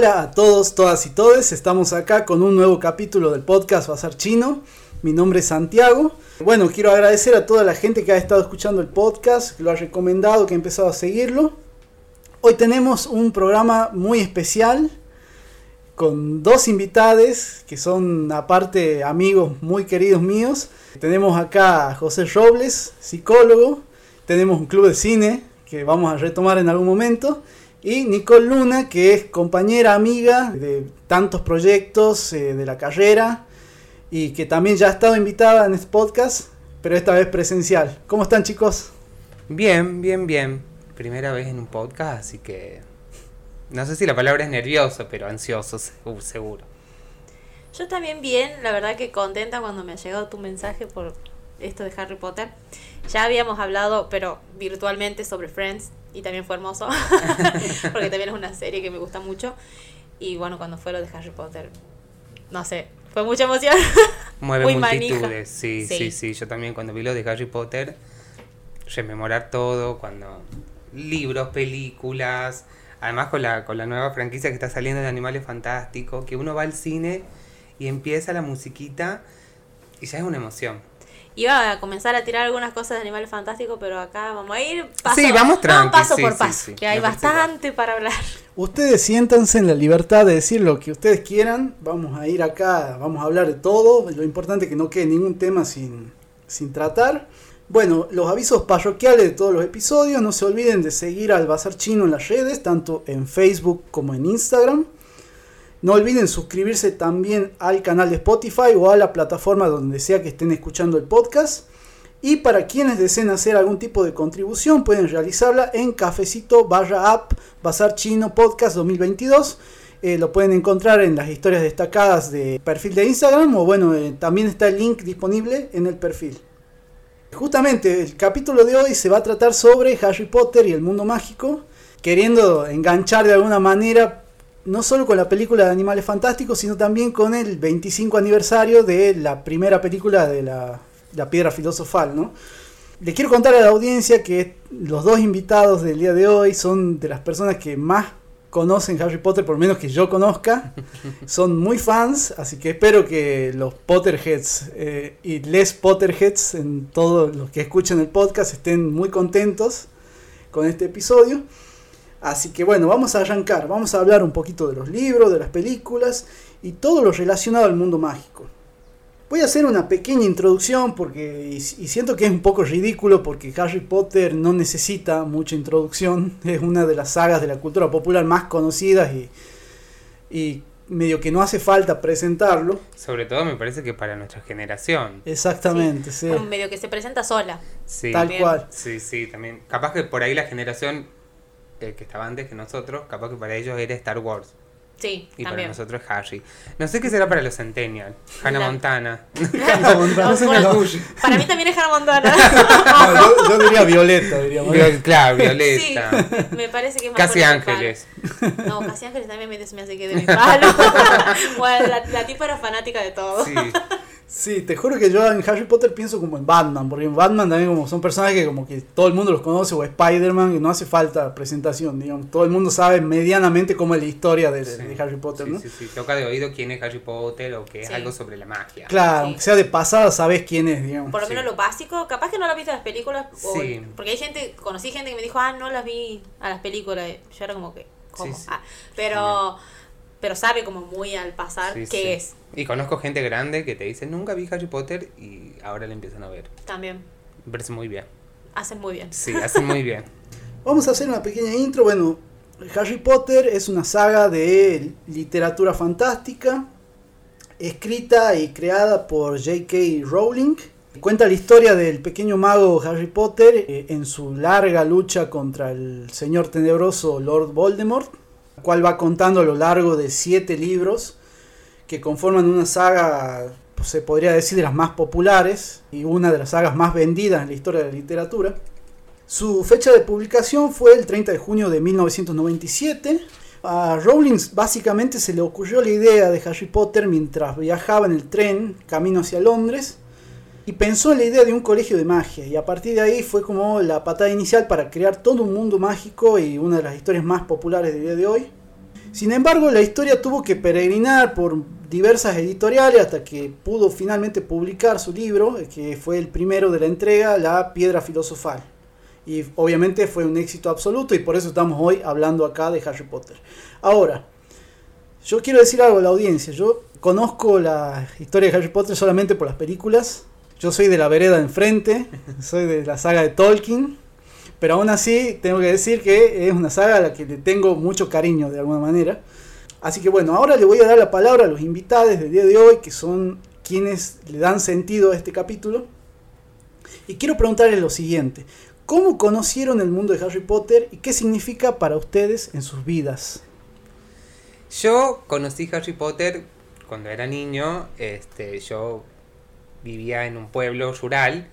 Hola a todos, todas y todes. Estamos acá con un nuevo capítulo del podcast Bazar Chino. Mi nombre es Santiago. Bueno, quiero agradecer a toda la gente que ha estado escuchando el podcast, que lo ha recomendado, que ha empezado a seguirlo. Hoy tenemos un programa muy especial con dos invitados que son aparte amigos muy queridos míos. Tenemos acá a José Robles, psicólogo. Tenemos un club de cine que vamos a retomar en algún momento. Y Nicole Luna, que es compañera, amiga de tantos proyectos eh, de la carrera y que también ya ha estado invitada en este podcast, pero esta vez presencial. ¿Cómo están chicos? Bien, bien, bien. Primera vez en un podcast, así que no sé si la palabra es nervioso, pero ansioso, seguro. Yo también bien, la verdad que contenta cuando me ha llegado tu mensaje por esto de Harry Potter. Ya habíamos hablado, pero virtualmente, sobre Friends y también fue hermoso, porque también es una serie que me gusta mucho. Y bueno, cuando fue lo de Harry Potter, no sé, fue mucha emoción. Mueve Muy multitudes, sí, sí, sí, Yo también cuando vi lo de Harry Potter, rememorar todo, cuando libros, películas, además con la, con la nueva franquicia que está saliendo de Animales Fantásticos, que uno va al cine y empieza la musiquita y ya es una emoción iba a comenzar a tirar algunas cosas de Animales Fantásticos, pero acá vamos a ir paso, sí, vamos paso por paso, que hay bastante para hablar. Ustedes siéntanse en la libertad de decir lo que ustedes quieran, vamos a ir acá, vamos a hablar de todo, lo importante es que no quede ningún tema sin, sin tratar. Bueno, los avisos parroquiales de todos los episodios, no se olviden de seguir al Bazar Chino en las redes, tanto en Facebook como en Instagram. No olviden suscribirse también al canal de Spotify o a la plataforma donde sea que estén escuchando el podcast. Y para quienes deseen hacer algún tipo de contribución, pueden realizarla en cafecito barra app Bazar Chino Podcast 2022. Eh, lo pueden encontrar en las historias destacadas de perfil de Instagram o bueno, eh, también está el link disponible en el perfil. Justamente el capítulo de hoy se va a tratar sobre Harry Potter y el mundo mágico, queriendo enganchar de alguna manera no solo con la película de Animales Fantásticos, sino también con el 25 aniversario de la primera película de la, Piedra Filosofal, ¿no? Le quiero contar a la audiencia que los dos invitados del día de hoy son de las personas que más conocen Harry Potter, por lo menos que yo conozca. Son muy fans, así que espero que los Potterheads eh, y les Potterheads, en todos los que escuchen el podcast, estén muy contentos con este episodio. Así que bueno, vamos a arrancar, vamos a hablar un poquito de los libros, de las películas y todo lo relacionado al mundo mágico. Voy a hacer una pequeña introducción porque y, siento que es un poco ridículo porque Harry Potter no necesita mucha introducción, es una de las sagas de la cultura popular más conocidas y, y medio que no hace falta presentarlo. Sobre todo me parece que para nuestra generación. Exactamente, sí. Medio que se presenta sola. Sí, Tal cual. Sí, sí, también. Capaz que por ahí la generación que estaba antes que nosotros, capaz que para ellos era Star Wars. Sí, y para nosotros es Harry. No sé qué será para los Centennial. Hannah Montana. Hannah Montana. para mí también es Hannah Montana. yo, diría Violeta, diría Claro, Violeta. Sí, me parece que es más Casi Ángeles. No, Casi Ángeles también me, me hace que de mi palo. bueno, la, la tipa era fanática de todo. Sí. Sí, te juro que yo en Harry Potter pienso como en Batman, porque en Batman también como son personajes que como que todo el mundo los conoce, o Spider-Man, y no hace falta presentación, digamos. Todo el mundo sabe medianamente cómo es la historia de, Harry Potter, ¿no? Sí, sí, toca de oído quién es Harry Potter o que es algo sobre la magia. Claro, aunque sea de pasada, sabes quién es, digamos. Por lo menos lo básico, capaz que no lo has visto en las películas, porque hay gente, conocí gente que me dijo, ah, no las vi a las películas, yo era como que, ¿cómo? Ah, pero pero sabe como muy al pasar qué es. Y conozco gente grande que te dice, nunca vi Harry Potter y ahora le empiezan a ver. También. Me parece muy bien. Hacen muy bien. Sí, hacen muy bien. Vamos a hacer una pequeña intro. Bueno, Harry Potter es una saga de literatura fantástica, escrita y creada por J.K. Rowling. Cuenta la historia del pequeño mago Harry Potter eh, en su larga lucha contra el señor tenebroso Lord Voldemort cual va contando a lo largo de siete libros que conforman una saga, pues, se podría decir, de las más populares y una de las sagas más vendidas en la historia de la literatura. Su fecha de publicación fue el 30 de junio de 1997. A Rowling básicamente se le ocurrió la idea de Harry Potter mientras viajaba en el tren camino hacia Londres y pensó en la idea de un colegio de magia y a partir de ahí fue como la patada inicial para crear todo un mundo mágico y una de las historias más populares del día de hoy. Sin embargo, la historia tuvo que peregrinar por diversas editoriales hasta que pudo finalmente publicar su libro, que fue el primero de la entrega, La Piedra Filosofal. Y obviamente fue un éxito absoluto y por eso estamos hoy hablando acá de Harry Potter. Ahora, yo quiero decir algo a la audiencia. Yo conozco la historia de Harry Potter solamente por las películas. Yo soy de la vereda enfrente, soy de la saga de Tolkien. Pero aún así, tengo que decir que es una saga a la que le tengo mucho cariño de alguna manera. Así que bueno, ahora le voy a dar la palabra a los invitados del día de hoy, que son quienes le dan sentido a este capítulo. Y quiero preguntarles lo siguiente. ¿Cómo conocieron el mundo de Harry Potter y qué significa para ustedes en sus vidas? Yo conocí Harry Potter cuando era niño. Este, yo vivía en un pueblo rural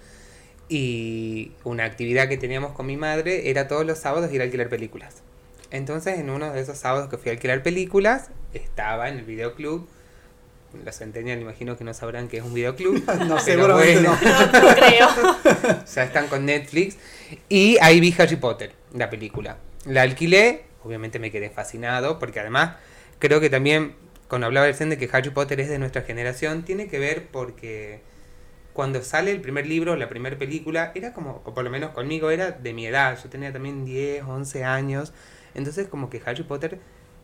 y una actividad que teníamos con mi madre era todos los sábados ir a alquilar películas. Entonces, en uno de esos sábados que fui a alquilar películas, estaba en el videoclub. Los centenial imagino que no sabrán que es un videoclub. no, seguramente no. no. creo. ya están con Netflix. Y ahí vi Harry Potter, la película. La alquilé, obviamente me quedé fascinado, porque además creo que también, cuando hablaba el de que Harry Potter es de nuestra generación, tiene que ver porque cuando sale el primer libro, la primera película, era como, o por lo menos conmigo era de mi edad, yo tenía también 10, 11 años, entonces como que Harry Potter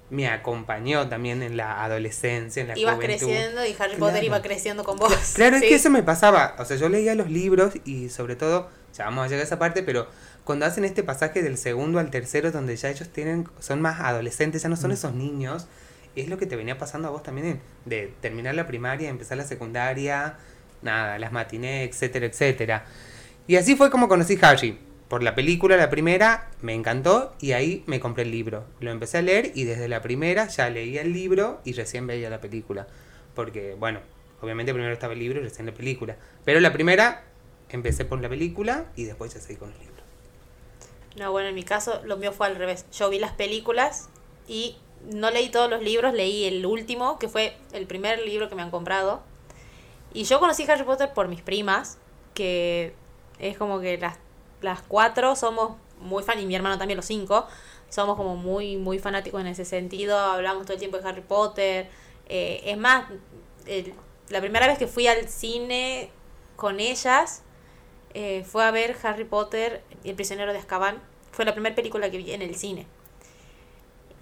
me acompañó también en la adolescencia, en la Ibas creciendo y Harry Potter iba creciendo con vos. Claro, es que eso me pasaba, o sea, yo leía los libros y sobre todo, ya vamos a llegar a esa parte, pero cuando hacen este pasaje del segundo al tercero, donde ya ellos tienen, son más adolescentes, ya no son mm. esos niños, es lo que te venía pasando a vos también, de terminar la primaria, empezar la secundaria, nada, las matiné, etcétera, etcétera. Y así fue como conocí Harry. Por la película, la primera, me encantó y ahí me compré el libro. Lo empecé a leer y desde la primera ya leía el libro y recién veía la película. Porque, bueno, obviamente primero estaba el libro y recién la película. Pero la primera, empecé por la película y después ya seguí con el libro. No, bueno, en mi caso lo mío fue al revés. Yo vi las películas y no leí todos los libros, leí el último, que fue el primer libro que me han comprado. Y yo conocí Harry Potter por mis primas, que es como que las, las cuatro somos muy fan, y mi hermano también los cinco, somos como muy, muy fanáticos en ese sentido, hablamos todo el tiempo de Harry Potter. Eh, es más, la primera vez que fui al cine con ellas eh, fue a ver Harry Potter y el prisionero de Azkaban. Fue la primera película que vi en el cine.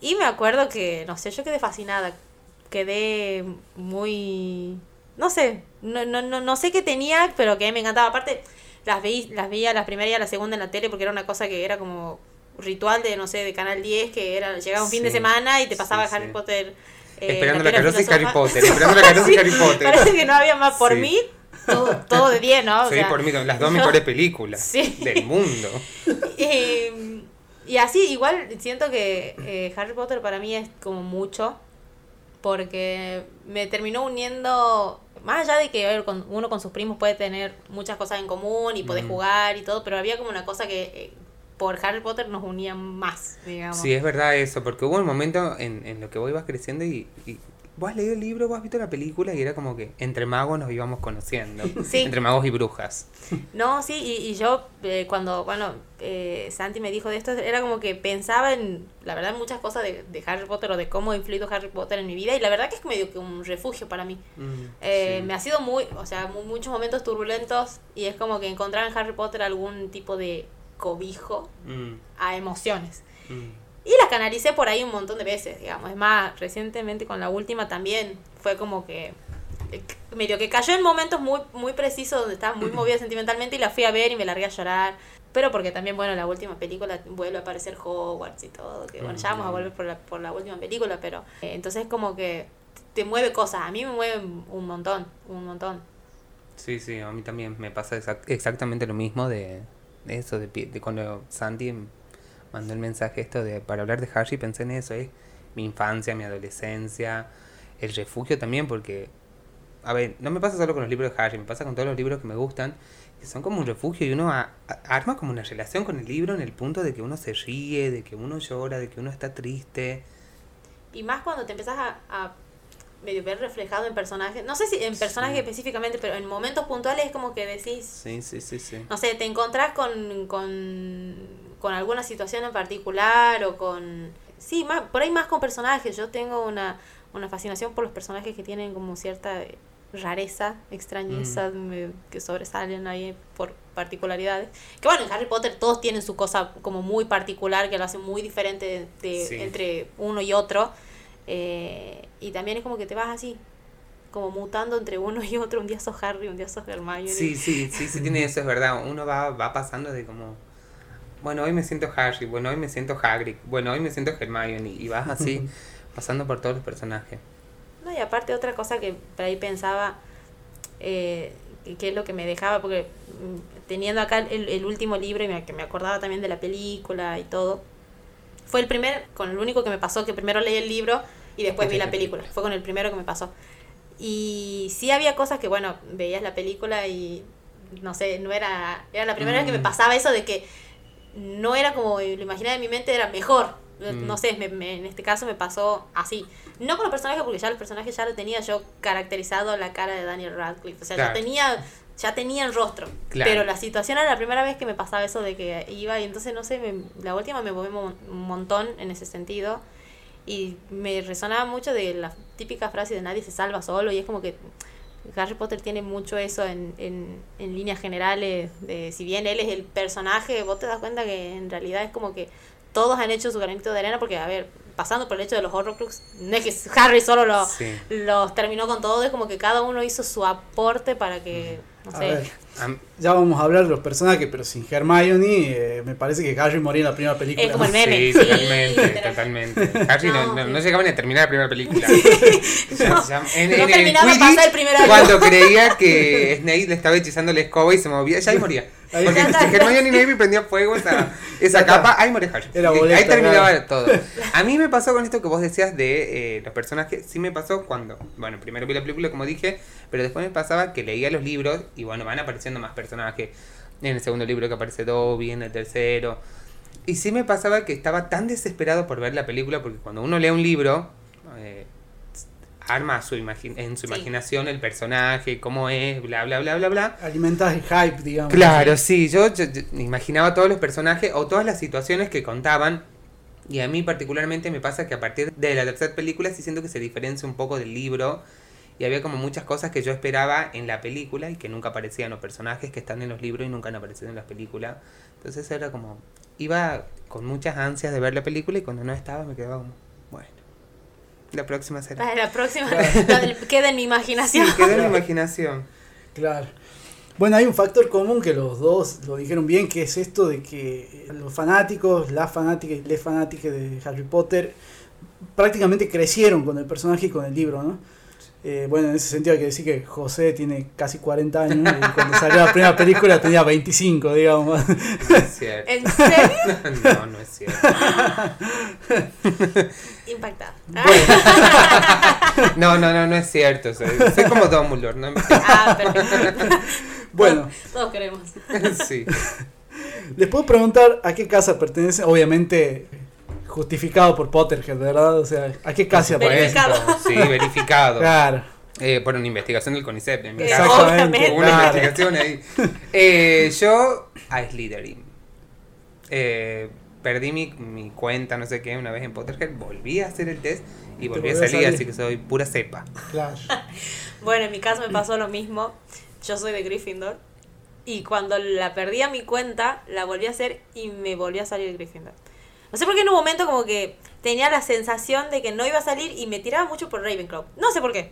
Y me acuerdo que, no sé, yo quedé fascinada. Quedé muy no sé, no, no, no, no sé qué tenía, pero que me encantaba. Aparte, las, vi, las veía la primera y la segunda en la tele porque era una cosa que era como ritual de, no sé, de Canal 10, que era llegaba un fin de semana y te pasaba Harry Potter. Eh, esperando la, carroza y Harry Potter, esperando la carroza y Harry Potter. Parece que no había más por mí. Todo, todo, de 10, ¿no? sí, por mí, las dos mejores películas del mundo. y, y así, igual siento que eh, Harry Potter para mí es como mucho, porque me terminó uniendo más allá de que uno con sus primos puede tener muchas cosas en común y puede jugar y todo, pero había como una cosa que eh, por Harry Potter nos unía más, digamos. Sí, es verdad eso, porque hubo un momento en, en lo que vos ibas creciendo y, vos has leído el libro, vos has visto la película y era como que entre magos nos íbamos conociendo. Entre magos y brujas. No, sí, y, yo eh, cuando, bueno, eh, Santi me dijo de esto, era como que pensaba en, la verdad, muchas cosas de, de, Harry Potter o de cómo ha influido Harry Potter en mi vida y la verdad que es medio que un refugio para mí. Mm, eh, me ha sido muy, o sea, muchos momentos turbulentos y es como que encontrar en Harry Potter algún tipo de cobijo mm. a emociones. Mm. Y la canalicé por ahí un montón de veces, digamos. Es más, recientemente con la última también fue como que eh, medio que cayó en momentos muy, muy precisos donde estaba muy movida sentimentalmente y la fui a ver y me largué a llorar. Pero porque también, bueno, la última película vuelve a aparecer Hogwarts y todo. Que bueno, ya vamos a volver por la, por la última película, pero eh, entonces como que te mueve cosas. A mí me mueve un montón, un montón. Sí, sí, a mí también me pasa exactamente lo mismo de, eso, de, de cuando Santi mandó el mensaje esto de para hablar de Harry, pensé en eso, es mi infancia, mi adolescencia, el refugio también, porque, a ver, no me pasa solo con los libros de Harry, me pasa con todos los libros que me gustan, que son como un refugio y uno arma como una relación con el libro en el punto de que uno se ríe, de que uno llora, de que uno está triste. Y más cuando te empezás a, medio ver reflejado en personajes, no sé si en personajes específicamente, pero en momentos puntuales es como que decís, sí, sí, sí, sí. no sé, te encontrás con, con con alguna situación en particular o con sí, más, por ahí más con personajes. Yo tengo una, una fascinación por los personajes que tienen como cierta rareza, extrañeza, mm. que sobresalen ahí por particularidades. Que bueno, en Harry Potter todos tienen su cosa como muy particular, que lo hace muy diferente de, entre uno y otro. Eh, y también es como que te vas así, como mutando entre uno y otro. Un día sos Harry, un día sos Hermione. Sí, sí, sí, sí, tiene eso, es verdad. Uno va, va pasando de como... Bueno, hoy me siento Harry, bueno, hoy me siento Hagrid, bueno, hoy me siento Hermione. Y vas así, pasando por todos los personajes. No, y aparte otra cosa que por ahí pensaba, eh, que es lo que me dejaba, porque mm, teniendo acá el, el último libro y me, que me acordaba también de la película y todo, fue el primer, con el único que me pasó, que primero leí el libro y después vi la película, fue con el primero que me pasó. Y sí había cosas que, bueno, veías la película y no sé, no era, era la primera vez que me mm. pasaba eso de que no era como lo imaginaba en mi mente, era mejor. Mm. No sé, me, en este caso me pasó así. No con los personajes, porque ya los personajes ya lo tenía yo caracterizado la cara de Daniel Radcliffe. O sea, ya tenía ya tenía el rostro. Pero la situación era la primera vez que me pasaba eso de que iba y entonces, no sé, la última me moví un montón en ese sentido. Y me resonaba mucho de la típica frase de nadie se salva solo y es como que Harry Potter tiene mucho eso en, en, en líneas generales. De, si bien él es el personaje, vos te das cuenta que en realidad es como que todos han hecho su granito de arena porque, a ver, pasando por el hecho de los Horrocrux, no es que Harry solo lo, los terminó con todo, es como que cada uno hizo su aporte para que, no sé. ya vamos a hablar de los personajes, pero sin Hermione, eh, me parece que Harry moría en la primera película. Es como el meme. Sí, totalmente, totalmente. Harry no, no, no, llegaban a terminar la primera película. en, no terminaba de pasar el primer año. Cuando creía que Snape le estaba hechizando la escoba y se movía, ya ahí moría. Porque si Hermione y Navy prendía fuego esa, esa capa, ahí moría Harry. ahí terminaba todo. A mí me pasó con esto que vos decías de eh, los personajes, sí me pasó cuando, bueno, primero vi la película como dije, pero después me pasaba que leía los libros y bueno, van apareciendo más personajes. En el segundo libro que aparece Dobby, en el tercero. Y sí me pasaba que estaba tan desesperado por ver la película porque cuando uno lee un libro... Eh, arma su en su imaginación el personaje, cómo es, bla, bla, bla, bla, bla. Alimentas el hype, digamos. Claro, sí, yo, imaginaba todos los personajes o todas las situaciones que contaban. Y a mí particularmente me pasa que a partir de la tercera película sí siento que se diferencia un poco del libro. Y había como muchas cosas que yo esperaba en la película y que nunca aparecían los personajes que están en los libros y nunca han aparecido en las películas. Entonces era como, iba con muchas ansias de ver la película y cuando no estaba me quedaba como. La próxima será. La próxima queda en mi imaginación. Sí, queda en mi imaginación. Claro. Bueno, hay un factor común que los dos lo dijeron bien, que es esto de que los fanáticos, las fanáticas y les fanáticas de Harry Potter prácticamente crecieron con el personaje y con el libro, ¿no? Eh, bueno, en ese sentido hay que decir que José tiene casi 40 años y cuando salió la primera película tenía 25, digamos. No es cierto. ¿En serio? No, no es cierto. Impactado. No, no, no, no es cierto. Soy, soy como Dumbledore, ¿no? Ah, perfecto. Bueno. Todos queremos. Sí. Les puedo preguntar a qué casa pertenece, obviamente justificado por Potterhead, ¿verdad? O sea, ¿a qué casa Verificado. Sí, verificado. Claro. Eh, por una investigación del CONICET. En mi Exactamente. Hubo una investigación ahí. Eh, yo a Slytherin. Eh, perdí mi, mi, cuenta, no sé qué, una vez en Potterhead. Volví a hacer el test y volví a salir, así que soy pura cepa. Claro. bueno, en mi caso me pasó lo mismo. Yo soy de Gryffindor. Y cuando la perdí a mi cuenta, la volví a hacer y me volví a salir de Gryffindor. No sé por qué en un momento como que tenía la sensación de que no iba a salir y me tiraba mucho por Ravenclaw. No sé por qué.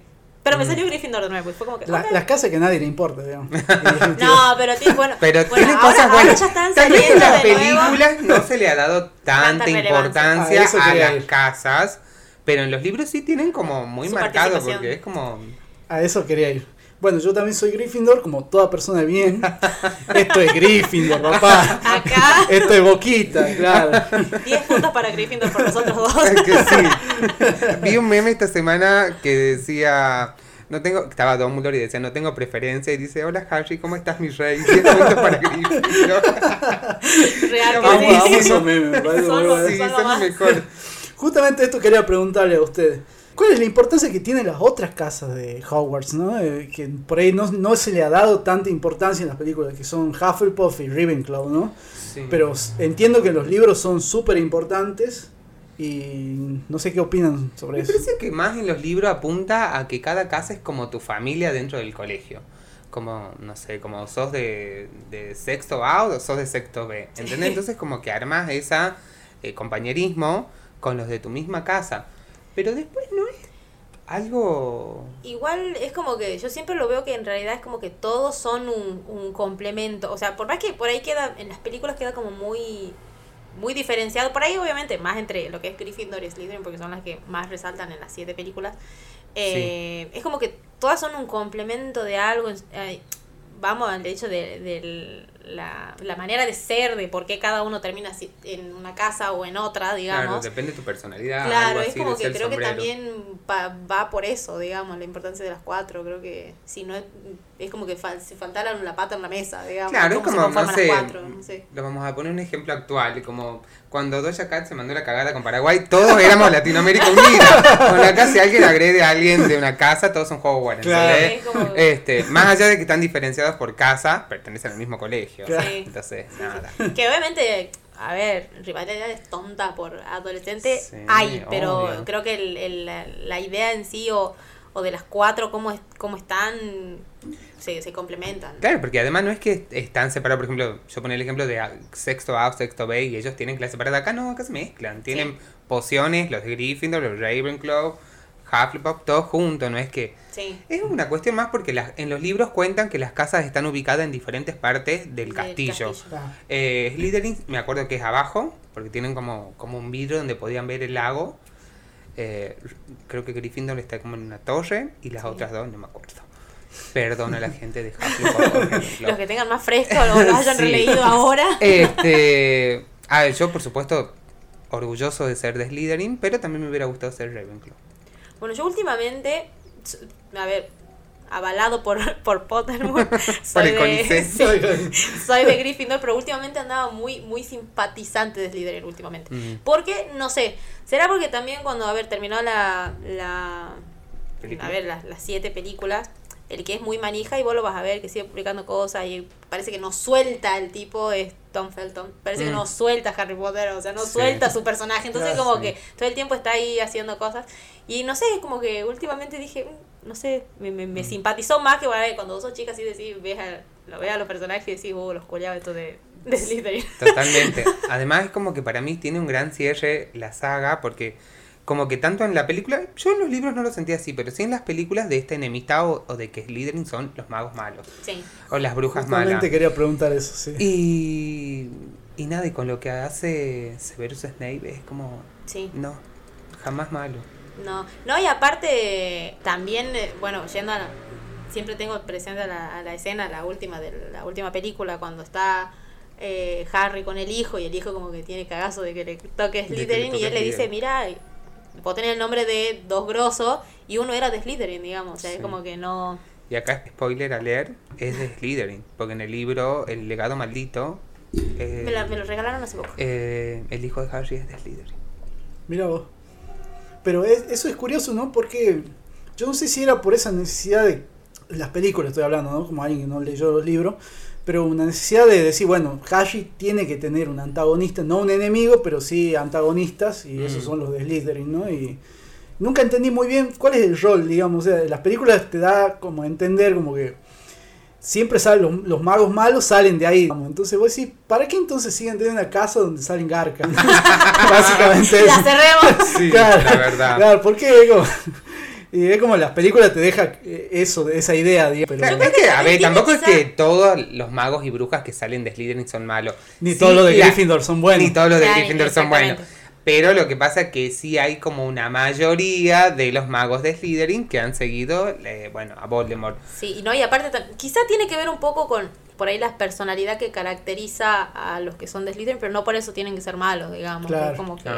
Pero me mm. salió Gryffindor de nuevo. Fue como que, Las casas que a nadie le importa, digamos. no, pero tiene, bueno, pero bueno, tiene ahora, cosas buenas. ya están Tal vez en las películas no se le ha dado tanta, Tanta importancia a, a las ir. casas. Pero en los libros sí tienen como muy Su marcado, participación. porque es como... A eso quería ir. Bueno, yo también soy Gryffindor, como toda persona de bien. Esto es Gryffindor, papá. Acá, Esto es Boquita, claro. 10 puntos para Gryffindor por nosotros dos. Es que sí. Vi un meme esta semana que decía... No tengo, estaba Dumbledore y decía, no tengo preferencia. Y dice, hola Harry, ¿cómo estás mi rey? 10 puntos para Gryffindor. Real que Vamos, sí. vamos esos memes, me parece Son muy bueno. Sí, son lo mejores. Justamente esto quería preguntarle a ustedes. ¿Cuál es la importancia que tienen las otras casas de Hogwarts? ¿no? Eh, que por ahí no, no se le ha dado tanta importancia en las películas, que son Hufflepuff y Ravenclaw, ¿no? Sí. Pero entiendo que los libros son súper importantes Y no sé qué opinan sobre eso. Me parece que más en los libros apunta a que cada casa es como tu familia dentro del colegio. Como, no sé, como sos de, de sexto A o sos de sexto B. ¿Entendés? Entonces como que armas esa eh, compañerismo con los de tu misma casa. Pero después no es algo... Igual es como que yo siempre lo veo que en realidad es como que todos son un, un complemento. O sea, por más que por ahí queda, en las películas queda como muy muy diferenciado. Por ahí, obviamente, más entre lo que es Gryffindor y Slytherin, porque son las que más resaltan en las siete películas. Eh, Es como que todas son un complemento de algo. Eh, vamos al hecho de, de la, la, manera de ser, de por qué cada uno termina en una casa o en otra, digamos. Claro, depende de tu personalidad. Claro, es como que creo que también va, va, por eso, digamos, la importancia de las cuatro. Creo que si no es, es como que fal, si faltara la pata en la mesa, digamos. Claro, es como, no sé, cuatro, no sé. Lo vamos a poner un ejemplo actual, como cuando Doja Cat se mandó la cagada con Paraguay, todos éramos Latinoamérica Unida. Con acá si alguien agrede a alguien de una casa, todos son juegos buenos. Claro. Este, más allá de que están diferenciados por casa, pertenecen al mismo colegio. Entonces, nada. Que obviamente a ver, rivalidades tonta por adolescente hay, pero creo que el, la idea en sí o, o de las cuatro, cómo, es, cómo están, se, se complementan. Claro, porque además no es que están separados, por ejemplo, yo ponía el ejemplo de sexto A o sexto B y ellos tienen clase separada. Acá no, acá se mezclan. Tienen pociones, los de Gryffindor, los Ravenclaw, Hufflepuff, todos juntos, no es que... Sí. Es una cuestión más porque las, en los libros cuentan que las casas están ubicadas en diferentes partes del castillo. Eh, Slytherin, me acuerdo que es abajo, porque tienen como, como un vidrio donde podían ver el lago. Eh, creo que Gryffindor está como en una torre y las otras dos no me acuerdo. Perdón a la gente de Hufflepuff. Los que tengan más fresco o lo hayan releído ahora. Este, a ver, yo por supuesto orgulloso de ser de Slytherin, pero también me hubiera gustado ser Ravenclaw. Bueno, yo últimamente, a ver, avalado por, por Pottermore. Soy, de, soy de Gryffindor, pero últimamente andaba muy, muy simpatizante de Slytherin últimamente. Porque, no sé, será porque también cuando, a ver, terminó la, la a ver, las, las siete películas, el que es muy manija y vos lo vas a ver que sigue publicando cosas y parece que no suelta el tipo es Tom Felton. Parece que no mm. suelta Harry Potter, o sea, no suelta su personaje. Entonces como que todo el tiempo está ahí haciendo cosas. Y no sé, como que últimamente dije, mm, no sé, me, me, me mm. simpatizó más que cuando vos sos chicas y decís, ves a, lo ves a los personajes y decís, oh, los collados estos de, de Slytherin. Totalmente. Además es como que para mí tiene un gran cierre la saga porque como que tanto en la película, yo en los libros no lo sentía así, pero sí en las películas de esta enemistad o, de que Slytherin son los magos malos. Sí. O las brujas malas. quería preguntar eso, sí. Y, y nada, y con lo que hace Severus Snape es como... Sí. No, jamás malo. No, no, y aparte también, eh, bueno, yendo a siempre tengo presente a la, a la escena, la última de la última película, cuando está... Eh, Harry con el hijo y el hijo como que tiene cagazo de que le toque Slytherin y él le dice, mira, vos tenés el nombre de dos grosos y uno era de Slytherin, digamos. O sea, es como que no. Y acá, spoiler a leer, es de Slytherin. Porque en el libro, El legado maldito. Eh, me, lo regalaron hace poco. Eh, el hijo de Harry es de Slytherin. Mira vos. Pero eso es curioso, ¿no? Porque yo no sé si era por esa necesidad de las películas, estoy hablando, ¿no? Como alguien que no leyó los libros pero una necesidad de decir, bueno, Hashi tiene que tener un antagonista, no un enemigo, pero sí antagonistas, y esos mm. son los de Slytherin, ¿no? Y nunca entendí muy bien cuál es el rol, digamos, o sea, las películas te da como entender como que siempre salen los, magos malos salen de ahí, entonces vos decís, ¿para qué entonces siguen teniendo una casa donde salen garcas? Básicamente La cerremos. Sí, claro, la verdad. Claro, ¿por qué? Y es como las películas te dejan eh, eso, esa idea. Pero... a ver, tampoco es que todos los magos y brujas que salen de Slytherin son malos. Ni todos los de Gryffindor son buenos. Ni todos los de Gryffindor son buenos. Pero lo que pasa es que sí hay como una mayoría de los magos de Slytherin que han seguido, eh, bueno, a Voldemort. Sí, y no, y aparte, quizá tiene que ver un poco con por ahí la personalidad que caracteriza a los que son de Slytherin, pero no por eso tienen que ser malos, digamos. Claro. Como que...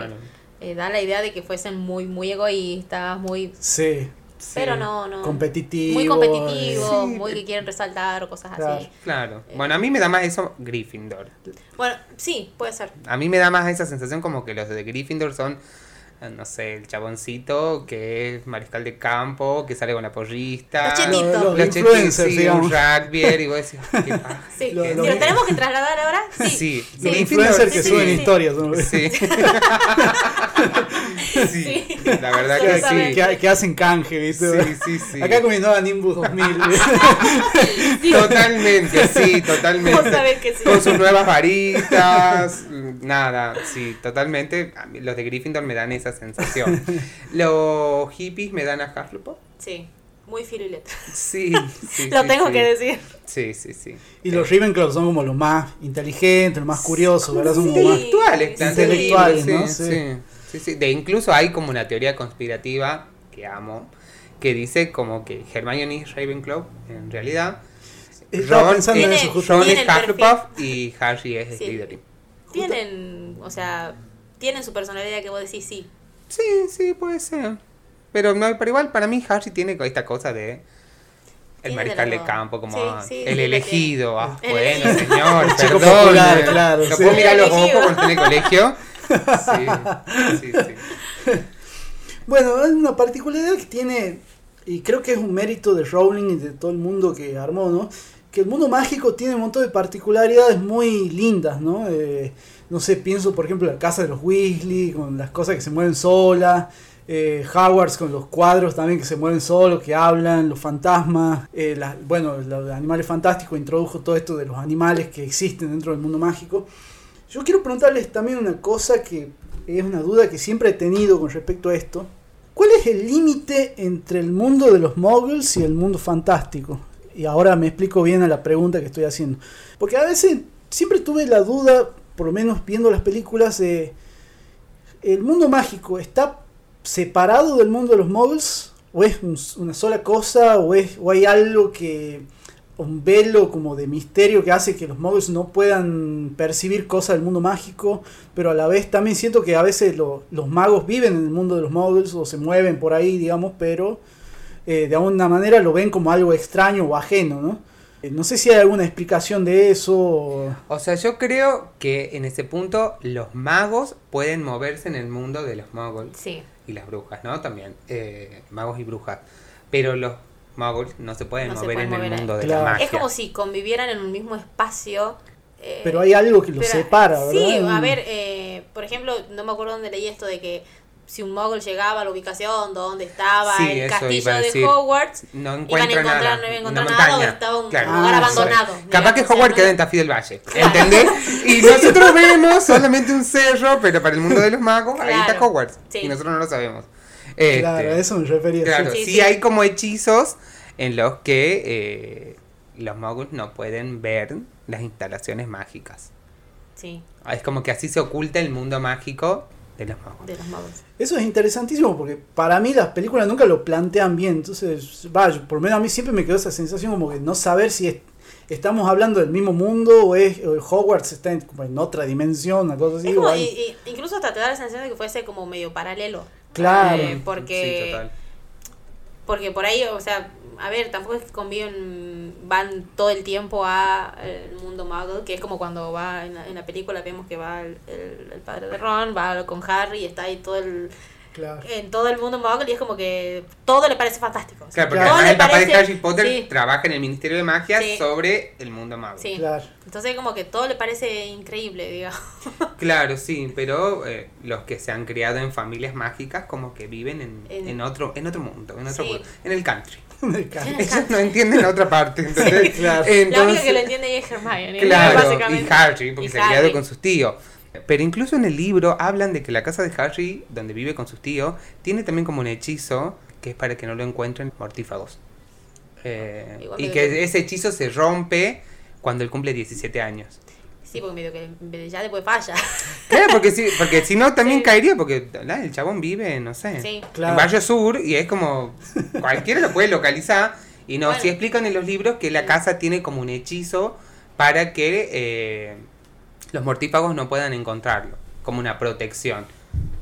Eh, da la idea de que fuesen muy, muy egoístas, muy... Sí. Pero no, no. Competitivo. Muy competitivo, muy que quieren resaltar o cosas así. Claro. Eh, bueno, a mí me da más eso Gryffindor. Bueno, sí, puede ser. A mí me da más esa sensación como que los de Gryffindor son no sé, el chaboncito que es mariscal de campo, que sale con la porrista. Los chetitos. Los, Los influencers, sí, digamos. un rugby, y vos decís, qué paja. Sí. Lo- ¿Y lo- ¿Lo tenemos que trasladar ahora? Sí. Sí, Los sí, influencers sí, que sí, suben sí. historias. ¿no? Sí. sí. La verdad Que, sí. que- que hacen canje, ¿viste? Sí, sí, sí. Acá nueva Nimbus 2000. Sí. Totalmente, sí, Vos totalmente. sabés que sí. Con sus nuevas varitas, nada, sí, totalmente. Los de Gryffindor me dan esa sensación. Los hippies me dan a Hufflepuff. Sí. Muy filo y letra. Sí, sí. Lo sí, tengo sí. que decir. Sí, sí, sí. y los Ravenclaw son como los más inteligentes, los más curiosos, ¿verdad? Son como más... intelectuales, Sí, intelectuales, sí, ¿no? Sí, Sí. sí, sí. De incluso hay como una teoría conspirativa que amo, que dice como que Hermione es Ravenclaw, en realidad. Ron pensando en eso. Ron es. Hufflepuff y Harry es Sí. Slytherin. Tienen, o sea, tienen su personalidad que vos decís sí. Sí, sí, puede ser. Pero no, pero igual para mí Harry tiene esta cosa de el Tiene mariscal de campo, como sí, sí, el elegido. Ah, El bueno, elegido. señor, El chico perdón. popular, claro, ¿Lo sí. puedo mirar a los ojos cuando esté en el colegio? Sí, sí, sí. Bueno, es una particularidad que tiene, y creo que es un mérito de Rowling y de todo el mundo que armó, ¿no? Que el mundo mágico tiene un montón de particularidades muy lindas, ¿no? Eh, no sé, pienso por ejemplo en la casa de los Weasley, con las cosas que se mueven solas, eh, Howards con los cuadros también que se mueven solos, que hablan, los fantasmas, eh, bueno, los animales fantásticos introdujo todo esto de los animales que existen dentro del mundo mágico. Yo quiero preguntarles también una cosa que es una duda que siempre he tenido con respecto a esto. ¿Cuál es el límite entre el mundo de los muggles y el mundo fantástico? Y ahora me explico bien a la pregunta que estoy haciendo. Porque a veces siempre tuve la duda, por lo menos viendo las películas, de ¿el mundo mágico está separado del mundo de los muggles? ¿O es un- una sola cosa? ¿O, es, ¿O hay algo que... un velo como de misterio que hace que los muggles no puedan percibir cosas del mundo mágico? Pero a la vez también siento que a veces lo- los magos viven en el mundo de los muggles o se mueven por ahí, digamos, pero eh, de alguna manera lo ven como algo extraño o ajeno, ¿no? Eh, no sé si hay alguna explicación de eso. o- sea, yo creo que en ese punto los magos pueden moverse en el mundo de los muggles Sí. y las brujas, ¿no? También, eh, magos y brujas. Pero los muggles no se pueden No se mover pueden en mover el ahí. mundo de Claro. la magia. Es como si convivieran en un mismo espacio. eh, Pero hay algo que los pero- separa, ¿verdad? Sí, a ver, eh, por ejemplo, no me acuerdo dónde leí esto de que si un muggle llegaba a la ubicación donde estaba Sí, el castillo de decir. Hogwarts, No iban a encuentro encontrar, nada. no iban a nada, o montaña. estaba un Claro. lugar Ah, abandonado. Capaz que no- queda en Tafí del Valle. ¿Entendés? Y nosotros vemos solamente un cerro, pero para el mundo de los magos, ahí está. Hogwarts. Sí. Y nosotros no lo sabemos. Este, Claro, a eso me refería. Claro, sí. Sí, sí, sí. hay como hechizos en los que eh, los muggles no pueden ver las instalaciones mágicas. Sí, Es como que así se oculta el mundo mágico de los muggles. de los muggles. Eso es interesantísimo porque para mí las películas nunca lo plantean bien. Entonces, vaya, por lo menos a mí siempre me quedó esa sensación como que no saber si es- estamos hablando del mismo mundo o es o Hogwarts está en, como en otra dimensión, una cosa así. Es como, y- incluso hasta te da la sensación de que fuese como medio paralelo. Claro. Eh, porque, Sí, total. Porque por ahí, o sea, a ver, tampoco es que conviven, van todo el tiempo a el mundo muggle, que es como cuando va en la, en la película, vemos que va el, el- el padre de Ron, va con Harry está ahí todo el, claro. en todo el mundo muggle y es como que todo le parece fantástico. Claro, porque además el papá de Harry Potter sí. trabaja en el Ministerio de Magia Sí. sobre el mundo mago. Sí. Claro. Entonces como que todo le parece increíble, digamos. Claro, sí, pero eh, los que se han criado en familias mágicas como que viven en, En- en otro en otro mundo, en otro mundo, en el country. Ellos no entienden la otra parte, claro. la única Entonces, que lo entiende es Hermione, Claro, básicamente. y Harry, porque Y se ha criado con sus tíos. Pero incluso en el libro hablan de que la casa de Harry, donde vive con sus tíos, tiene también como un hechizo que es para que no lo encuentren mortífagos. Eh, y que que- ese hechizo se rompe cuando él cumple 17 años. Sí, porque medio que ya después falla. Claro, porque si, porque si no también Sí. caería, porque el chabón vive, no sé, Sí. Claro. en Barrio Sur y es como cualquiera lo puede localizar. Y no, Bueno. si explican en los libros que la casa tiene como un hechizo para que eh, los mortífagos no puedan encontrarlo, como una protección.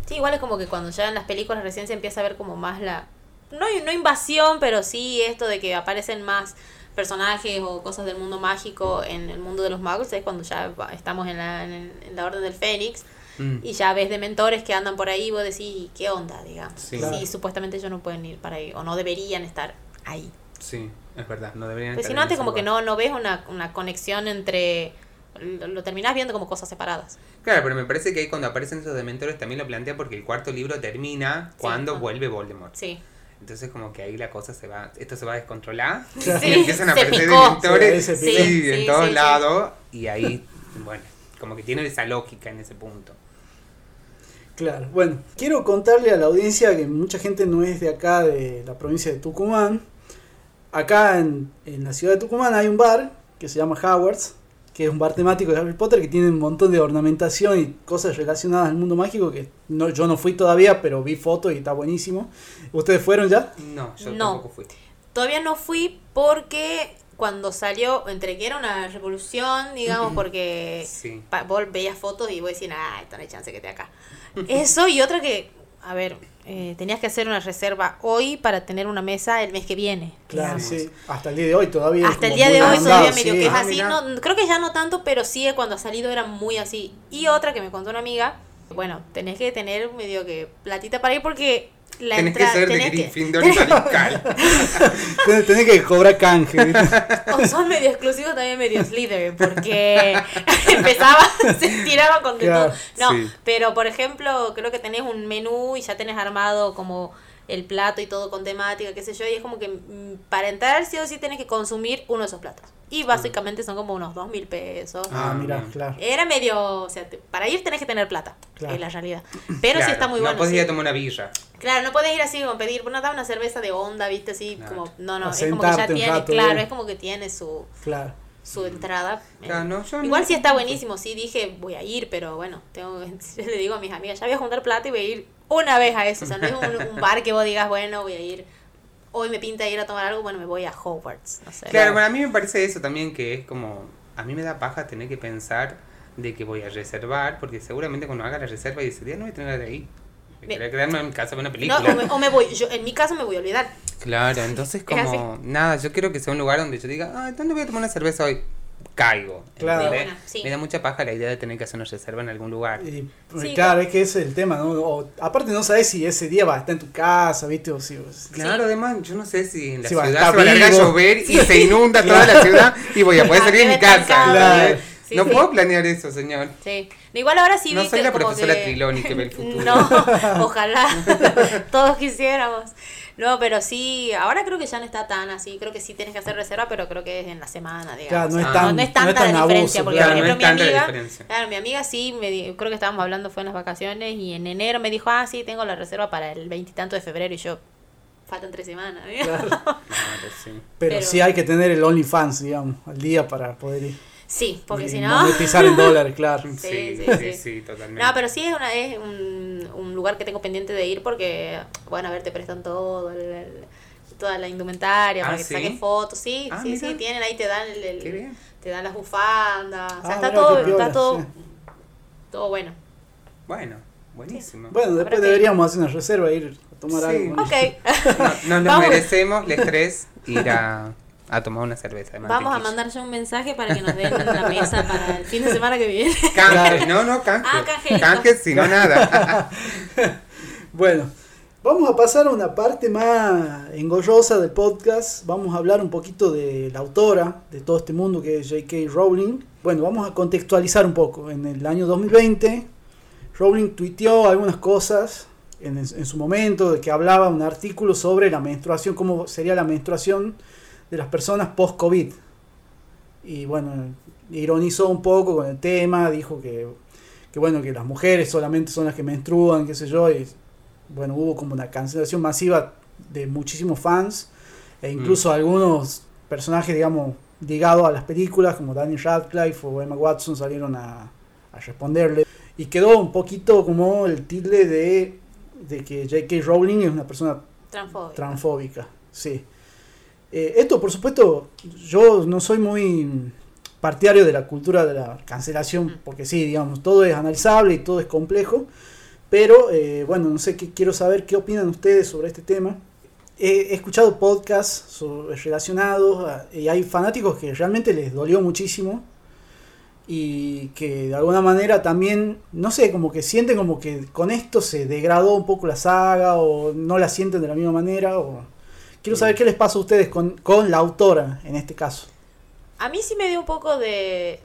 Sí, igual es como que cuando ya en las películas recién se empieza a ver como más la... No, no invasión, pero sí esto de que aparecen más personajes o cosas del mundo mágico en el mundo de los magos, es cuando ya estamos en la, en, la Orden del Fénix. mm. y ya ves de mentores que andan por ahí y vos decís, ¿qué onda? Digamos. Sí. supuestamente ellos no pueden ir para ahí o no deberían estar ahí. Sí, es verdad, no deberían Pero si no, antes como que no, no ves una, una conexión entre lo, terminás viendo como cosas separadas. Claro, pero me parece que ahí cuando aparecen esos dementores también lo plantea porque el cuarto libro termina cuando vuelve Voldemort. Sí. Entonces como que ahí la cosa se va, esto se va a descontrolar y empiezan a aparecer dementores sí, en todos lados y ahí, bueno, como que tiene esa lógica en ese punto. Claro, bueno, quiero contarle a la audiencia que mucha gente no es de acá, de la provincia de Tucumán. Acá en, en la ciudad de Tucumán hay un bar que se llama Howard's, que es un bar temático de Harry Potter que tiene un montón de ornamentación y cosas relacionadas al mundo mágico que no, yo no fui todavía, pero vi fotos y está buenísimo. ¿Ustedes fueron ya? No, yo tampoco fui. Todavía no fui porque cuando salió, entre que era una revolución, digamos, porque vos veías fotos y vos decías, ah, esto no hay chance que te acá. Eso y otra que, a ver, eh, tenías que hacer una reserva hoy para tener una mesa el mes que viene. Claro, sí. Hasta el día de hoy todavía. Hasta el día de hoy todavía medio que es ah, así. No, creo que ya no tanto, pero sí cuando ha salido era muy así. Y otra que me contó una amiga, bueno, tenés que tener medio que platita para ir porque la tenés que ser de Gryffindor y radical. tenés, que cobrar canje. o son medio exclusivos también medio Slytherin, porque empezaba, se tiraba con de todo. No, pero por ejemplo, creo que tenés un menú y ya tenés armado como el plato y todo con temática, qué sé yo, y es como que mm, para entrar sí o sí tenés que consumir uno de esos platos. Y básicamente son como unos dos mil pesos. Ah, mira, claro. Era medio, o sea, para ir tenés que tener plata, claro. es la realidad. Pero sí está muy bueno. No podés ir a tomar una villa. Claro, no podés ir así como pedir, no da una cerveza de onda, viste, así como, no, no, es como que ya tiene, claro, es como que tiene su... Claro su entrada. Claro, no, yo Igual sí está buenísimo, sí dije voy a ir, pero bueno, tengo le digo a mis amigas, ya voy a juntar plata y voy a ir una vez a eso. O sea, no es un, bar que vos digas, bueno, voy a ir. Hoy me pinta ir a tomar algo, bueno, me voy a Hogwarts. No sé. Claro, bueno, a mí me parece eso también que es como. A mí me da paja tener que pensar de que voy a reservar, porque seguramente cuando haga la reserva y ese día no voy a tener de ahí. Me quedaría quedarme en casa con una película. No, o me, voy, yo en mi caso me voy a olvidar. Claro, entonces como, nada, yo quiero que sea un lugar donde yo diga, ah, ¿dónde voy a tomar una cerveza hoy? Caigo. Claro. Me da mucha paja la idea de tener que hacer una reserva en algún lugar. Y, claro, es que ese es el tema, ¿no? aparte no sabes si ese día va a estar en tu casa, ¿viste? O si, claro, además, yo no sé si en la ciudad va se va a llover y se inunda toda la ciudad y voy a poder salir de mi casa. no puedo planear eso, señor. Sí. Igual ahora sí No soy la profesora Triloni que ve el futuro. No, ojalá todos quisiéramos. No, pero sí, ahora creo que ya no está tan así. Creo que sí tienes que hacer reserva, pero creo que es en la semana, digamos. Claro, no, es tan, no, es tanta la diferencia. porque, por ejemplo, mi amiga, claro, mi amiga sí, me creo que estábamos hablando, fue en las vacaciones, y en enero me dijo, ah, sí, tengo la reserva para el veintitanto de febrero, y yo, faltan tres semanas. Claro. sí. Pero, pero, sí hay que tener el OnlyFans, digamos, al día para poder ir. Sí, porque si no... Monetizar en dólares, claro. Sí, sí, sí, totalmente. No, pero sí es, una, es un, un, lugar que tengo pendiente de ir porque, bueno, a ver, te prestan todo, toda la indumentaria, para ah, que saques fotos. Sí, ah, sí, sí, tienen ahí, te dan el, te dan las bufandas. o sea, ah, está, todo, está todo, todo bueno. Bueno, buenísimo. Bueno, después deberíamos hacer una reserva e ir a tomar algo. Ok. No, nos merecemos, les tres, ir a a tomar una cerveza. Vamos a mandar ya un mensaje para que nos den la mesa para el fin de semana que viene. Canje, no, no, canje. Ah, canje. Canje, si no nada. bueno, vamos a pasar a una parte más engollosa del podcast. Vamos a hablar un poquito de la autora de todo este mundo que es J.K. Rowling. Bueno, vamos a contextualizar un poco. En el año 2020, Rowling tuiteó algunas cosas en, en su momento, de que hablaba un artículo sobre la menstruación, cómo sería la menstruación de las personas post-COVID. Y bueno, ironizó un poco con el tema, dijo que, que, bueno, que las mujeres solamente son las que menstruan, qué sé yo, y bueno, hubo como una cancelación masiva de muchísimos fans, e incluso mm. algunos personajes, digamos, ligados a las películas, como Daniel Radcliffe o Emma Watson, salieron a, a responderle. Y quedó un poquito como el tilde de, de que J.K. Rowling es una persona transfóbica. transfóbica sí. Eh, esto, por supuesto, yo no soy muy partidario de la cultura de la cancelación, mm. porque sí, digamos, todo es analizable y todo es complejo, pero eh, bueno, no sé, qué, quiero saber qué opinan ustedes sobre este tema. He, escuchado podcasts relacionados y hay fanáticos que realmente les dolió muchísimo y que de alguna manera también, no sé, como que sienten como que con esto se degradó un poco la saga o no la sienten de la misma manera. O... Quiero saber qué les pasa a ustedes con, con la autora en este caso. A mí sí me dio un poco de...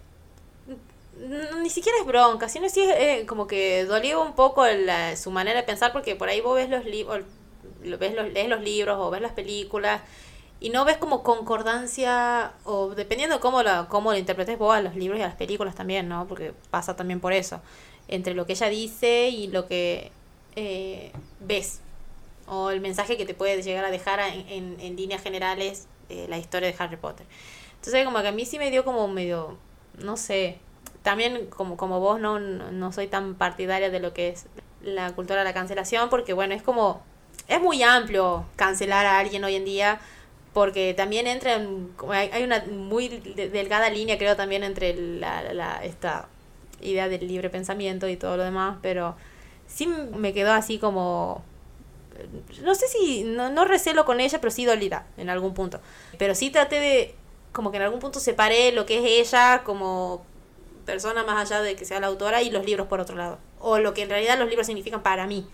Ni siquiera es bronca, sino sí es eh, como que dolió un poco su manera de pensar porque por ahí vos ves los libros, ves los, lees los libros o ves las películas y no ves como concordancia, o dependiendo cómo, la, cómo lo interpretes vos a los libros y a las películas también, ¿no? Porque pasa también por eso, entre lo que ella dice y lo que eh, ves, o el mensaje que te puede llegar a dejar en, en, líneas generales eh, la historia de Harry Potter. Entonces como que a mí sí me dio como medio, no sé, también como, como vos no, no soy tan partidaria de lo que es la cultura de la cancelación, porque bueno, es como, es muy amplio cancelar a alguien hoy en día porque también entra en, hay una muy delgada línea creo también entre la, la, esta idea del libre pensamiento y todo lo demás, pero sí me quedó así como no sé si no, no recelo con ella, pero sí dolida en algún punto. Pero sí traté de como que en algún punto separé lo que es ella como persona más allá de que sea la autora y los libros por otro lado. O lo que en realidad los libros significan para mí.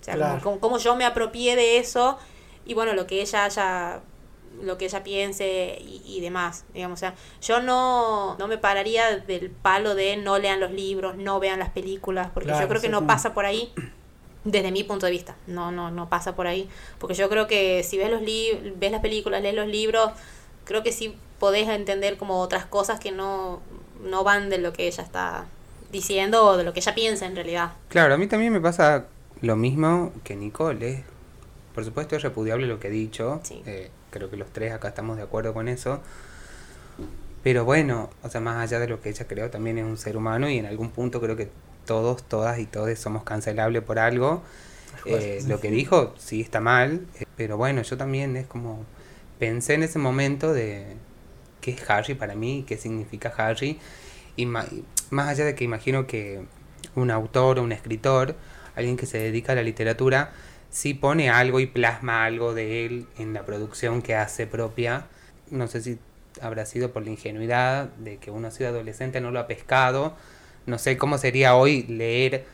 O sea, como, como, yo me apropié de eso y bueno, lo que ella haya lo que ella piense y, demás, digamos, o sea, yo no, no me pararía del palo de no lean los libros, no vean las películas, porque yo creo que no pasa por ahí desde mi punto de vista, no, no, no pasa por ahí, porque yo creo que si ves los ves las películas, lees los libros, creo que sí podés entender como otras cosas que no, no van de lo que ella está diciendo o de lo que ella piensa en realidad. Claro, a mí también me pasa lo mismo que Nicole, por supuesto es repudiable lo que he dicho, eh, creo que los tres acá estamos de acuerdo con eso. Pero bueno, o sea, más allá de lo que ella creó, también es un ser humano y en algún punto creo que todos, todas y todos somos cancelables por algo. Eh, lo que dijo sí está mal, eh, pero bueno, yo también es como pensé en ese momento de qué es Harry para mí, qué significa Harry, y más, más allá de que imagino que un autor o un escritor, alguien que se dedica a la literatura, sí pone algo y plasma algo de él en la producción que hace propia. No sé si habrá sido por la ingenuidad de que uno ha sido adolescente, no lo ha pescado. No sé cómo sería hoy leer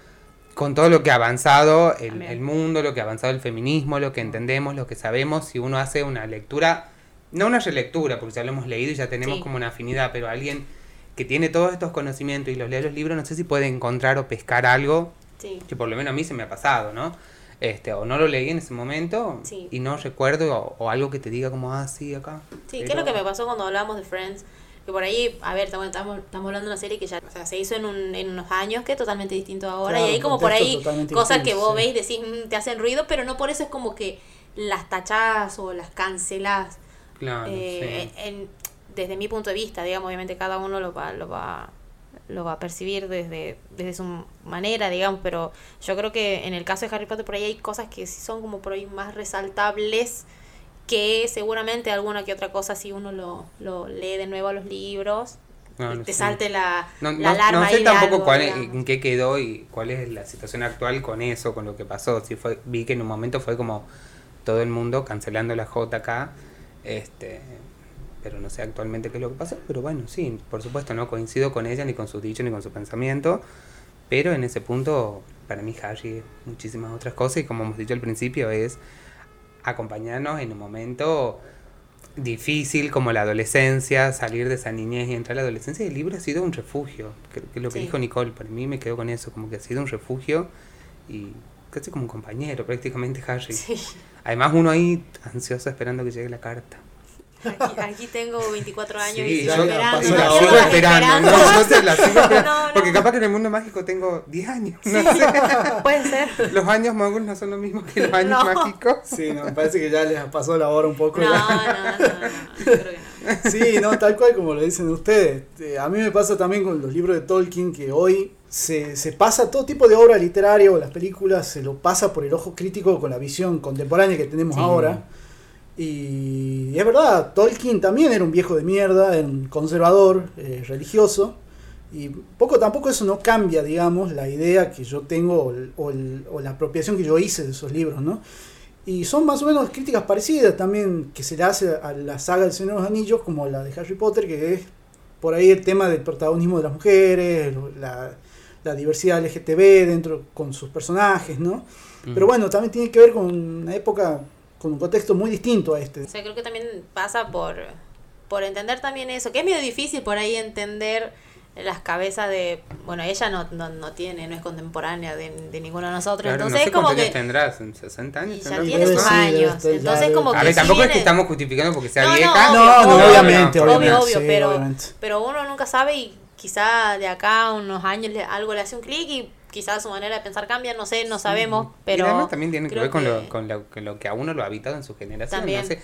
con todo lo que ha avanzado el, mundo, lo que ha avanzado el feminismo, lo que entendemos, lo que sabemos, si uno hace una lectura, no una relectura, porque ya lo hemos leído y ya tenemos como una afinidad, pero alguien que tiene todos estos conocimientos y los lee los libros, no sé si puede encontrar o pescar algo que por lo menos a mí se me ha pasado, ¿no? este o no lo leí en ese momento y no recuerdo o, algo que te diga como ah sí acá sí qué es lo que me pasó cuando hablamos de Friends que por ahí a ver estamos, estamos, hablando de una serie que ya o sea, se hizo en, un, en unos años que es totalmente distinto ahora y hay como por ahí cosas que vos veis decís mm, te hacen ruido pero no por eso es como que las tachás o las cancelás claro, eh, en, desde mi punto de vista digamos obviamente cada uno lo va lo va lo va a percibir desde, desde su manera, digamos, pero yo creo que en el caso de Harry Potter por ahí hay cosas que sí son como por ahí más resaltables que seguramente alguna que otra cosa si uno lo, lo lee de nuevo a los libros te salte la, no, la alarma. No, sé tampoco cuál en qué quedó y cuál es la situación actual con eso, con lo que pasó. Si fue, vi que en un momento fue como todo el mundo cancelando la JK, este, pero no sé actualmente qué es lo que pasa, pero bueno, sí, por supuesto no coincido con ella, ni con su dicho, ni con su pensamiento, pero en ese punto, para mí Harry muchísimas otras cosas, y como hemos dicho al principio, es acompañarnos en un momento difícil como la adolescencia, salir de esa niñez y entrar a la adolescencia, el libro ha sido un refugio, que, que lo que dijo Nicole, para mí me quedo con eso, como que ha sido un refugio y casi como un compañero prácticamente Harry. Además uno ahí ansioso esperando que llegue la carta. Aquí, tengo 24 años y sigo esperando. sigo esperando. No, Porque capaz que en el mundo mágico tengo 10 años. No sé. Puede ser. Los años magos no son lo mismo que los años mágicos. Sí, no, me parece que ya les pasó la hora un poco. No, no, no, no, Sí, no, tal cual como lo dicen ustedes. Eh, a mí me pasa también con los libros de Tolkien que hoy se, se, pasa todo tipo de obra literaria o las películas, se lo pasa por el ojo crítico con la visión contemporánea que tenemos ahora. Y es verdad, Tolkien también era un viejo de mierda, era un conservador eh, religioso. Y poco tampoco eso no cambia, digamos, la idea que yo tengo o, la apropiación que yo hice de esos libros, ¿no? Y son más o menos críticas parecidas también que se le hace a la saga del Señor de los Anillos, como la de Harry Potter, que es por ahí el tema del protagonismo de las mujeres, la, la diversidad LGTB dentro con sus personajes, ¿no? Pero bueno, también tiene que ver con una época, con un contexto muy distinto a este. O sea, creo que también pasa por, por entender también eso, que es medio difícil por ahí entender las cabezas de bueno ella no, no, no tiene no es contemporánea de, de ninguno de nosotros entonces es como que tendrás 60 años ya tiene sus años entonces como que a ver tampoco es que estamos justificando porque sea vieja. no, no, obviamente obvio obvio, pero pero uno nunca sabe y quizá de acá unos años algo le hace un clic y quizás su manera de pensar cambia, no sé, no sabemos, pero... Y además también tiene que ver con, Lo, con, lo, lo, que a uno lo ha habitado en su generación. También. No sé,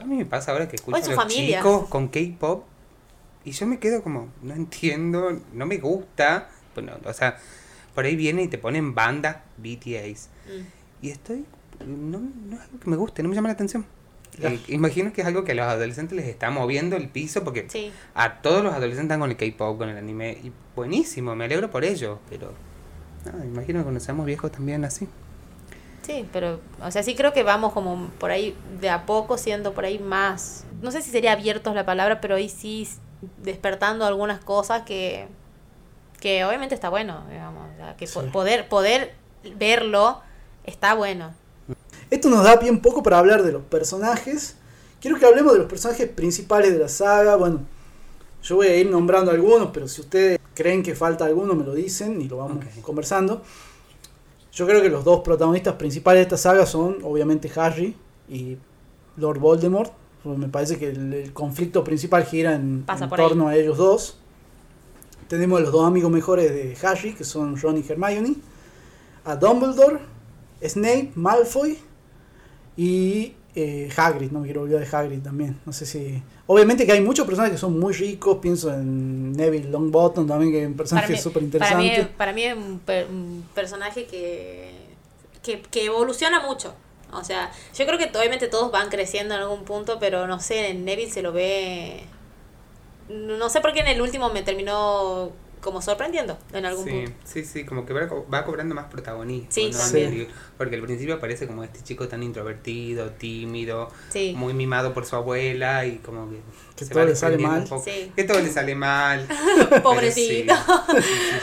a mí me pasa ahora que escucho a los chicos con K-pop y yo me quedo como, no entiendo, no me gusta. Bueno, o sea, por ahí viene y te ponen banda BTS. Mm. Y estoy, no, no es algo que me guste, no me llama la atención. Eh, imagino que es algo que a los adolescentes les está moviendo el piso porque a todos los adolescentes están con el K-pop, con el anime. Y buenísimo, me alegro por ello, pero imagino que cuando seamos viejos también así. Sí, pero, o sea, sí creo que vamos como por ahí de a poco siendo por ahí más, no sé si sería abiertos la palabra, pero ahí sí despertando algunas cosas que, que obviamente está bueno, digamos, que poder, poder verlo está bueno. Esto nos da bien poco para hablar de los personajes. Quiero que hablemos de los personajes principales de la saga. Bueno, yo voy a ir nombrando algunos, pero si ustedes creen que falta alguno, me lo dicen y lo vamos conversando. Yo creo que los dos protagonistas principales de esta saga son obviamente Harry y Lord Voldemort. Me parece que el, conflicto principal gira en, torno a ellos dos. Tenemos a los dos amigos mejores de Harry, que son Ron y Hermione. A Dumbledore, Snape, Malfoy y eh, Hagrid. No me quiero olvidar de Hagrid también. No sé si... Obviamente que hay muchos personajes que son muy ricos. Pienso en Neville Longbottom también, que es un personaje súper interesante. Para mí, es un, un personaje que, que, que evoluciona mucho. O sea, yo creo que obviamente todos van creciendo en algún punto, pero no sé, en Neville se lo ve... No sé por qué en el último me terminó como sorprendiendo en algún punto. Sí, sí, como que va, cobrando más protagonismo. Sí, también. Porque al principio parece como este chico tan introvertido, tímido, muy mimado por su abuela y como que... Que todo le sale mal. Que todo le sale mal. Pobrecito.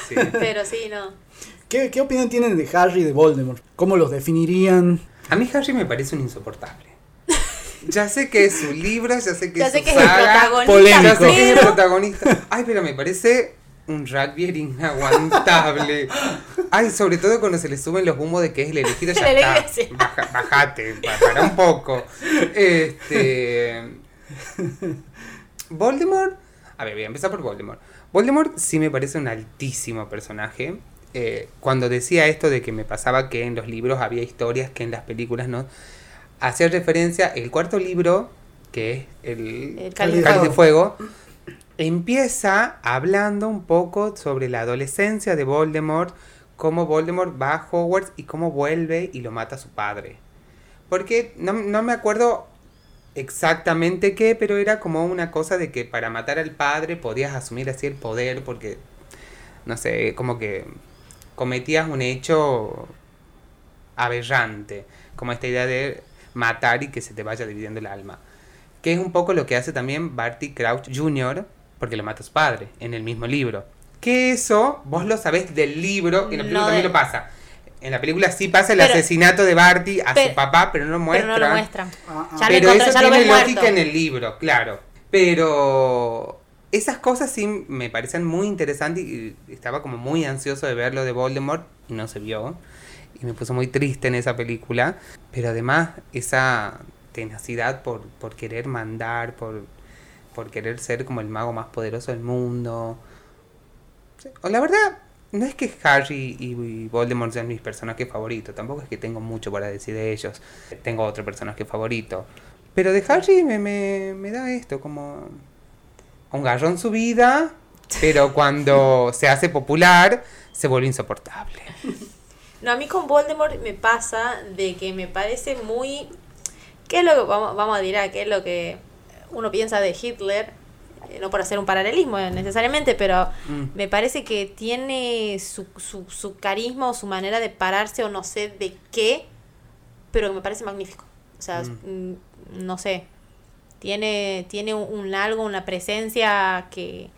Pero sí, no. ¿Qué, ¿Qué opinión tienen de Harry y de Voldemort? ¿Cómo los definirían? A mí Harry me parece un insoportable. Ya sé que es su libro, ya sé que ya es sé su que saga, es el ya sé que es el protagonista. Ay, pero me parece un rugby inaguantable. Ay, sobre todo cuando se le suben los humos de que es el elegido, ya está. bajate, para un poco. Este. Voldemort. A ver, voy a empezar por Voldemort. Voldemort sí me parece un altísimo personaje. Eh, cuando decía esto de que me pasaba que en los libros había historias que en las películas no, hacía referencia el cuarto libro, que es el, el Cáliz de Fuego, empieza hablando un poco sobre la adolescencia de Voldemort, cómo Voldemort va a Hogwarts y cómo vuelve y lo mata a su padre. Porque no, no me acuerdo exactamente qué, pero era como una cosa de que para matar al padre podías asumir así el poder, porque, no sé, como que cometías un hecho aberrante, como esta idea de matar y que se te vaya dividiendo el alma. Que es un poco lo que hace también Barty Crouch Jr., porque lo mata a su padre en el mismo libro. Que eso vos lo sabés del libro, y en la película también lo pasa. En la película sí pasa el asesinato de Barty a su papá, pero no lo muestran. Pero no lo muestran. Ah, ah. pero eso tiene lógica en el libro, claro. Pero esas cosas sí me parecen muy interesantes y estaba como muy ansioso de ver lo de Voldemort y no se vio. Y me puso muy triste en esa película. Pero además esa tenacidad por, por querer mandar, por, por querer ser como el mago más poderoso del mundo. O la verdad, no es que Harry y Voldemort sean mis personajes favoritos, tampoco es que tengo mucho para decir de ellos. Tengo otro personaje favorito. Pero de Harry me, me, me da esto, como un garrón su vida, pero cuando se hace popular se vuelve insoportable. No, a mí con Voldemort me pasa de que me parece muy... ¿Qué es lo que vamos, vamos a decir? ¿Qué es lo que uno piensa de Hitler? Eh, no por hacer un paralelismo necesariamente, pero mm. me parece que tiene su, su, su carisma o su manera de pararse o no sé de qué, pero me parece magnífico. O sea, mm. Mm, no sé, tiene, tiene un, algo, una presencia que,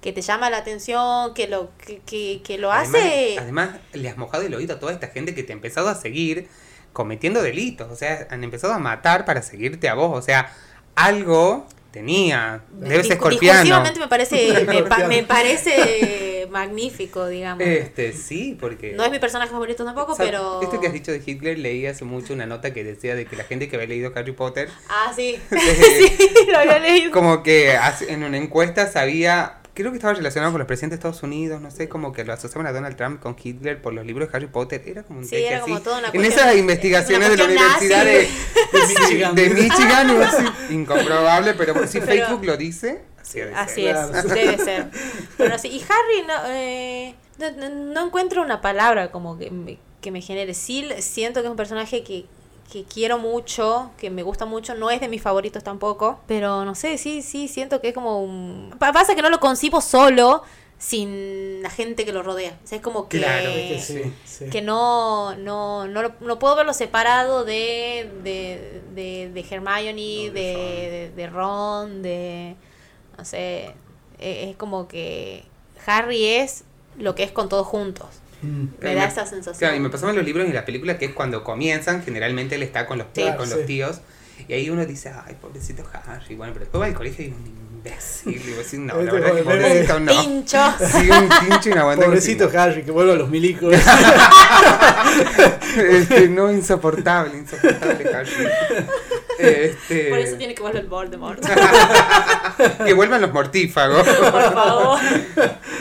que te llama la atención, que lo, que, que, lo hace... Además, le has mojado el oído a toda esta gente que te ha empezado a seguir cometiendo delitos, o sea, han empezado a matar para seguirte a vos, o sea, algo tenía. Debe ser escorpiano. me parece, me, parece magnífico, digamos. Este, sí, porque... No es mi personaje favorito tampoco, pero... Esto que has dicho de Hitler, leí hace mucho una nota que decía de que la gente que había leído Harry Potter... Ah, sí. sí, lo había leído. Como que en una encuesta sabía creo que estaba relacionado con los presidentes de Estados Unidos, no sé, como que lo asociaban a Donald Trump con Hitler por los libros de Harry Potter. Era como un sí, era como Toda una En esas investigaciones de la Universidad de, Michigan, de Michigan incomprobable, pero si Facebook lo dice, así debe así es, debe ser. Pero sí, y Harry no, eh, no, encuentro una palabra como que me, que me genere. Sí, siento que es un personaje que que quiero mucho, que me gusta mucho, no es de mis favoritos tampoco, pero no sé, sí, sí, siento que es como un... Pasa que no lo concibo solo sin la gente que lo rodea. O sea, es como que, claro, que, sí, que no, no, no, no, puedo verlo separado de, de, de, de Hermione, de, de, Ron, de... No sé, e, es como que Harry es lo que es con todos juntos. Mm. Me da esa sensación. Claro, y me pasó en los libros y en la película que es cuando comienzan, generalmente él está con los, con los tíos. Y ahí uno dice, ay, pobrecito Harry. Bueno, pero después va al colegio y un imbécil. Y digo, sí, no, la verdad que pobrecito no. Pincho. Sí, un pincho inaguantable. Pobrecito Harry, que vuelva a los milicos. este, no, insoportable, insoportable Harry. Este... Por eso tiene que volver el Voldemort. que vuelvan los mortífagos. Por favor.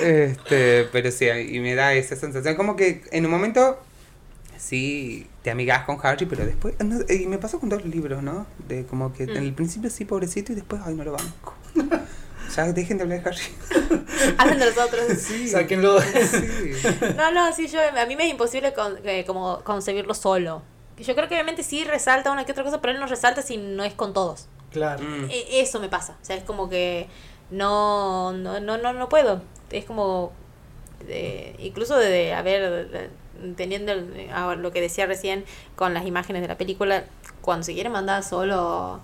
Este, pero sí, y me da esa sensación como que en un momento sí te amigas con Harry, pero después. y me pasó con dos libros, ¿no? De como que en el mm. principio sí, pobrecito, y después, ay, no lo banco. Ya dejen de hablar de Harry. Hablen de los otros. Sí. Sáquenlo. Sí. No, no, sí, yo, a mí me es imposible eh, como concebirlo solo. Yo creo que obviamente sí resalta una que otra cosa, pero él no resalta si no es con todos. Claro. Mm. E, eso me pasa. O sea, es como que no, no, no, no, no puedo. Es como, incluso de, haber, teniendo lo que decía recién con las imágenes de la película, cuando se quiere mandar solo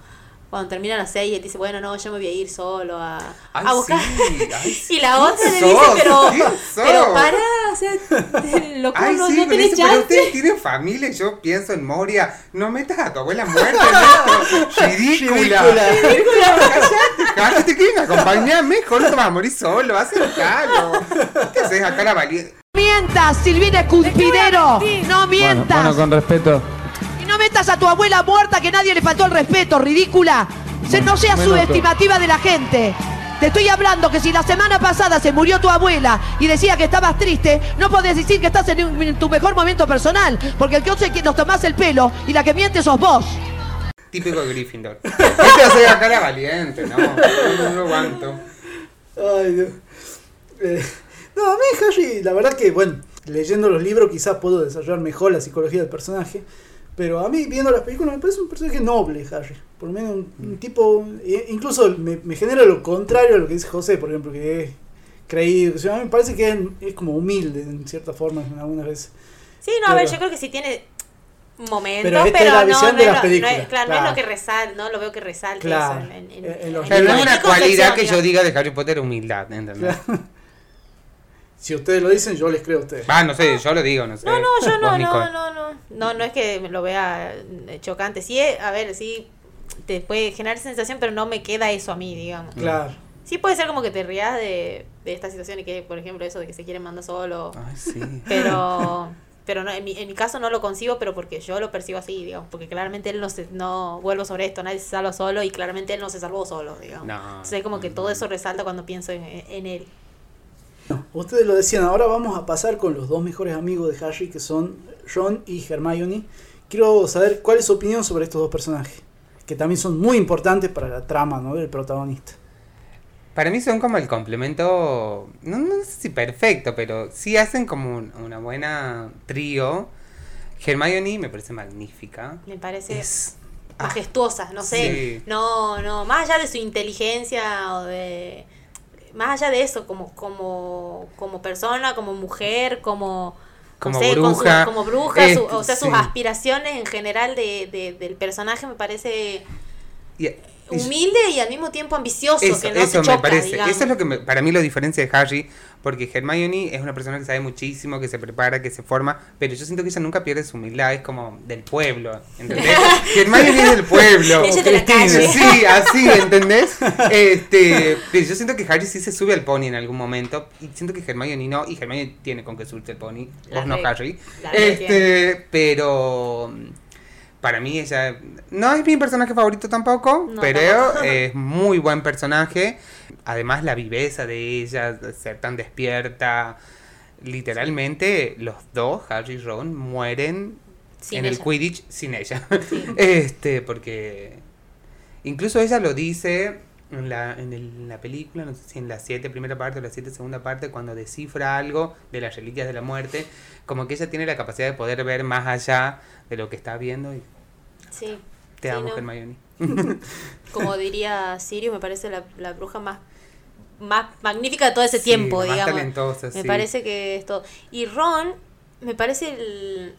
cuando termina la serie, dice, bueno, no, yo me voy a ir solo a, a buscar. y la otra le dice, pero, pero para, o sea, loco, Ay, no, sí, no tenés chance. Pero ustedes tienen familia, yo pienso en Moria, no metas a tu abuela muerta en esto. Ridícula. Ridícula. Cállate, quieren acompañar mejor, no te vas a morir solo, haz el calo. ¿Qué haces acá la valiente? mientas, Silvina Cuspidero. No mientas. Bueno, bueno, con respeto no metas a tu abuela muerta que nadie le faltó el respeto, ridícula. no seas subestimativa de la gente. Te estoy hablando que si la semana pasada se murió tu abuela y decía que estabas triste, no podés decir que estás en, tu mejor momento personal, porque el que que nos tomás el pelo y la que miente sos vos. Típico de Gryffindor. Este hace la cara valiente, no, no, lo aguanto. Ay, Dios. Eh, no, a mí Harry, la verdad que, bueno, leyendo los libros quizás puedo desarrollar mejor la psicología del personaje. Pero a mí, viendo las películas, me parece un personaje noble, Harry. Por lo menos un, tipo. E, incluso me, genera lo contrario a lo que dice José, por ejemplo, que es creído. a mí me parece que es, como humilde en cierta forma, algunas veces. Sí, no, a ver, yo creo que sí tiene momentos, pero, pero no, no, de las películas. claro, no es lo que resalta, no lo veo que resalte eso. En, en, en, no es una cualidad que yo diga de Harry Potter humildad, ¿entendés? Si ustedes lo dicen, yo les creo a ustedes. Ah, no sé, yo lo digo, no sé. No, no, yo no, no, no, no. No, no es que me lo vea eh, chocante. Sí, a ver, sí te puede generar sensación, pero no me queda eso a mí, digamos. Claro. Sí puede ser como que te rías de, de esta situación y que, por ejemplo, eso de que se quieren mandar solo. Ay, sí. Pero, pero no, en, mi, en mi caso no lo consigo, pero porque yo lo percibo así, digamos. Porque claramente él no se, no vuelvo sobre esto, nadie se salva solo y claramente él no se salvó solo, digamos. No. Entonces como que todo eso resalta cuando pienso en, en él. Ustedes lo decían, ahora vamos a pasar con los dos mejores amigos de Harry, que son Ron y Hermione. Quiero saber cuál es su opinión sobre estos dos personajes, que también son muy importantes para la trama ¿no? del protagonista. Para mí son como el complemento, no, sé si perfecto, pero sí hacen como una buena trío. Hermione me parece magnífica. Me parece ah, majestuosa, no sé. No, no, más allá de su inteligencia o de más allá de eso, como, como, como persona, como mujer, como, como bruja, como bruja o sea, sus aspiraciones en general de, del personaje me parece humilde y al mismo tiempo ambicioso, eso, que no eso se choca, me parece. digamos. Eso es lo que me- para mí lo diferencia de Harry, porque Hermione es una persona que sabe muchísimo, que se prepara, que se forma, pero yo siento que ella nunca pierde su humildad, es como del pueblo, ¿entendés? Hermione es del pueblo. Ella es de la Cristina. calle. Sí, así, ¿entendés? Este, pero yo siento que Harry sí se sube al pony en algún momento y siento que Hermione no, y Hermione tiene con qué subirse al pony, La vos no Harry. Este, pero para mí ella no es mi personaje favorito tampoco, No, pero es muy buen personaje. Además la viveza de ella, ser tan despierta, literalmente los dos, Harry y Ron, mueren Sin en el. Quidditch sin ella. este, porque incluso ella lo dice en la, en, el- en la película, no sé si en la 7 primera parte o la 7 segunda parte, cuando descifra algo de las reliquias de la muerte, como que ella tiene la capacidad de poder ver más allá de lo que está viendo y Sí. te Sí, amo, no. Hermione. Como diría Sirius, me parece la, la bruja más, más magnífica de todo ese Sí, tiempo, más digamos. talentosa, me sí. parece que es todo. Y Ron, me parece el,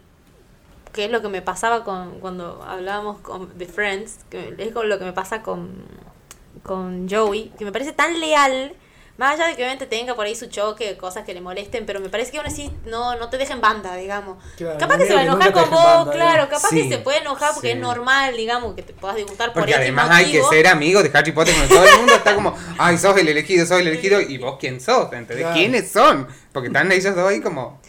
que es lo que me pasaba con cuando hablábamos con, de Friends, que es con lo que me pasa con, con Joey, que me parece tan leal. Más allá de que obviamente tenga por ahí su choque, cosas que le molesten, pero me parece que aún así no, no te deja en banda, digamos. Claro, capaz que se va a enojar con vos, banda, claro, capaz Sí, que se puede enojar porque sí. es normal, digamos, que te puedas disgustar por Porque además hay que ser amigo de Harry Potter cuando todo el mundo está como, ay, sos el elegido, sos el elegido, y vos quién sos, ¿entendés? Claro. ¿Quiénes son? Porque están ellos dos ahí como,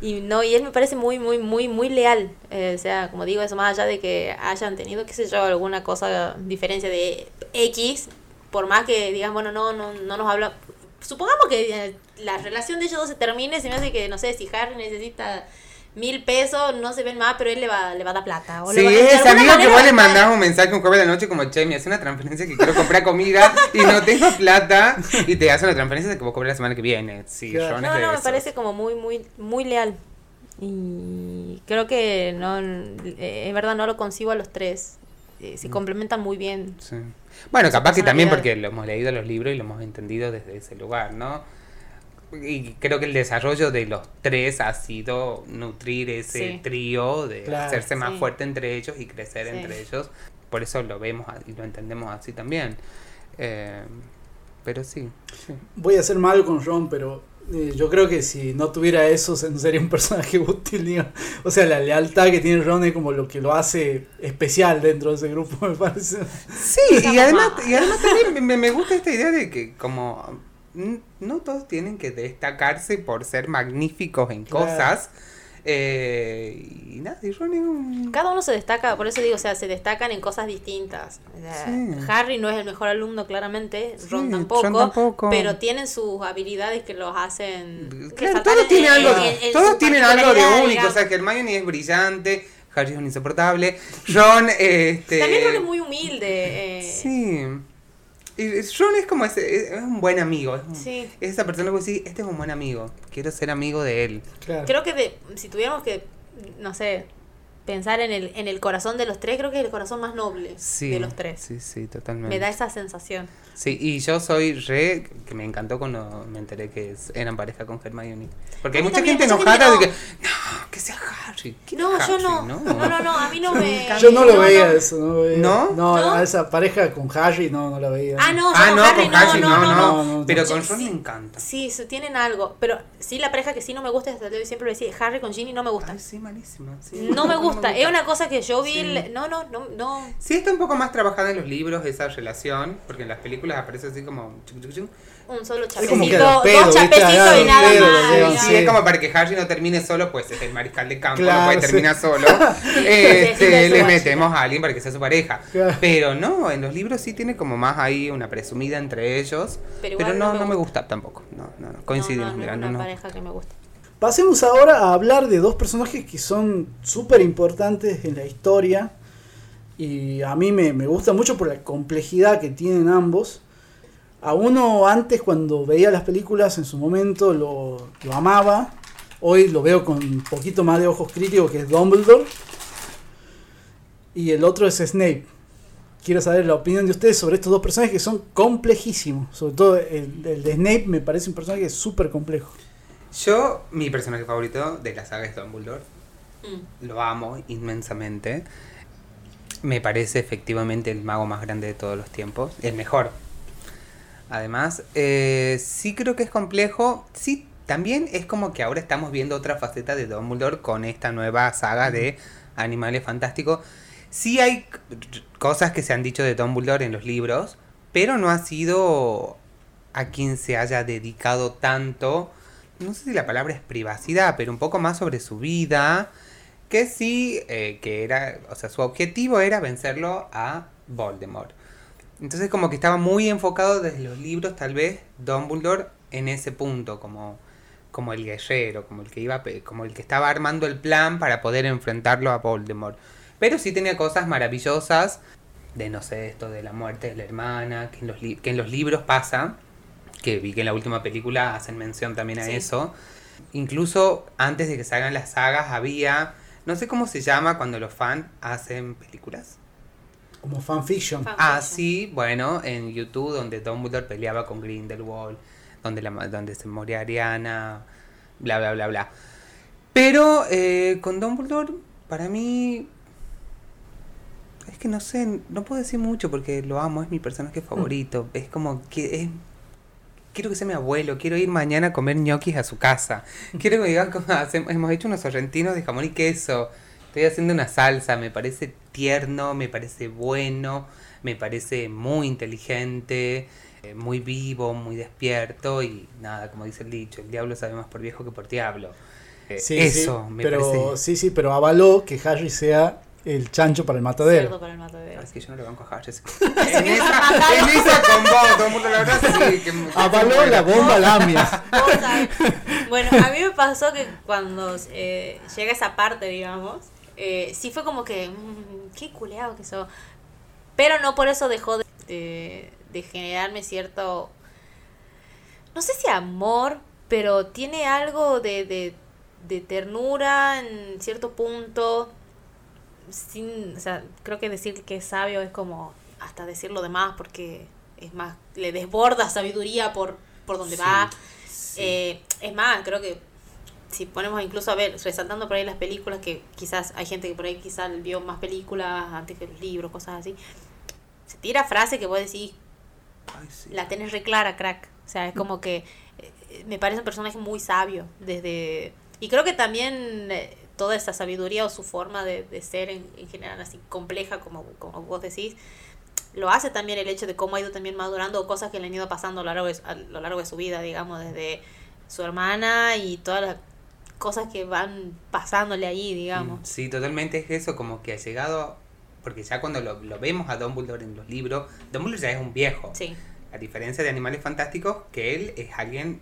Y no, y él me parece muy, muy, muy, muy leal. Eh, o sea, como digo, eso más allá de que hayan tenido, qué sé yo, alguna cosa, diferencia de X, por más que digan, bueno, no, no, no nos habla. Supongamos que eh, la relación de ellos dos se termine, se me hace que, no sé, si Harry necesita mil pesos, no se ven más, pero él le va, le va a dar plata. O le Sí, es amigo que vos le mandás un mensaje un jueves de la noche como, che, me hace una transferencia que quiero comprar comida y no tengo plata y te hace una transferencia de que vos cobres la semana que viene. Sí, Claro. No, de no, me esos. parece como muy, muy, muy leal. Y creo que no, eh, en verdad no lo concibo a los tres. Eh, Mm. se complementan muy bien. Sí. Bueno, capaz que también porque lo hemos leído los libros y lo hemos entendido desde ese lugar, ¿no? Y creo que el desarrollo de los tres ha sido nutrir ese Sí. trío, de Claro. hacerse más Sí. fuerte entre ellos y crecer Sí. entre ellos. Por eso lo vemos y lo entendemos así también. Eh, pero sí, sí. Voy a ser malo con Ron, pero eh, yo creo que si no tuviera eso, no sería un personaje útil. digo. O sea, la lealtad que tiene Ron es como lo que lo hace especial dentro de ese grupo, me parece. Sí, y además, y además también me, me gusta esta idea de que como no todos tienen que destacarse por ser magníficos en Claro. cosas. eh, y nada, y Ron es un... Cada uno se destaca, por eso digo, o sea, se destacan en cosas distintas. O sea, Sí. Harry no es el mejor alumno, claramente, Ron Sí, tampoco, Ron tampoco. pero tienen sus habilidades que los hacen. Claro, todos en- tienen en- algo, en- en todos tienen algo de único. O sea, digamos. que Hermione es brillante, Harry es un insoportable, Ron, este... También Ron es muy humilde. eh, Sí. Y Ron es como ese, es un buen amigo. Es, un- Sí. es esa persona que decís, este es un buen amigo. Quiero ser amigo de él. Claro. Creo que de- si tuviéramos que, no sé, pensar en el, en el corazón de los tres, creo que es el corazón más noble Sí. de los tres. Sí, sí, totalmente. Me da esa sensación. Sí, y yo soy re, que me encantó cuando me enteré que eran pareja con Hermione. Porque A hay mucha también, gente enojada gente de que, no, que sea Harry. ¿Quién No, yo Harry? no. No, no, no, a mí no me. Yo no lo no, veía no. eso, no lo veía. ¿No? No, ¿No? a esa pareja con Harry no, no la veía. Ah, no, Ah, con no, Harry con Harry no, no, no, no, no. Pero con Ron sí. me encanta. Sí, tienen algo. Pero sí, la pareja que sí no me gusta, siempre lo decía, Harry con Ginny no me gusta. Ay, sí, malísima. sí, No me gusta. Es una cosa que yo vi. Sí. el- No, no, no, no. Sí está un poco más trabajada en los libros esa relación, porque en las películas aparece así como... chuc, chuc, chuc. Un solo chapecito, pedo, dos chapecitos y nada pedo, más. Sí, es como para que Harry no termine solo, pues es el mariscal de campo, Claro, no puede sí. terminar solo. Este, le metemos a alguien para que sea su pareja. Claro. Pero no, en los libros sí tiene como más ahí una presumida entre ellos. Pero no, no me no me gusta. gusta tampoco. No, no, no. Coincidimos, no, no mira, es no, una no. pareja que me gusta. Pasemos ahora a hablar de dos personajes que son súper importantes en la historia. Y a mí me, me gusta mucho por la complejidad que tienen ambos. A uno antes cuando veía las películas en su momento lo, lo amaba. Hoy lo veo con un poquito más de ojos críticos que es Dumbledore. Y el otro es Snape. Quiero saber la opinión de ustedes sobre estos dos personajes que son complejísimos. Sobre todo el, el de Snape me parece un personaje súper complejo. Yo, mi personaje favorito de la saga es Dumbledore. Mm. Lo amo inmensamente. Me parece efectivamente el mago más grande de todos los tiempos, el mejor. Además, eh, sí creo que es complejo, sí también es como que ahora estamos viendo otra faceta de Dumbledore con esta nueva saga de Animales Fantásticos. Sí hay cosas que se han dicho de Dumbledore en los libros, pero no ha sido a quien se haya dedicado tanto, no sé si la palabra es privacidad, pero un poco más sobre su vida, que sí, eh, que era, o sea, su objetivo era vencerlo a Voldemort. Entonces como que estaba muy enfocado desde los libros, tal vez, Dumbledore en ese punto, como como el guerrero, como el que iba, como el que estaba armando el plan para poder enfrentarlo a Voldemort. Pero sí tenía cosas maravillosas de no sé esto de la muerte de la hermana, que en los, que en los libros pasa, que vi que en la última película hacen mención también a eso. Incluso antes de que salgan las sagas había, no sé cómo se llama cuando los fans hacen películas. Como fanfiction. Ah, sí, bueno, en YouTube donde Dumbledore peleaba con Grindelwald donde, la, donde se moría Ariana, bla, bla, bla, bla. Pero eh, con Dumbledore, para mí, es que no sé, no puedo decir mucho porque lo amo, es mi personaje mm. favorito. Es como que es quiero que sea mi abuelo, quiero ir mañana a comer ñoquis a su casa. Quiero que me digan cómo hemos hecho unos sorrentinos de jamón y queso. Estoy haciendo una salsa, me parece tierno, me parece bueno, me parece muy inteligente. Eh, muy vivo, muy despierto y nada, como dice el dicho, el diablo sabe más por viejo que por diablo. Eh, eso, me pero, Sí, sí, pero avaló que Harry sea el chancho para el matadero. para el matadero. Es que yo no le banco a Harry. en, esa, en esa con vos, todo el mundo la verdad sí, que, Avaló la bomba lamia. bueno, a mí me pasó que cuando eh, llega esa parte, digamos, eh, sí fue como que, mmm, qué culeado que eso. Pero no por eso dejó de de generarme cierto, no sé si amor, pero tiene algo de, de, de ternura en cierto punto. Sin, o sea, creo que decir que es sabio es como hasta decir lo demás porque es más, le desborda sabiduría por, por donde va. Eh, es más, creo que si ponemos incluso a ver, resaltando por ahí las películas, que quizás hay gente que por ahí quizás vio más películas antes que los libros, cosas así, se tira frase que vos decís, la tenés re clara, crack. O sea, es como que eh, me parece un personaje muy sabio. desde Y creo que también eh, toda esa sabiduría o su forma de, ser en, general así compleja, como, como vos decís, lo hace también el hecho de cómo ha ido también madurando cosas que le han ido pasando a lo largo de, a lo largo de su vida, digamos, desde su hermana y todas las cosas que van pasándole ahí, digamos. Mm, sí, totalmente es eso, como que ha llegado porque ya cuando lo, vemos a Dumbledore en los libros, Dumbledore ya es un viejo. Sí. A diferencia de Animales Fantásticos, que él es alguien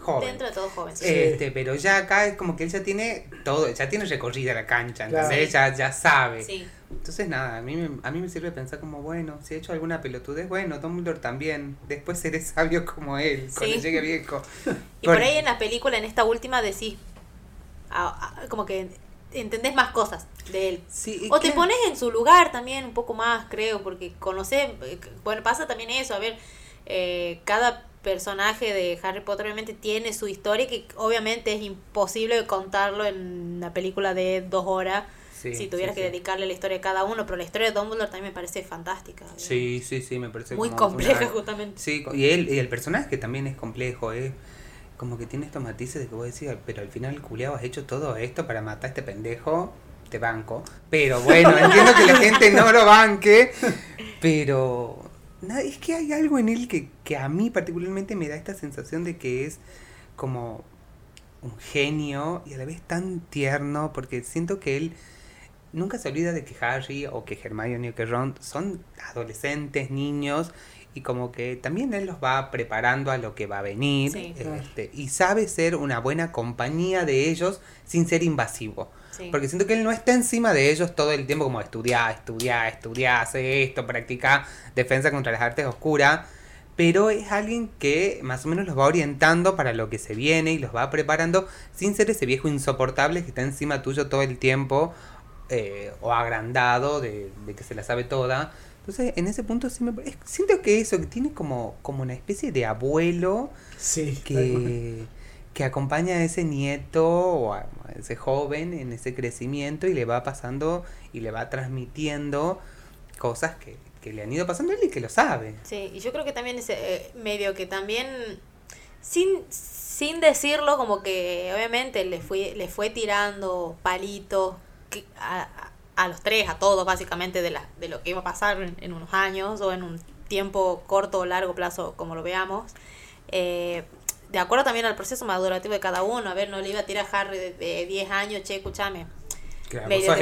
joven. Dentro de todo joven. Este, pero ya acá es como que él ya tiene todo, ya tiene recorrida la cancha, entonces ya, ya sabe. Sí. Entonces nada, a mí, me, a mí me sirve pensar como, bueno, si he hecho alguna pelotudez, bueno, Dumbledore también, después seré sabio como él, cuando llegue viejo. y por ahí en la película, en esta última, decís, como que entendés más cosas de él. o te pones en su lugar también un poco más, creo, porque conoces, bueno, pasa también eso, a ver, eh, cada personaje de Harry Potter obviamente tiene su historia que obviamente es imposible contarlo en una película de dos horas. si tuvieras que dedicarle la historia a cada uno, pero la historia de Dumbledore también me parece fantástica. Sí, sí, sí, me parece muy compleja justamente. Sí, y él y el personaje también es complejo, es como que tiene estos matices de que vos decís, pero al final, culiao, has hecho todo esto para matar a este pendejo, te banco. Pero bueno, entiendo que la gente no lo banque, pero es que hay algo en él que, que a mí particularmente me da esta sensación de que es como un genio y a la vez tan tierno, porque siento que él nunca se olvida de que Harry o que Hermione o que Ron son adolescentes, niños, y como que también él los va preparando a lo que va a venir este, y sabe ser una buena compañía de ellos sin ser invasivo. Porque siento que él no está encima de ellos todo el tiempo como estudiar, estudiar, estudiar, hace esto, practica defensa contra las artes oscuras, pero es alguien que más o menos los va orientando para lo que se viene y los va preparando sin ser ese viejo insoportable que está encima tuyo todo el tiempo eh, o agrandado de, de que se la sabe toda entonces, en ese punto sí me siento que eso, que tiene como, como una especie de abuelo que, que acompaña a ese nieto o a ese joven en ese crecimiento y le va pasando y le va transmitiendo cosas que, le han ido pasando a él y que lo sabe. Sí, y yo creo que también es eh, medio que también, sin, sin decirlo, como que obviamente le, fui, le fue tirando palitos a, a, los tres, a todos básicamente, de, la, de lo que iba a pasar en, unos años o en un tiempo corto o largo plazo, como lo veamos. Eh, de acuerdo también al proceso madurativo de cada uno. A ver, no le iba a tirar a Harry de, 10 años, che, escúchame.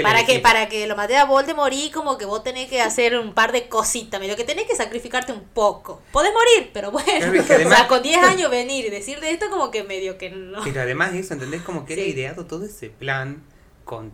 para que para que lo mate a Voldemort y como que vos tenés que hacer un par de cositas, medio que tenés que sacrificarte un poco. Podés morir, pero bueno, o sea, con 10 años venir y decir de esto como que medio que no. Pero además eso, ¿entendés? Como que sí. era ideado todo ese plan con,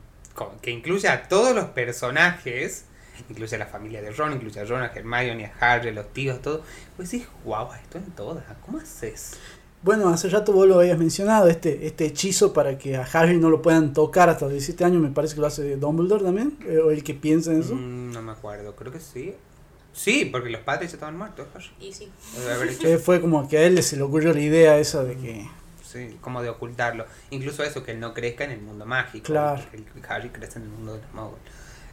que incluye a todos los personajes, incluye a la familia de Ron, incluye a Ron, a Hermione, a Harry, los tíos, todo. Pues sí, wow, esto en todas, ¿cómo haces? Bueno, hace rato vos lo habías mencionado, este, este hechizo para que a Harry no lo puedan tocar hasta los 17 años, me parece que lo hace Dumbledore también, eh, o el que piensa en eso. Mm, no me acuerdo, creo que sí. Sí, porque los padres estaban muertos. Y sí. fue como que a él se le ocurrió la idea esa de que... Sí, como de ocultarlo. Incluso eso, que él no crezca en el mundo mágico. Claro. Que Harry crece en el mundo de los muggles.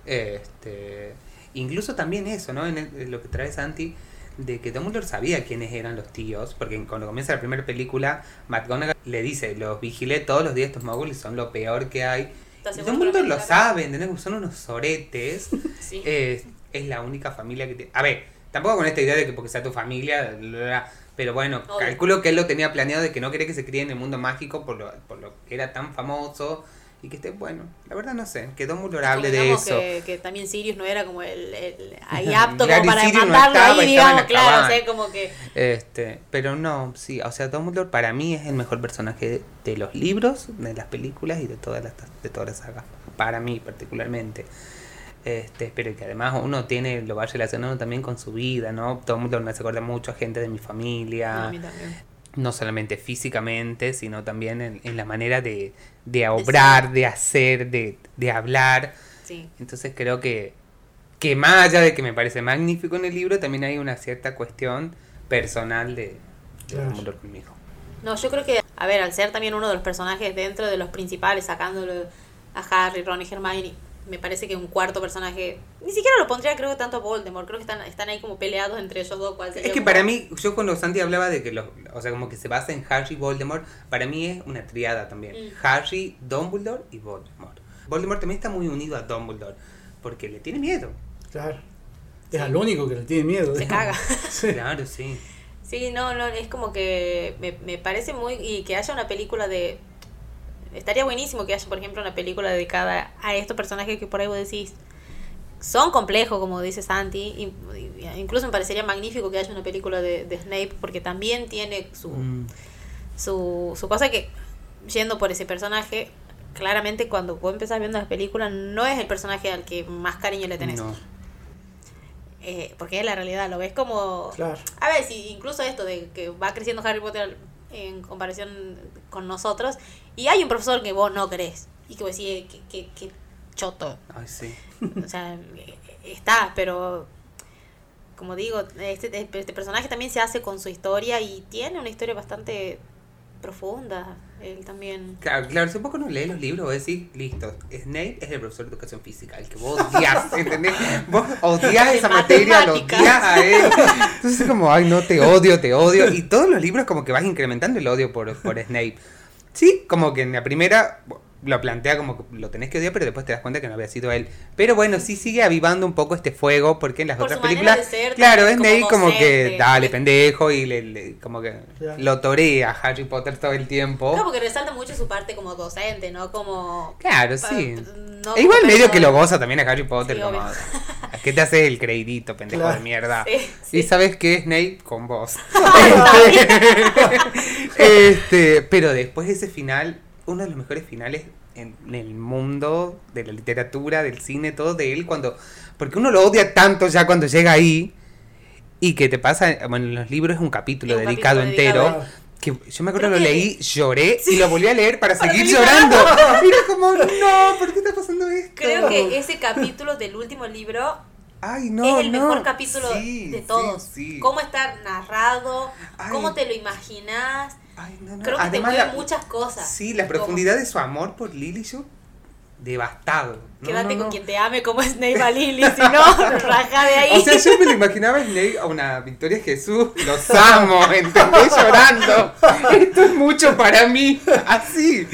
Este, incluso también eso, ¿no? En, lo que trae Santi de que Dumbledore sabía quiénes eran los tíos, porque cuando comienza la primera película, McGonagall le dice, los vigilé todos los días estos moguls son lo peor que hay. Dumbledore lo sabe, ¿entendés? Son unos soretes. es la única familia que tiene... A ver, tampoco con esta idea de que porque sea tu familia, pero bueno, calculo que él lo tenía planeado de que no quería que se críe en el mundo mágico por lo, por lo que era tan famoso y que esté bueno. La verdad no sé, quedó muy lorable de eso. Que, que, también Sirius no era como el, el ahí apto como para mandarlo ahí, digamos, claro, o sea, como que... Este, pero no, sí, o sea, Dumbledore para mí es el mejor personaje de, los libros, de las películas y de todas las, de todas las sagas. Para mí particularmente. Este, pero que además uno tiene, lo va relacionando también con su vida, ¿no? Dumbledore me acuerda mucho a gente de mi familia. A mí también no solamente físicamente, sino también en, la manera de, de obrar, de hacer, de, de hablar. Entonces creo que, que más allá de que me parece magnífico en el libro, también hay una cierta cuestión personal de, de conmigo. No, yo creo que, a ver, al ser también uno de los personajes dentro de los principales, sacándolo a Harry, Ron y Hermione, me parece que un cuarto personaje, ni siquiera lo pondría creo tanto a Voldemort, creo que están, están ahí como peleados entre ellos dos. Cuál es que para mí, yo cuando Santi hablaba de que los, o sea, como que se basa en Harry y Voldemort, para mí es una triada también. Mm. Harry, Dumbledore y Voldemort. Voldemort también está muy unido a Dumbledore, porque le tiene miedo. Claro. Es al único que le tiene miedo. Se caga. Claro, sí. Sí, no, no, es como que me, me parece muy... Y que haya una película de estaría buenísimo que haya, por ejemplo, una película dedicada a estos personajes que por ahí vos decís son complejos, como dice Santi. incluso me parecería magnífico que haya una película de, Snape, porque también tiene su, mm. su, su cosa que, yendo por ese personaje, claramente cuando vos empezás viendo las películas, no es el personaje al que más cariño le tenés. Eh, porque es la realidad, lo ves como... A ver, si incluso esto de que va creciendo Harry Potter en comparación con nosotros. Y hay un profesor que vos no crees. Y que vos decís, que, que, choto. Ay, sí. O sea, está, pero como digo, este, este personaje también se hace con su historia y tiene una historia bastante profunda. Él también. Claro, claro, si un poco no lee los libros, vos decís, listo, Snape es el profesor de educación física, el que vos odias, ¿entendés? Vos odias esa materia, lo odias a él. Entonces es como, ay, no, te odio, te odio. Y todos los libros como que vas incrementando el odio por, por Snape. Sí, como que en la primera, lo plantea como que lo tenés que odiar, pero después te das cuenta que no había sido él. Pero bueno, sí sigue avivando un poco este fuego, porque en las otras películas, claro, es Nate como, que dale pendejo y le, como que lo torea a Harry Potter todo el tiempo. No, porque resalta mucho su parte como docente, ¿no? Como Claro, sí. E igual medio que lo goza también a Harry Potter como ¿Qué te hace el crédito, pendejo de mierda? Y sabes qué, Snape con vos. este, pero después de ese final uno de los mejores finales en, el mundo de la literatura, del cine, todo de él, cuando. Porque uno lo odia tanto ya cuando llega ahí. Y que te pasa, bueno, en los libros es un capítulo dedicado entero. Que yo me acuerdo lo leí, lloré y lo volví a leer para, seguir llorando. Era como, no, ¿por qué está pasando esto? Creo que ese capítulo del último libro Ay, no, es el mejor capítulo de todos. Cómo está narrado, cómo te lo imaginas. Creo que te mueve muchas cosas. Sí, la profundidad de su amor por Lily, yo devastado. Quédate con quien te ame como Snape a Lily, si no, raja de ahí. O sea, yo me lo imaginaba a Snape a una Victoria Jesús, los amo, ¿entendés? Llorando. Esto es mucho para mí, así.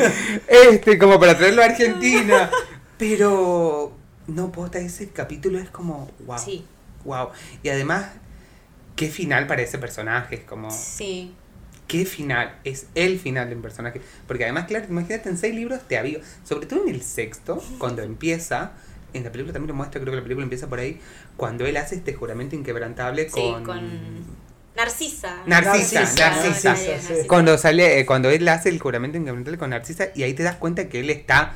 Este, como para traerlo a Argentina. Pero, no, posta, ese capítulo es como, wow. Sí. Wow. Y además, qué final para ese personaje, es como... Sí qué final, es el final de un personaje. Porque además, claro, imagínate en seis libros te había, sobre todo en el sexto, cuando empieza, en la película también lo muestra, creo que la película empieza por ahí, cuando él hace este juramento inquebrantable con... con... Narcisa. Narcisa, Narcisa. Cuando sale, eh, cuando él hace el juramento inquebrantable con Narcisa y ahí te das cuenta que él está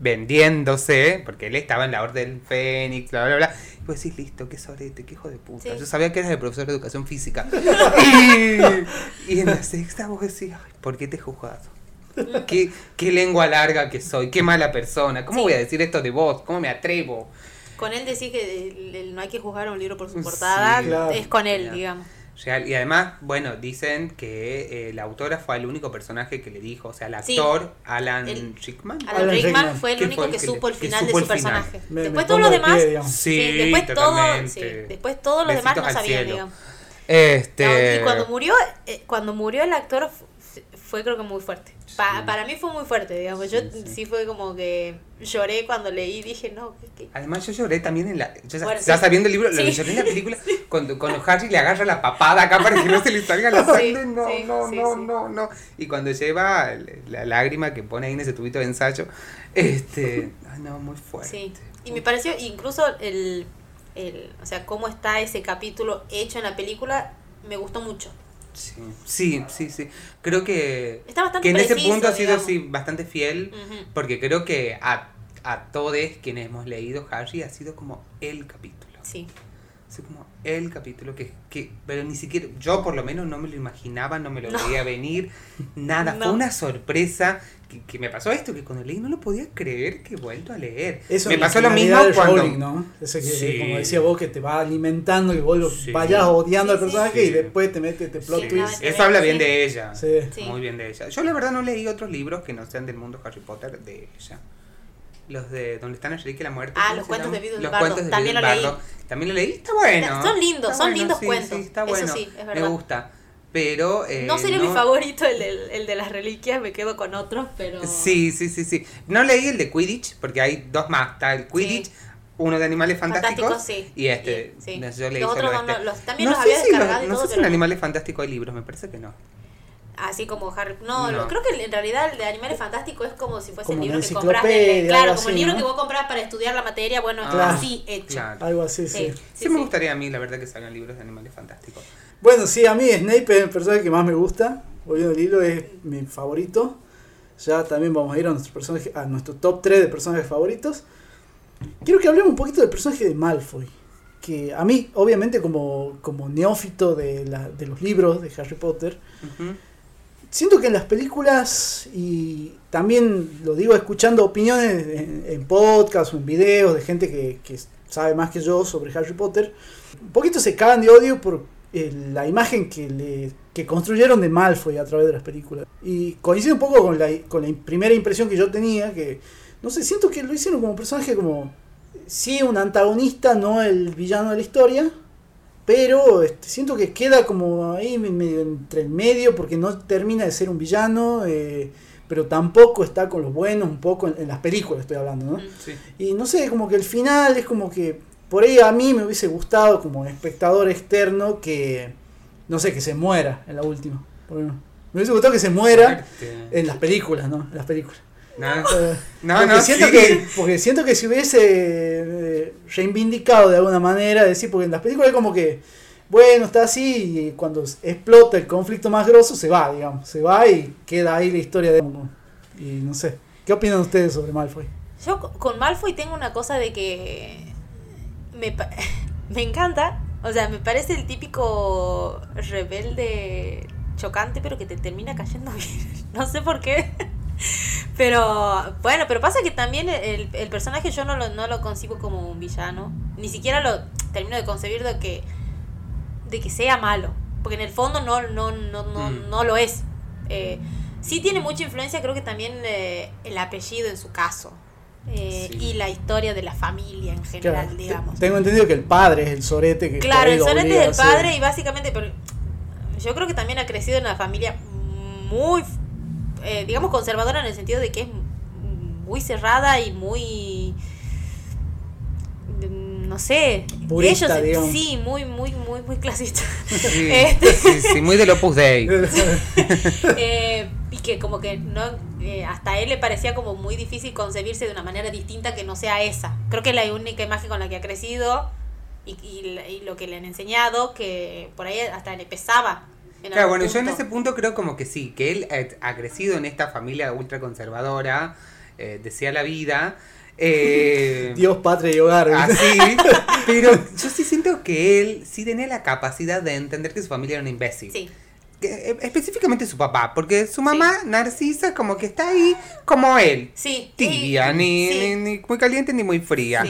vendiéndose, porque él estaba en la Orden Fénix, bla, bla, bla. Y vos decís, listo, qué sorete, qué hijo de puta. Yo sabía que eras el profesor de educación física. y, en la sexta vos decís, Ay, ¿por qué te he juzgado? ¿Qué, qué lengua larga que soy, qué mala persona. ¿Cómo voy a decir esto de vos? ¿Cómo me atrevo? Con él decís que no hay que juzgar a un libro por su portada, es con él, digamos. Y además, bueno, dicen que eh, la autora fue el único personaje que le dijo, o sea, el actor Alan Rickman. Alan Rickman fue el único que, supo el final de su personaje. después todos los demás, sí, después, todo, después todos los demás no sabían, digamos. Este... y cuando murió, eh, cuando murió el actor fue creo que muy fuerte. Para mí fue muy fuerte, digamos. Yo sí, fue como que lloré cuando leí, dije, no. Además, yo lloré también en la. ya, sabiendo el libro, lo lloré en la película, cuando, cuando Harry le agarra la papada acá para que no se le salga la sangre. no, no, no, no, no. Y cuando lleva la lágrima que pone ahí en ese tubito de ensayo, este. ay, no, muy fuerte. Sí. Y me pareció incluso el, el. O sea, cómo está ese capítulo hecho en la película, me gustó mucho. Sí, sí, sí, Creo que, que en ese punto ha sido sí, bastante fiel, porque creo que a, a todos quienes hemos leído Harry ha sido como el capítulo. Sí. Así como el capítulo que, que, pero ni siquiera, yo por lo menos no me lo imaginaba, no me lo veía venir, nada, fue una sorpresa que, me pasó esto, que cuando leí no lo podía creer que he vuelto a leer. Eso me pasó lo mismo cuando... ¿no? Ese que, como decía vos, que te va alimentando y vos vayas odiando al personaje y después te mete este plot twist. Eso habla bien de ella, muy bien de ella. Yo la verdad no leí otros libros que no sean del mundo Harry Potter de ella. Los de donde están el y la muerte. Ah, los cuentos de Vido Los cuentos de También lo leí. También lo leí. Está bueno. Son lindos, son lindos cuentos. está bueno. Eso sí, es verdad. Me gusta. Pero. Eh, no sería mi favorito el de, el de las reliquias, me quedo con otros, pero. Sí, sí, sí, sí. No leí el de Quidditch, porque hay dos más. Está el Quidditch. Uno de animales fantásticos sí. y este. Sí. Yo leí los otros no, los, también los había descargado. no sé si en Animales Fantásticos hay libros, me parece que no así como Harry no, no. creo que en realidad el de Animales Fantásticos es como si fuese el libro que compras claro como el libro que vos compras para estudiar la materia bueno así hecho algo así sí sí, me gustaría a mí la verdad que salgan libros de Animales Fantásticos bueno sí a mí Snape es el personaje que más me gusta. Volviendo el libro es mi favorito. Ya también vamos a ir a nuestro personaje a nuestro top 3 de personajes favoritos. Quiero que hablemos un poquito del personaje de Malfoy que a mí obviamente como, como neófito de, la, de los libros de Harry Potter siento que en las películas, y también lo digo escuchando opiniones en, en podcast o en videos de gente que, sabe más que yo sobre Harry Potter, un poquito se cagan de odio por eh, la imagen que, le, que construyeron de Malfoy a través de las películas. Y coincide un poco con la, con la primera impresión que yo tenía, que, no sé, siento que lo hicieron como personaje como, sí, un antagonista, no el villano de la historia, pero este, siento que queda como ahí entre el medio porque no termina de ser un villano, eh, pero tampoco está con los buenos, un poco en, las películas estoy hablando, ¿no? Y no sé, como que el final es como que por ahí a mí me hubiese gustado como espectador externo que, no sé, que se muera en la última. me hubiese gustado que se muera en las películas, ¿no? En las películas. No, no, siento que, porque siento que si hubiese eh, reivindicado de alguna manera, decir, porque en las películas es como que, bueno, está así y cuando explota el conflicto más grosso se va, digamos, se va y queda ahí la historia de. Y no sé, ¿qué opinan ustedes sobre Malfoy? Yo con Malfoy tengo una cosa de que me, me encanta, o sea, me parece el típico rebelde chocante, pero que te termina cayendo bien. No sé por qué. Pero bueno, pero pasa que también el, el personaje yo no lo, no lo concibo como un villano. Ni siquiera lo termino de concebir de que, de que sea malo. Porque en el fondo no, no, no, no, mm. no lo es. Eh, sí tiene mucha influencia, creo que también eh, el apellido en su caso. Eh, y la historia de la familia en general, digamos. Tengo entendido que el padre es el sorete que Claro, el sorete es el padre y básicamente, pero yo creo que también ha crecido en una familia muy, eh, digamos, conservadora en el sentido de que es muy cerrada y muy no sé, ellos sí, muy, muy, muy, muy clasista. Este. Sí, sí, muy del Opus Dei. eh, y que como que no, eh, hasta a él le parecía como muy difícil concebirse de una manera distinta que no sea esa. Creo que es la única imagen con la que ha crecido y, y, lo que le han enseñado, que por ahí hasta le pesaba. Claro, bueno, yo en ese punto creo como que sí, que él ha crecido en esta familia ultraconservadora, eh, decía la vida, eh, Dios, patria y hogar. Así, pero yo sí siento que él sí tenía la capacidad de entender que su familia era un imbécil. Sí. Eh, específicamente su papá, porque su mamá, Narcisa, como que está ahí como él. Sí. Tibia, ni, ni, muy caliente ni muy fría.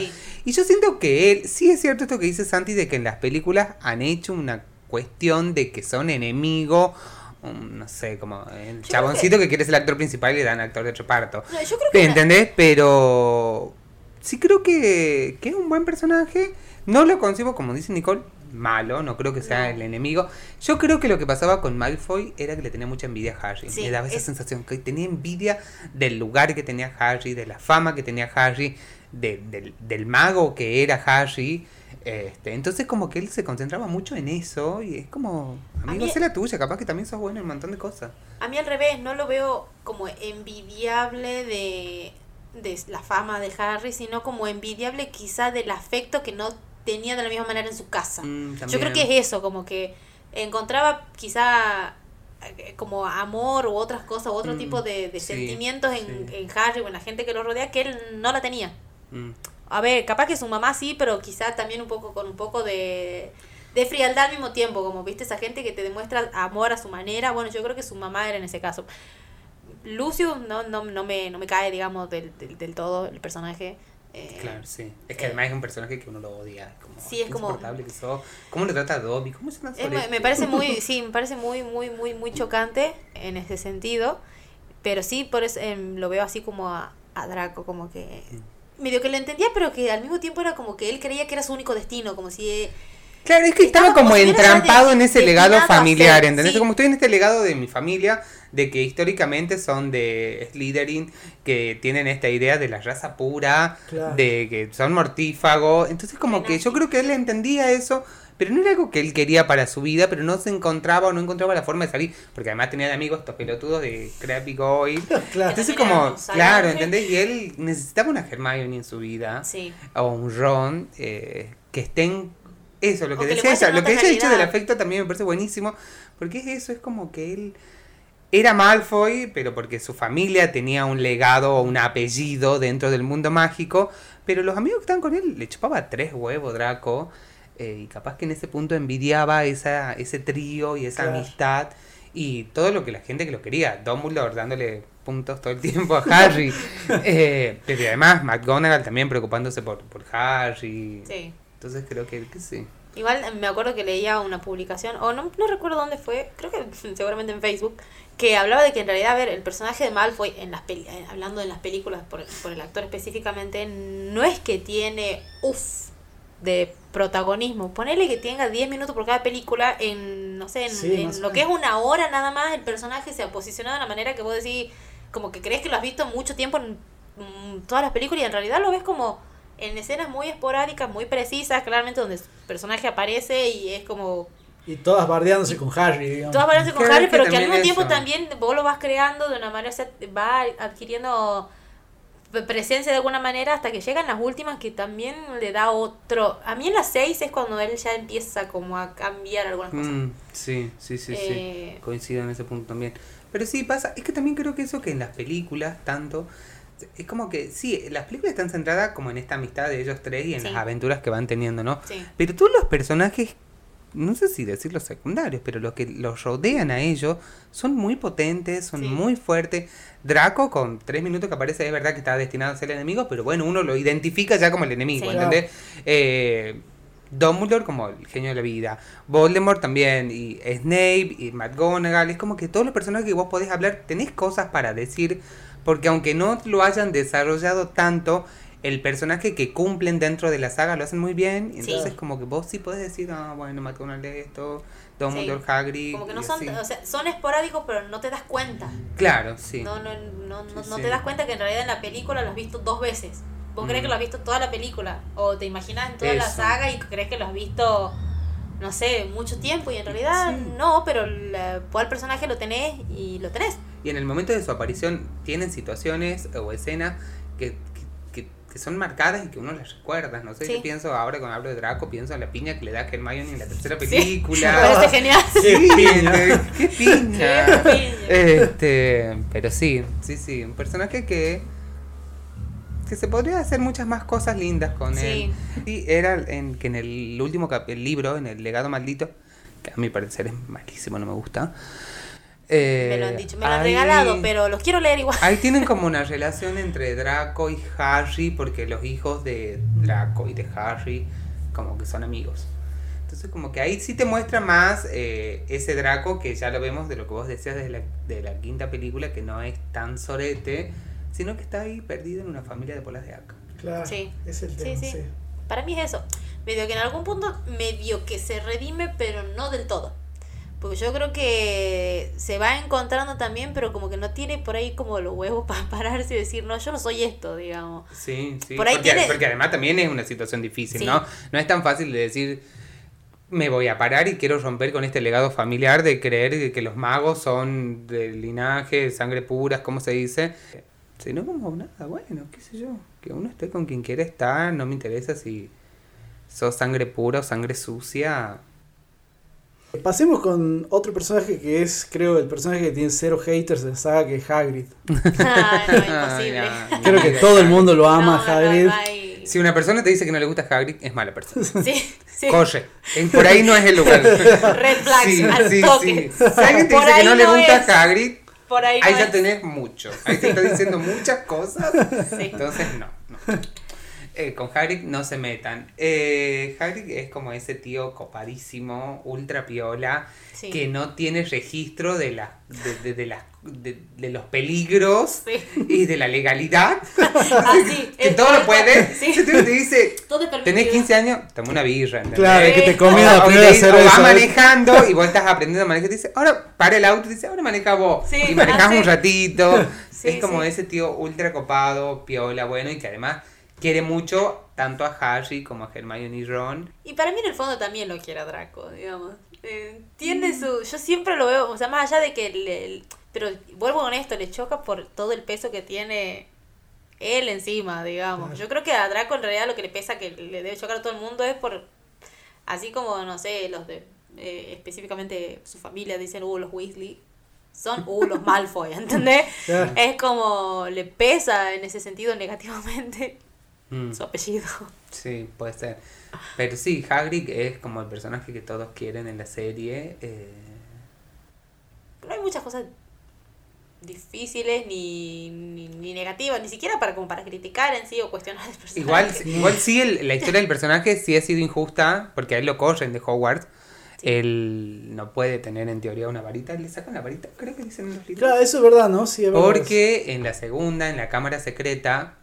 Y yo siento que él, sí es cierto esto que dice Santi, de que en las películas han hecho una cuestión de que son enemigos no sé, como el chaboncito que... quiere ser el actor principal y le dan actor de reparto. No, yo creo que ¿Entendés? Pero sí creo que, que es un buen personaje. No lo concibo, como dice Nicole, malo, no creo que sea el enemigo. Yo creo que lo que pasaba con Malfoy era que le tenía mucha envidia a Harry. le daba esa sensación que tenía envidia del lugar que tenía Harry, de la fama que tenía Harry, del, del mago que era Harry. Este, entonces como que él se concentraba mucho en eso y es como, amigo, sé la tuya, capaz que también sos bueno en un montón de cosas. A mí al revés, no lo veo como envidiable de, de la fama de Harry, sino como envidiable quizá del afecto que no tenía de la misma manera en su casa. Mm, Yo creo que es eso, como que encontraba quizá eh, como amor u otras cosas, u otro mm, tipo de, sentimientos en, en, Harry o en la gente que lo rodea que él no la tenía. Mm a ver, capaz que su mamá sí, pero quizá también un poco con un poco de, de frialdad al mismo tiempo, como viste esa gente que te demuestra amor a su manera. Bueno, yo creo que su mamá era en ese caso. Lucio no, no, no, me, no me cae, digamos, del, del, todo el personaje. Eh, claro, sí. Es que además es un personaje que uno lo odia. Como, sí, es como. Que ¿Cómo le trata a Dobby? ¿Cómo se me, me parece muy, sí, me parece muy, muy, muy, muy chocante en ese sentido. Pero sí, por eso em, lo veo así como a, a Draco, como que. Mm medio que lo entendía, pero que al mismo tiempo era como que él creía que era su único destino, como si... Eh, claro, es que estaba, como, entrampado en ese legado familiar, ¿entendés? Como estoy en este legado de mi familia, de que históricamente son de Slytherin, que tienen esta idea de la raza pura, de que son mortífagos. Entonces como que yo creo que él entendía eso, pero no era algo que él quería para su vida, pero no se encontraba o no encontraba la forma de salir, porque además tenía de amigos estos pelotudos de Crappy Goy. claro. Entonces como, claro, ¿entendés? Y él necesitaba una Hermione en su vida, sí. o un Ron, eh, que estén eso, lo que, decía ella, lo que ella ha dicho del afecto también me parece buenísimo, porque es eso, es como que él era Malfoy, pero porque su familia tenía un legado o un apellido dentro del mundo mágico, pero los amigos que estaban con él le chupaba tres huevos Draco, eh, y capaz que en ese punto envidiaba esa, ese trío y esa amistad y todo lo que la gente que lo quería. Dumbledore dándole puntos todo el tiempo a Harry. eh, pero además McGonagall también preocupándose por, por Harry. Sí. Entonces creo que, sí. Igual me acuerdo que leía una publicación, o no, no recuerdo dónde fue, creo que seguramente en Facebook, que hablaba de que en realidad, a ver, el personaje de Malfoy, en las peli eh, hablando en las películas por, por el actor específicamente, no es que tiene, uff, de protagonismo. Ponele que tenga 10 minutos por cada película en, no sé, en, lo que es una hora nada más, el personaje se ha posicionado de una manera que vos decís, como que crees que lo has visto mucho tiempo en todas las películas y en realidad lo ves como en escenas muy esporádicas, muy precisas, claramente donde el personaje aparece y es como... Y todas bardeándose con Harry, digamos. Todas bardeándose con Harry, pero que, al mismo tiempo también vos lo vas creando de una manera, o sea, va adquiriendo presencia de alguna manera hasta que llegan las últimas que también le da otro... A mí en las seis es cuando él ya empieza como a cambiar algunas cosas. Mm, sí, sí, sí, sí. Eh, Coincido en ese punto también. Pero sí pasa, es que también creo que eso que en las películas tanto... Es como que, sí, las películas están centradas como en esta amistad de ellos tres y en las aventuras que van teniendo, ¿no? Sí. Pero todos los personajes no sé si decir los secundarios, pero los que los rodean a ellos son muy potentes, son muy fuertes. Draco, con tres minutos que aparece, es verdad que está destinado a ser el enemigo, pero bueno, uno lo identifica ya como el enemigo, ¿entendés? Eh, Dumbledore como el genio de la vida, Voldemort también, y Snape, y McGonagall, es como que todos los personajes que vos podés hablar, tenés cosas para decir, porque aunque no lo hayan desarrollado tanto, el personaje que cumplen dentro de la saga lo hacen muy bien, entonces como que vos sí podés decir, ah, bueno, McGonagall esto, Dumbledore, Hagrid. Como que no son, o sea, son esporádicos, pero no te das cuenta. Claro, sí. No, no, no, no, no te das cuenta que en realidad en la película lo has visto dos veces. Vos crees que lo has visto toda la película o te imaginas en toda la saga y crees que lo has visto, no sé, mucho tiempo y en realidad no, pero el personaje lo tenés y lo tenés. Y en el momento de su aparición tienen situaciones o escenas que, que, que son marcadas y que uno las recuerda. No sé, yo pienso ahora cuando hablo de Draco, pienso en la piña que le da a Hermione en la tercera película. Me parece genial. ¡Qué piña! ¡Qué piña! Este, pero sí, sí, sí. Un personaje que que se podría hacer muchas más cosas lindas con él. Y era en, que en el último el libro, en el legado maldito, que a mi parecer es malísimo, no me gusta. me lo han dicho, me lo han regalado, pero los quiero leer igual. Ahí tienen como una relación entre Draco y Harry, porque los hijos de Draco y de Harry como que son amigos. Entonces como que ahí sí te muestra más eh, ese Draco que ya lo vemos de lo que vos decías de la, de la quinta película, que no es tan sorete, sino que está ahí perdido en una familia de polas de acá. Claro, sí. es el tema. Sí, Para mí es eso. Medio que en algún punto, medio que se redime, pero no del todo. Porque yo creo que se va encontrando también, pero como que no tiene por ahí como los huevos para pararse y decir, no, yo no soy esto, digamos. Sí, sí. Por ahí porque, porque además también es una situación difícil, ¿no? No es tan fácil de decir, me voy a parar y quiero romper con este legado familiar de creer que los magos son de linaje, de sangre pura, ¿cómo se dice? No como nada, bueno, qué sé yo, que uno esté con quien quiera estar, no me interesa si sos sangre pura o sangre sucia. Pasemos con otro personaje que es, creo, el personaje que tiene cero haters de la saga, que es Hagrid. Ah, no, imposible. creo que todo el mundo lo ama, Hagrid. Si una persona te dice que no le gusta Hagrid, es mala persona. Sí, sí. Corre. Por ahí no es el lugar. Red flags sí, al sí, toque. Si alguien te dice que no, le gusta Hagrid, ahí, ya tenés mucho. Ahí te está diciendo muchas cosas. Entonces, no. Eh, con Hagrid no se metan. Eh, Hagrid es como ese tío copadísimo, ultra piola, que no tiene registro de, la, de, de, de, los peligros y de la legalidad. Así, que todo lo puede. Sí. te dice, tenés 15 años, toma una birra. Claro, que te comí la O va manejando y vos estás aprendiendo a manejar. Te dice, ahora para el auto, dice, ahora maneja vos. y manejás un ratito. es como ese tío ultra copado, piola, bueno, y que además quiere mucho tanto a Harry como a Hermione y Ron. Y para mí en el fondo también lo quiere a Draco, digamos. Eh, tiene su... Yo siempre lo veo, o sea, más allá de que... El, pero vuelvo con esto, le choca por todo el peso que tiene él encima, digamos. Yo creo que a Draco en realidad lo que le pesa que le debe chocar a todo el mundo es por... Así como, no sé, los de... Eh, específicamente su familia dicen, uh, los Weasley son uh, los Malfoy, ¿entendés? Es como le pesa en ese sentido negativamente. Mm. su apellido. Sí, puede ser. Pero sí, Hagrid es como el personaje que todos quieren en la serie. Eh... No hay muchas cosas difíciles ni, ni, negativas, ni siquiera para como para criticar en sí o cuestionar el personaje. Igual, igual sí, la historia del personaje sí ha sido injusta, porque a él lo corren de Hogwarts. Él no puede tener en teoría una varita, le sacan la varita, creo que dicen en los libros. Claro, eso es verdad, ¿no? Sí, Porque en la segunda, en la cámara secreta,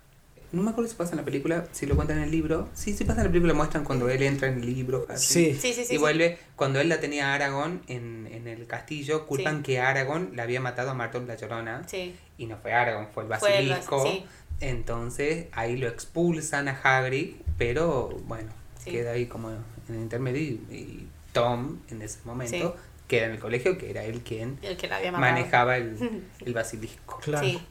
no me acuerdo si pasa en la película, si lo cuentan en el libro. Sí, sí pasa en la película, muestran cuando él entra en el libro. Sí. Sí, sí, y vuelve, cuando él la tenía a Aragón en, en el castillo, culpan que Aragón la había matado a Martón la Llorona. Y no fue Aragón, fue el basilisco. Entonces ahí lo expulsan a Hagrid, pero bueno, queda ahí como en el intermedio y, Tom en ese momento queda en el colegio, que era él quien manejaba el, el basilisco.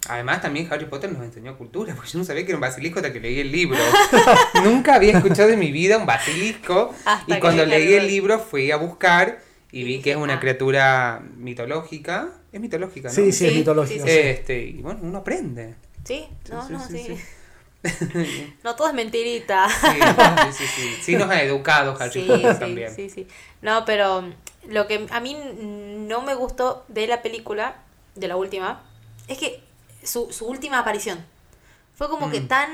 Además, también Harry Potter nos enseñó cultura, porque yo no sabía que era un basilisco hasta que leí el libro. Nunca había escuchado en mi vida un basilisco. y cuando leí el libro fui a buscar y vi que es una ah". criatura mitológica. Es mitológica, ¿no? Sí, sí, es mitológica. Este, y bueno, uno aprende. Sí, no, no, sí. no todo es mentirita. Sí, sí, sí, sí. nos ha educado Harry Potter también. Sí, sí. No, pero lo que a mí no me gustó de la película, de la última, es que su, su última aparición fue como que mm. tan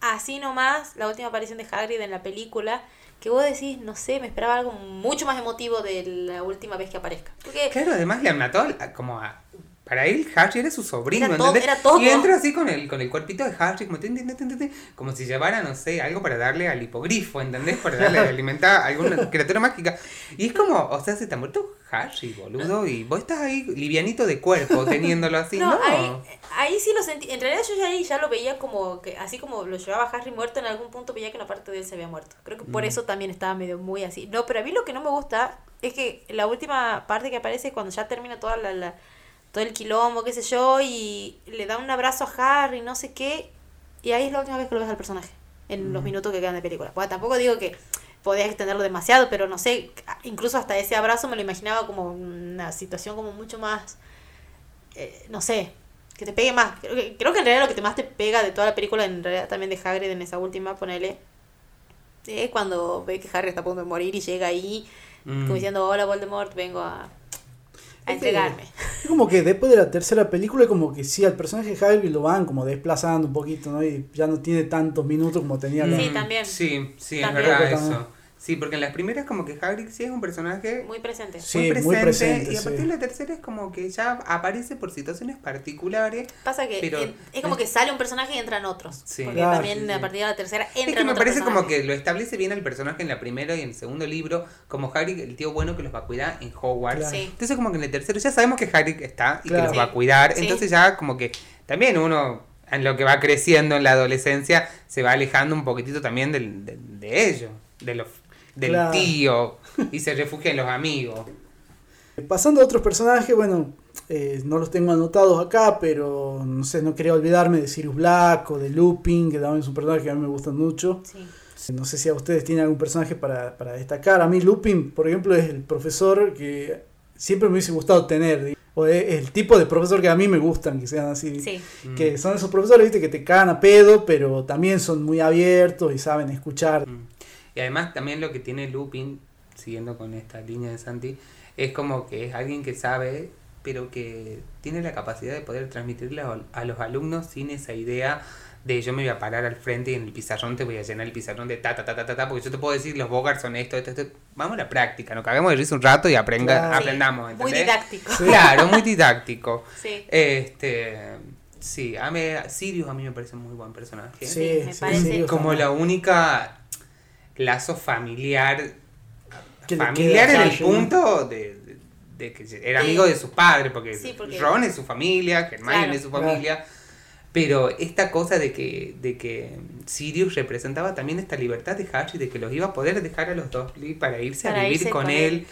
así nomás, la última aparición de Hagrid en la película, que vos decís, no sé, me esperaba algo mucho más emotivo de la última vez que aparezca. Porque, claro, además le mató como a para él Harry era su sobrino, era todo, era todo. Y entra así con el, con el cuerpito de Harry, como, como si llevara, no sé, algo para darle al hipogrifo, ¿entendés? Para darle alimentar a alguna criatura mágica. Y es como, o sea, se te ha muerto Harry, boludo, y vos estás ahí livianito de cuerpo teniéndolo así, ¿no? Ahí, sí lo sentí, en realidad yo ya ahí ya lo veía como que, así como lo llevaba Harry muerto, en algún punto veía que una parte de él se había muerto. Creo que por mm. eso también estaba medio muy así. No, pero a mí lo que no me gusta es que la última parte que aparece cuando ya termina toda la todo el quilombo, qué sé yo, y le da un abrazo a Harry, no sé qué, y ahí es la última vez que lo ves al personaje, en los minutos que quedan de película. Bueno, tampoco digo que podías extenderlo demasiado, pero no sé, incluso hasta ese abrazo me lo imaginaba como una situación como mucho más, eh, no sé, que te pegue más. Creo que, creo que en realidad lo que más te pega de toda la película, en realidad también de Hagrid en esa última, ponele, es cuando ve que Harry está a punto de morir y llega ahí, como mm. diciendo, hola Voldemort, vengo a a entregarme. Es como que después de la tercera película, como que sí, al personaje de Hagrid lo van como desplazando un poquito, ¿no? Y ya no tiene tantos minutos como tenía la... Sí, también. Sí, sí, es verdad eso. Sí, porque en las primeras como que Hagrid sí es un personaje muy presente. Sí, muy presente. y a partir de la tercera es como que ya aparece por situaciones particulares. Pasa que es como que sale un personaje y entran otros. Sí. Porque también a partir de la tercera entran Es que me parece como que lo establece bien el personaje en la primera y en el segundo libro, como Hagrid, el tío bueno que los va a cuidar en Hogwarts. Entonces como que en el tercero ya sabemos que Hagrid está y que los va a cuidar. Entonces ya como que también uno en lo que va creciendo en la adolescencia se va alejando un poquitito también del, de, de ellos, de los del tío y se refugia en los amigos. Pasando a otros personajes, bueno, eh, no los tengo anotados acá, pero no sé, no quería olvidarme de Sirius Black o de Lupin, que también es un personaje que a mí me gustan mucho. No sé si a ustedes tienen algún personaje para, para, destacar. A mí Lupin, por ejemplo, es el profesor que siempre me hubiese gustado tener. O es el tipo de profesor que a mí me gustan, que sean así. Que mm. son esos profesores, viste, que te cagan a pedo, pero también son muy abiertos y saben escuchar. Mm. Y además también lo que tiene Lupin, siguiendo con esta línea de Santi, es como que es alguien que sabe, pero que tiene la capacidad de poder transmitirle a, los alumnos sin esa idea de yo me voy a parar al frente y en el pizarrón te voy a llenar el pizarrón de ta ta ta ta ta, porque yo te puedo decir los Bogart son esto, esto, esto. Vamos a la práctica, nos cagamos de risa un rato y aprenda, aprendamos. Muy didáctico. Claro, muy didáctico. sí. Este, sí, a mí, Sirius a mí me parece un muy buen personaje. Sí, me parece. Como la única lazo familiar. Familiar en el punto de, que era amigo de su padre, porque, Ron es su familia, Hermione es su familia. Pero esta cosa de que, de que Sirius representaba también esta libertad de Harry, de que los iba a poder dejar a los dos para irse a vivir con, él.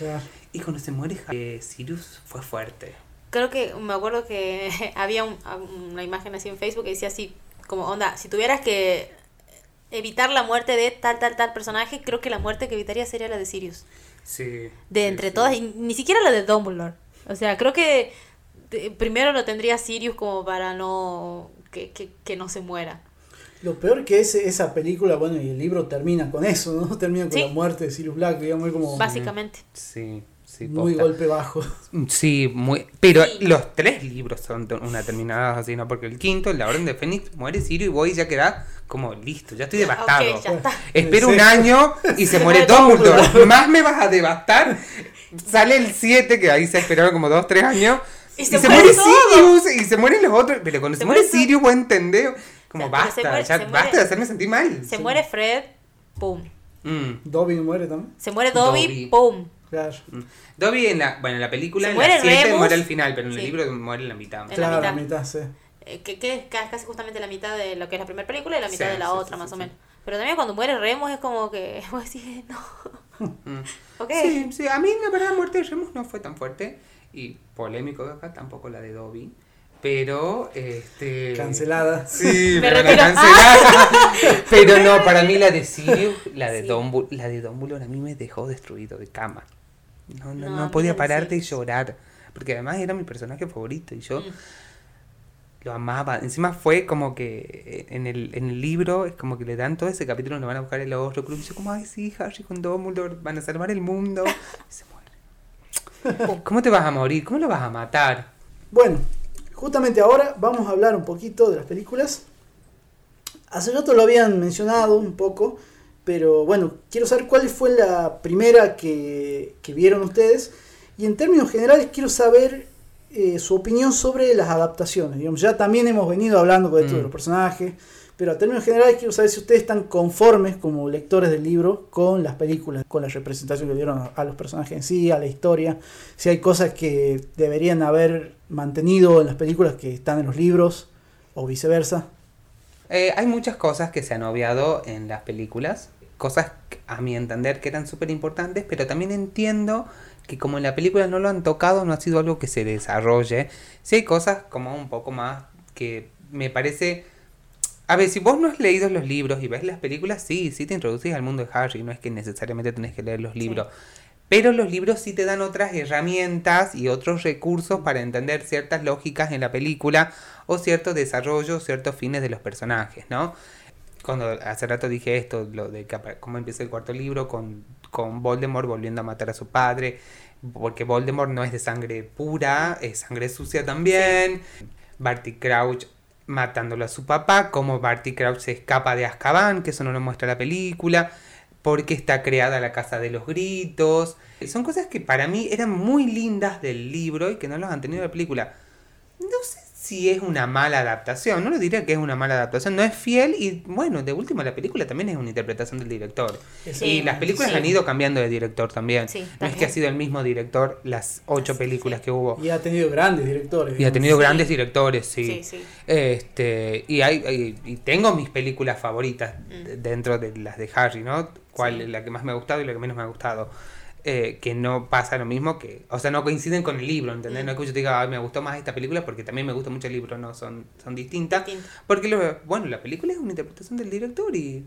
Y cuando se muere eh, Sirius fue fuerte. Creo que me acuerdo que había una imagen así en Facebook que decía así, como onda, si tuvieras que evitar la muerte de tal, tal, tal personaje, creo que la muerte que evitaría sería la de Sirius. Sí. De entre todas, y ni siquiera la de Dumbledore. O sea, creo que primero lo tendría Sirius como para no. que, que, no se muera. Lo peor que es esa película, bueno, y el libro termina con eso, ¿no? Termina con la muerte de Sirius Black, digamos, como... Básicamente. Sí muy golpe bajo. Sí, muy. Pero los tres libros son una determinada así, ¿no? Porque el quinto, en la Orden de Fénix, muere Sirio y voy ya queda como listo, ya estoy devastado. Espero un año y se muere Dumbledore. Más me vas a devastar. Sale el 7, que ahí se esperaron como 2, 3 años. Y se, muere, Sirius y se mueren los otros. Pero cuando se, muere, Sirius, voy a entender. Como basta, ya basta de hacerme sentir mal. Se muere Fred, pum. Mm. Dobby muere también. Se muere Dobby, pum. Claro. Mm. Dobby en la, bueno, en la película, en la 7 muere al final, pero en el libro muere en la mitad. claro, la mitad, sí. Eh, que, que, es casi justamente la mitad de lo que es la primera película y la mitad de la otra, más o menos. Pero también cuando muere Remus es como que vos decís, no. Mm. Sí, sí, a mí la verdad la muerte de Remus no fue tan fuerte y polémico acá, tampoco la de Dobby. Pero, este... Cancelada. Sí, me pero cancelada. pero no, para mí la de Sirius, la de, sí. la de Dumbledore a mí me dejó destruido de cama. No, no, no, podía pararte y llorar. Porque además era mi personaje favorito y yo mm. lo amaba. Encima fue como que eh, en el, en el libro es como que le dan todo ese capítulo donde van a buscar el otro cruz. Y yo como, ay sí, Harry con Dumbledore van a salvar el mundo. Y se muere. ¿Cómo te vas a morir? ¿Cómo lo vas a matar? Bueno, justamente ahora vamos a hablar un poquito de las películas. Hace rato lo habían mencionado un poco, pero bueno, quiero saber cuál fue la primera que, que vieron ustedes. Y en términos generales quiero saber eh, su opinión sobre las adaptaciones. Digamos, ya también hemos venido hablando de esto de los mm. personajes, pero a términos generales quiero saber si ustedes están conformes como lectores del libro con las películas, con la representación que dieron a los personajes en sí, a la historia, si hay cosas que deberían haber mantenido en las películas que están en los libros o viceversa. Eh, hay muchas cosas que se han obviado en las películas, cosas a mi entender que eran súper importantes, pero también entiendo que como en la película no lo han tocado, no ha sido algo que se desarrolle. Si hay cosas como un poco más que me parece... A ver, si vos no has leído los libros y ves las películas, sí, sí te introducís al mundo de Harry, no es que necesariamente tenés que leer los libros. Pero los libros sí te dan otras herramientas y otros recursos para entender ciertas lógicas en la película o cierto desarrollo, ciertos fines de los personajes, ¿no? Cuando hace rato dije esto, lo de cómo empieza el cuarto libro con con Voldemort volviendo a matar a su padre, porque Voldemort no es de sangre pura, es sangre sucia también. Barty Crouch matándolo a su papá, como Barty Crouch se escapa de Azkaban, que eso no lo muestra la película, porque está creada la Casa de los Gritos. Son cosas que para mí eran muy lindas del libro y que no los han tenido en la película. No sé si es una mala adaptación. No lo diría que es una mala adaptación. No es fiel y, bueno, de último la película también es una interpretación del director. y las películas han ido cambiando de director también. no es que ha sido el mismo director las ocho películas que hubo. Y ha tenido grandes directores. Y ha tenido grandes directores, sí. Este, y, hay, y tengo mis películas favoritas mm. dentro de las de Harry, ¿no? ¿Cuál es la que más me ha gustado y la que menos me ha gustado? Eh, que no pasa lo mismo que, o sea, no coinciden con el libro, ¿entendés? Mm. No es que yo te diga, me gustó más esta película porque también me gusta mucho el libro, no, son, son distintas. Porque, lo, bueno, la película es una interpretación del director y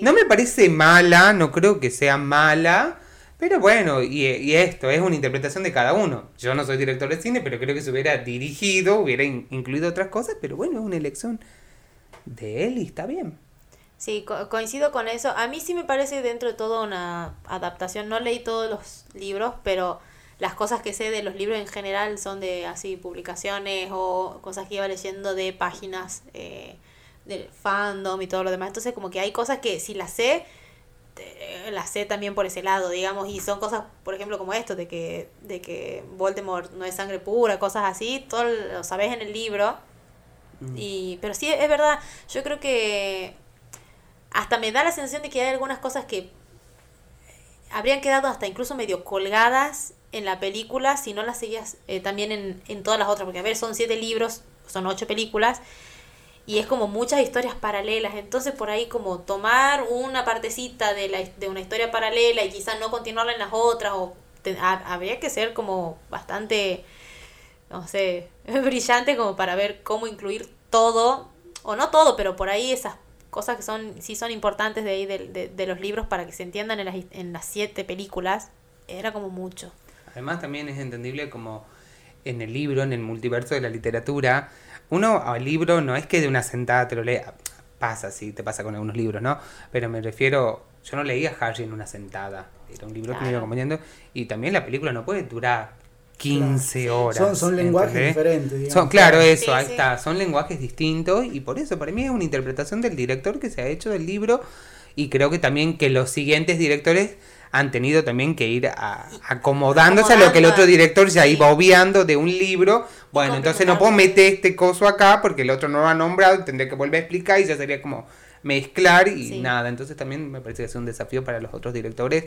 no me parece mala, no creo que sea mala, pero bueno, y, y, esto es una interpretación de cada uno. Yo no soy director de cine, pero creo que se hubiera dirigido, hubiera incluido otras cosas, pero bueno, es una elección de él y está bien. Sí, coincido con eso. A mí sí me parece dentro de todo una adaptación. No leí todos los libros, pero las cosas que sé de los libros en general son de así publicaciones o cosas que iba leyendo de páginas eh, del fandom y todo lo demás. Entonces como que hay cosas que si las sé, las sé también por ese lado, digamos, y son cosas, por ejemplo, como esto, de que, de que Voldemort no es sangre pura, cosas así, todo lo sabes en el libro. Mm. Y, pero sí, es verdad, yo creo que hasta me da la sensación de que hay algunas cosas que habrían quedado hasta incluso medio colgadas en la película si no las seguías eh, también en, en todas las otras, porque a ver, son siete libros, son ocho películas, y es como muchas historias paralelas, entonces por ahí como tomar una partecita de, la, de una historia paralela y quizás no continuarla en las otras, o habría que ser como bastante, no sé, brillante como para ver cómo incluir todo, o no todo, pero por ahí esas cosas que son sí son importantes de ahí de, de, los libros para que se entiendan en las, en las siete películas, era como mucho. Además también es entendible como en el libro, en el multiverso de la literatura, uno al libro no es que de una sentada te lo lea, pasa, sí, te pasa con algunos libros, ¿no? Pero me refiero, yo no leía Harry en una sentada, era un libro que me iba acompañando y también la película no puede durar 15 horas. Son, lenguajes diferentes. Son, claro, eso, ahí está. Son lenguajes distintos y por eso para mí es una interpretación del director que se ha hecho del libro y creo que también que los siguientes directores han tenido también que ir acomodándose a lo que el otro director ya iba obviando de un libro. Bueno, entonces no puedo meter este coso acá porque el otro no lo ha nombrado, tendré que volver a explicar y ya sería como mezclar y nada. Entonces también me parece que es un desafío para los otros directores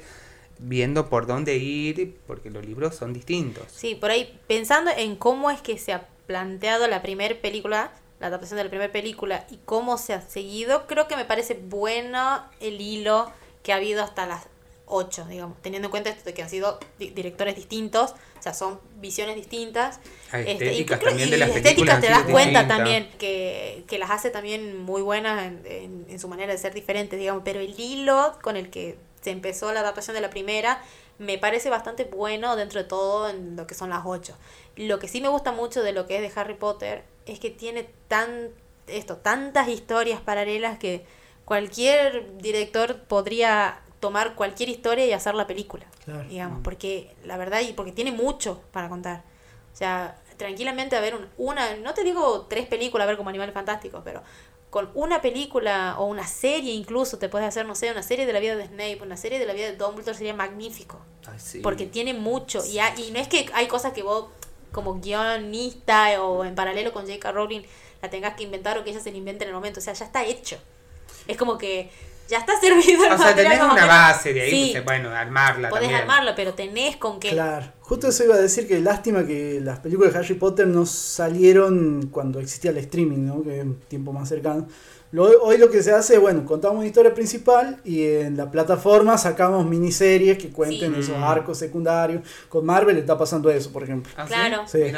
viendo por dónde ir, porque los libros son distintos. Sí, por ahí pensando en cómo es que se ha planteado la primera película, la adaptación de la primera película y cómo se ha seguido, creo que me parece bueno el hilo que ha habido hasta las 8, digamos, teniendo en cuenta esto de que han sido directores distintos, o sea, son visiones distintas. Este, estéticas también de las estéticas te das cuenta también que, que, las hace también muy buenas en, en, en, su manera de ser diferentes, digamos, pero el hilo con el que se empezó la adaptación de la primera, me parece bastante bueno dentro de todo en lo que son las ocho. Lo que sí me gusta mucho de lo que es de Harry Potter es que tiene tan esto, tantas historias paralelas que cualquier director podría tomar cualquier historia y hacer la película, digamos, mm. porque la verdad y porque tiene mucho para contar. O sea, tranquilamente a ver una, no te digo tres películas a ver como Animales Fantásticos, pero con una película o una serie incluso, te puedes hacer, no sé, una serie de la vida de Snape, una serie de la vida de Dumbledore sería magnífico. Porque tiene mucho. Y, y no es que hay cosas que vos, como guionista o en paralelo con J.K. Rowling, la tengas que inventar o que ella se la invente en el momento. O sea, ya está hecho. Es como que ya está servido el O sea, tenés una base de ahí, pues, bueno, armarla Podés armarla, pero tenés con qué. Claro, justo eso iba a decir que lástima que las películas de Harry Potter no salieron cuando existía el streaming, ¿no? Que es un tiempo más cercano. hoy lo que se hace, bueno, contamos una historia principal y en la plataforma sacamos miniseries que cuenten esos mm. arcos secundarios. Con Marvel está pasando eso, por ejemplo. ¿Ah, claro. Sí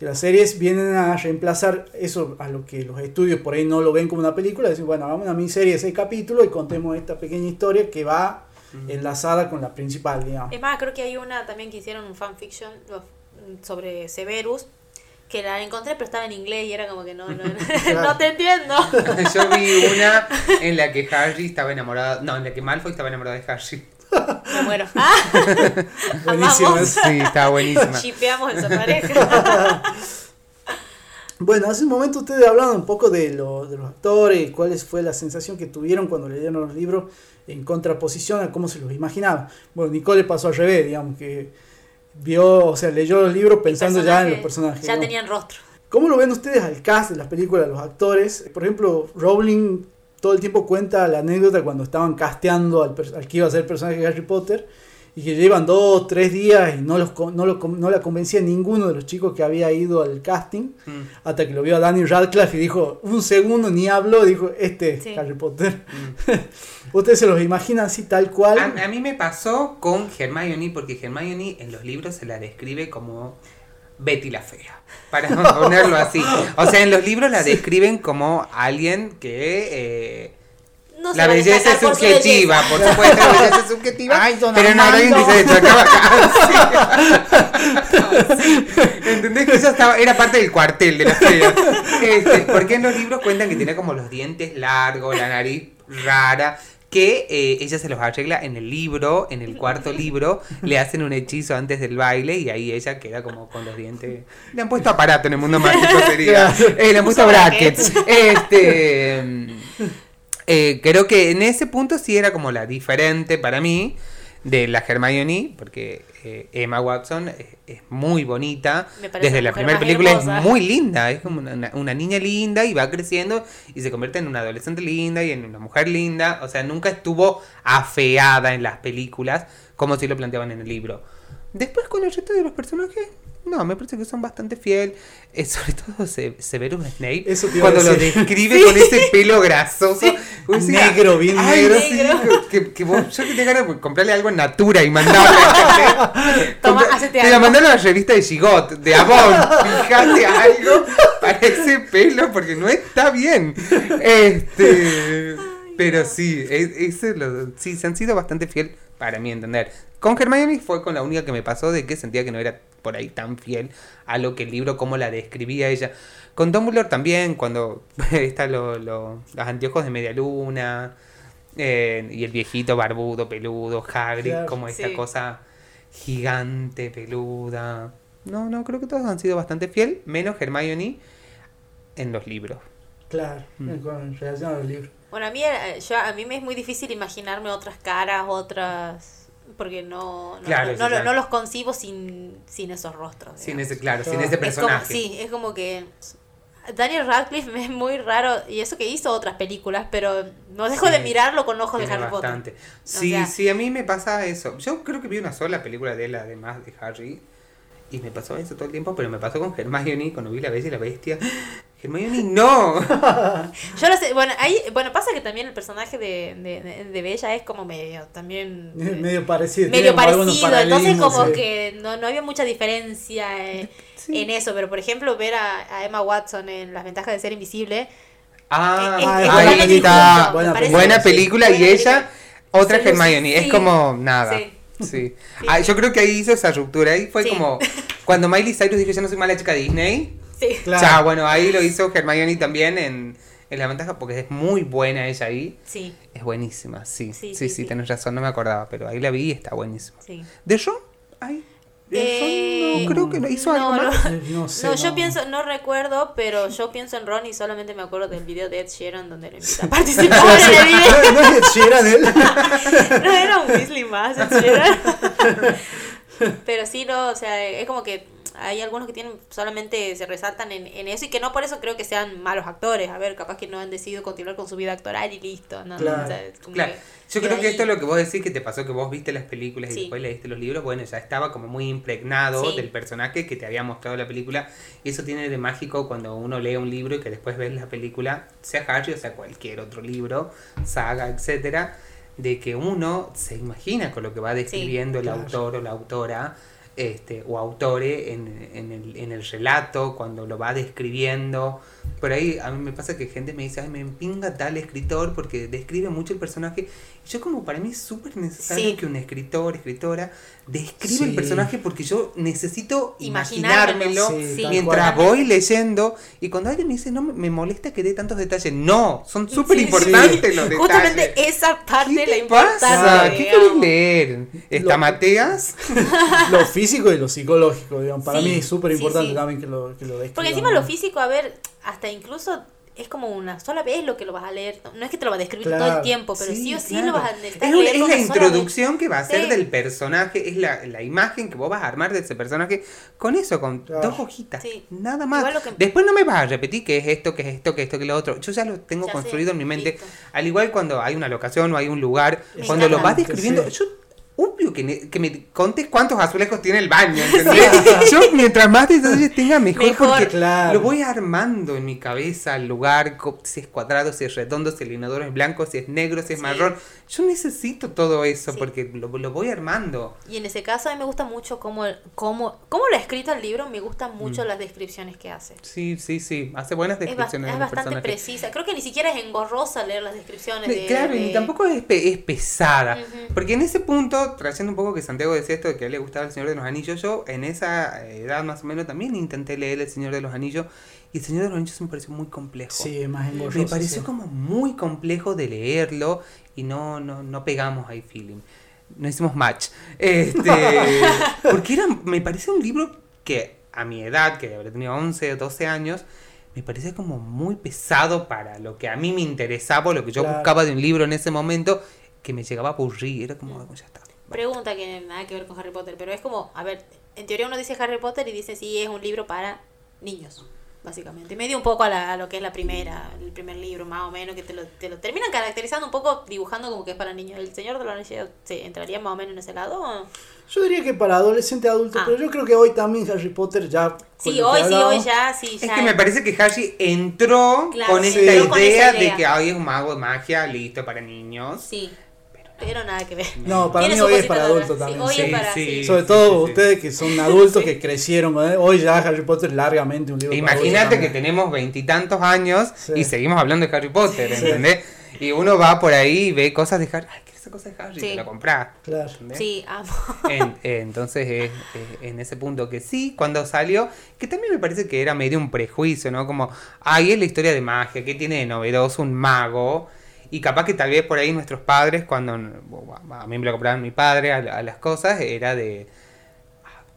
que las series vienen a reemplazar eso a lo que los estudios por ahí no lo ven como una película, decir, bueno, hagamos una miniserie de seis capítulos y contemos esta pequeña historia que va enlazada con la principal, digamos. Es más, creo que hay una también que hicieron un fanfiction sobre Severus, que la encontré pero estaba en inglés y era como que no, no, no te entiendo. Yo vi una en la que Harry estaba enamorado, no, en la que Malfoy estaba enamorado de Harry. Me muero. Ah. Buenísimo. Sí, está buenísima. Chipeamos esa pareja. Bueno, hace un momento ustedes hablaban un poco de, lo, de los actores, cuál fue la sensación que tuvieron cuando leyeron los libros en contraposición a cómo se los imaginaban. Bueno, Nicole pasó al revés, digamos, que vio, o sea, leyó los libros pensando ya en los personajes. Ya tenían rostro. ¿Cómo lo ven ustedes al cast de las películas, los actores? Por ejemplo, Rowling todo el tiempo cuenta la anécdota cuando estaban casteando al, que iba a ser el personaje de Harry Potter y que llevan dos, tres días y no, los, no, lo, no la convencía ninguno de los chicos que había ido al casting, mm. hasta que lo vio a Daniel Radcliffe y dijo, un segundo ni habló, dijo, este es Harry Potter. Mm. ¿Ustedes se los imaginan así tal cual? A, a, mí me pasó con Hermione, porque Hermione en los libros se la describe como Betty la Fea, para ponerlo así. O sea, en los libros la describen como alguien que... Eh, la belleza es subjetiva, por, supuesto, la belleza es subjetiva, pero no alguien que se destacaba ¿Entendés que eso estaba, era parte del cuartel de la fea? Este, porque en los libros cuentan que tiene como los dientes largos, la nariz rara, que eh, ella se los arregla en el libro, en el cuarto libro, le hacen un hechizo antes del baile y ahí ella queda como con los dientes. Le han puesto aparato en el mundo mágico, sería. Eh, le han puesto brackets. Este. Eh, creo que en ese punto sí era como la diferente para mí de la Hermione, porque eh, Emma Watson es, muy bonita. Desde la primera película es muy linda, es como una, niña linda y va creciendo y se convierte en una adolescente linda y en una mujer linda. O sea, nunca estuvo afeada en las películas como si lo planteaban en el libro. Después con el resto de los personajes, no, me parece que son bastante fiel. Eh, sobre todo Severus Snape. cuando lo describe con ese pelo grasoso. negro, bien negro. que, que vos, yo que te ganas de comprarle algo en Natura y mandarle. Toma, Te la mandaron a la revista de Gigot, de Avon. Fíjate algo para ese pelo porque no está bien. Este. Pero sí, ese lo, sí, se han sido bastante fiel para mí entender. Con Hermione fue con la única que me pasó de que sentía que no era por ahí tan fiel a lo que el libro, como la describía ella. Con Dumbledore también, cuando está lo, los anteojos de media luna eh, y el viejito barbudo, peludo, Hagrid, como esta cosa gigante, peluda. No, no, creo que todos han sido bastante fiel, menos Hermione en los libros. Claro, mm. con relación a los libros. Bueno, a mí, eh, yo, a mí me es muy difícil imaginarme otras caras, otras porque no, no, los concibo sin, sin esos rostros. Sin ese, claro, sin ese personaje. sí, es como que Daniel Radcliffe es muy raro, y eso que hizo otras películas, pero no dejo de mirarlo con ojos de Harry Potter. Sí, sí, a mí me pasa eso. Yo creo que vi una sola película de él, además de Harry, y me pasó eso todo el tiempo, pero me pasó con Hermione, cuando vi La Bella y la Bestia. Hermione, no. Yo no sé, bueno, ahí, bueno, pasa que también el personaje de, de, de Bella es como medio, también... medio parecido. Medio parecido, entonces como que no, no había mucha diferencia en eso, pero por ejemplo ver a, Emma Watson en Las ventajas de ser invisible... Ah, ahí está. Buena, película y ella, otra Hermione, es como nada. Sí. Ah, yo creo que ahí hizo esa ruptura. Ahí fue como cuando Miley Cyrus dijo: Yo no soy mala chica Disney. Sí. Claro. bueno, ahí lo hizo Hermione también en, en La Ventaja porque es muy buena ella ahí. Sí. Es buenísima, sí. Sí, sí, sí, tenés razón, no me acordaba, pero ahí la vi y está buenísima. Sí. ¿De John? Ay. Eh, no creo que hizo algo no, más. No, no, yo pienso, no recuerdo, pero yo pienso en Ron y solamente me acuerdo del video de Ed Sheeran donde le invita a participar en el video. no es Ed Sheeran él. no era un Weasley más, Ed Sheeran. pero sí, no, o sea, es como que hay algunos que tienen solamente se resaltan en, en, eso y que no por eso creo que sean malos actores. A ver, capaz que no han decidido continuar con su vida actoral y listo. ¿no? Claro. claro. Yo creo que esto es lo que vos decís que te pasó, que vos viste las películas y después leíste los libros. Bueno, ya estaba como muy impregnado del personaje que te había mostrado la película. Y eso tiene de mágico cuando uno lee un libro y que después ves la película, sea Harry o sea cualquier otro libro, saga, etcétera, de que uno se imagina con lo que va describiendo el autor o la autora este, o autore en, en, el, en el relato, cuando lo va describiendo. Por ahí a mí me pasa que gente me dice, ay, me empinga tal escritor porque describe mucho el personaje. Y yo como para mí es súper necesario que un escritor, escritora, describe el personaje porque yo necesito imaginármelo mientras voy leyendo. Y cuando alguien me dice, no, me molesta que dé tantos detalles. No, son súper importantes los detalles. Justamente esa parte la importante. ¿Qué quieres leer? ¿Está Mateas? lo físico y lo psicológico, digamos. Para mí es súper importante también que lo, que lo describan. Porque encima lo físico, a ver, hasta incluso es como una sola vez lo que lo vas a leer. No es que te lo va a describir todo el tiempo, pero sí, o sí lo vas a necesitar. Es, es la introducción que va a ser del personaje, es la, la, imagen que vos vas a armar de ese personaje con eso, con dos hojitas. Nada más. Después no me vas a repetir qué es esto, qué es esto, qué es esto, qué es lo otro. Yo ya lo tengo construido en mi mente. Al igual cuando hay una locación o hay un lugar, cuando lo vas describiendo, yo que, que, me contes cuántos azulejos tiene el baño, ¿entendés? Yo mientras más detalles tenga mejor, porque lo voy armando en mi cabeza el lugar, si es cuadrado, si es redondo, si el inodoro es blanco, si es negro, si es marrón. Yo necesito todo eso porque lo, lo, voy armando. Y en ese caso a mí me gusta mucho cómo, cómo, cómo lo ha escrito el libro, me gustan mucho mm. las descripciones que hace. Sí, sí, sí, hace buenas descripciones. Es, bastante precisa, creo que ni siquiera es engorrosa leer las descripciones. De, claro, y tampoco es, es pesada, porque en ese punto, trayendo un poco que Santiago decía esto de que a él le gustaba El Señor de los Anillos, yo en esa edad más o menos también intenté leer El Señor de los Anillos y El Señor de los Anillos me pareció muy complejo. Sí, más engorroso. Me pareció como muy complejo de leerlo y no, no, no pegamos ahí feeling. No hicimos match. Este, porque era, me parecía un libro que a mi edad, que habría tenido 11 o 12 años, me parecía como muy pesado para lo que a mí me interesaba, lo que yo buscaba de un libro en ese momento, que me llegaba a aburrir. Era como, ya está. Pregunta que nada que ver con Harry Potter, pero es como, a ver, en teoría uno dice Harry Potter y dice sí, es un libro para niños básicamente. Me dio un poco a, lo que es la primera, el primer libro, más o menos, que te lo, te lo terminan caracterizando un poco, dibujando como que es para niños. ¿El Señor de los Anillos se entraría más o menos en ese lado? Yo diría que para adolescente adulto, ah. pero yo creo que hoy también Harry Potter ya... Sí, hoy sí, hoy ya, sí. Es que me parece que Harry entró con esta idea, idea, de que hoy es un mago de magia listo para niños. Sí pero nada que ver. No, para mí hoy es para adultos también. Sobre todo ustedes que son adultos que crecieron, ¿eh? hoy ya Harry Potter largamente un libro. Imagínate que tenemos veintitantos años y seguimos hablando de Harry Potter, ¿entendés? Y uno va por ahí y ve cosas de Harry. Ay, ¿qué es esa cosa de Harry? Te la. Claro. Sí, amo. entonces, es, en ese punto que sí, cuando salió, que también me parece que era medio un prejuicio, ¿no? Como, ay, es la historia de magia, ¿qué tiene de novedoso un mago? Y capaz que tal vez por ahí nuestros padres, cuando a mí me lo compraban mi padre a, las cosas, era de...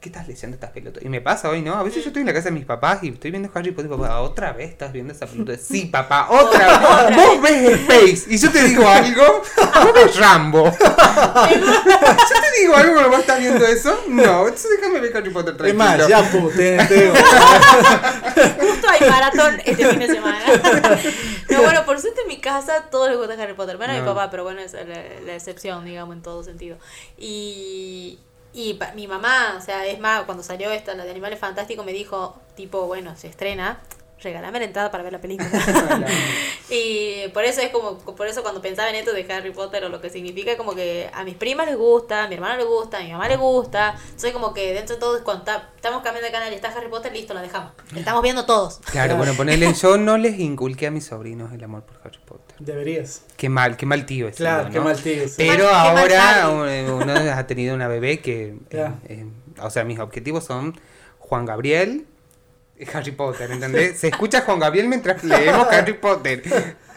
¿Qué estás leyendo estas pelotas? Y me pasa hoy, ¿no? A veces yo estoy en la casa de mis papás y estoy viendo Harry Potter y papá, ¿otra vez estás viendo esa pelota? Sí, papá, otra vez. Vos ves Space y yo te digo algo, vos ves Rambo. yo te digo algo cuando vos estás viendo eso. No, entonces déjame ver Harry Potter tranquilo. Es más, ya puté, Justo hay maratón este fin de semana. No, bueno, por suerte en mi casa todos les gusta Harry Potter. Bueno, mi papá, pero bueno, es la, excepción, digamos, en todo sentido. Y, y mi mamá, o sea, es más, cuando salió esta, la de Animales Fantásticos, me dijo, tipo, bueno, se estrena, regálame la entrada para ver la película. y por eso es como, por eso cuando pensaba en esto de Harry Potter o lo que significa, como que a mis primas les gusta, a mi hermano le gusta, a mi mamá le gusta. Soy como que dentro de todo, cuando estamos cambiando de canal y está Harry Potter, listo, la dejamos. estamos viendo todos. Claro, bueno, ponerle, yo no les inculqué a mis sobrinos el amor por Harry Potter. Deberías. Qué mal, qué mal tío es. Claro, qué mal tío. Pero ahora uno ha tenido una bebé que, eh, eh, o sea, mis objetivos son Juan Gabriel, Harry Potter, ¿entendés? Se escucha Juan Gabriel mientras leemos Harry Potter.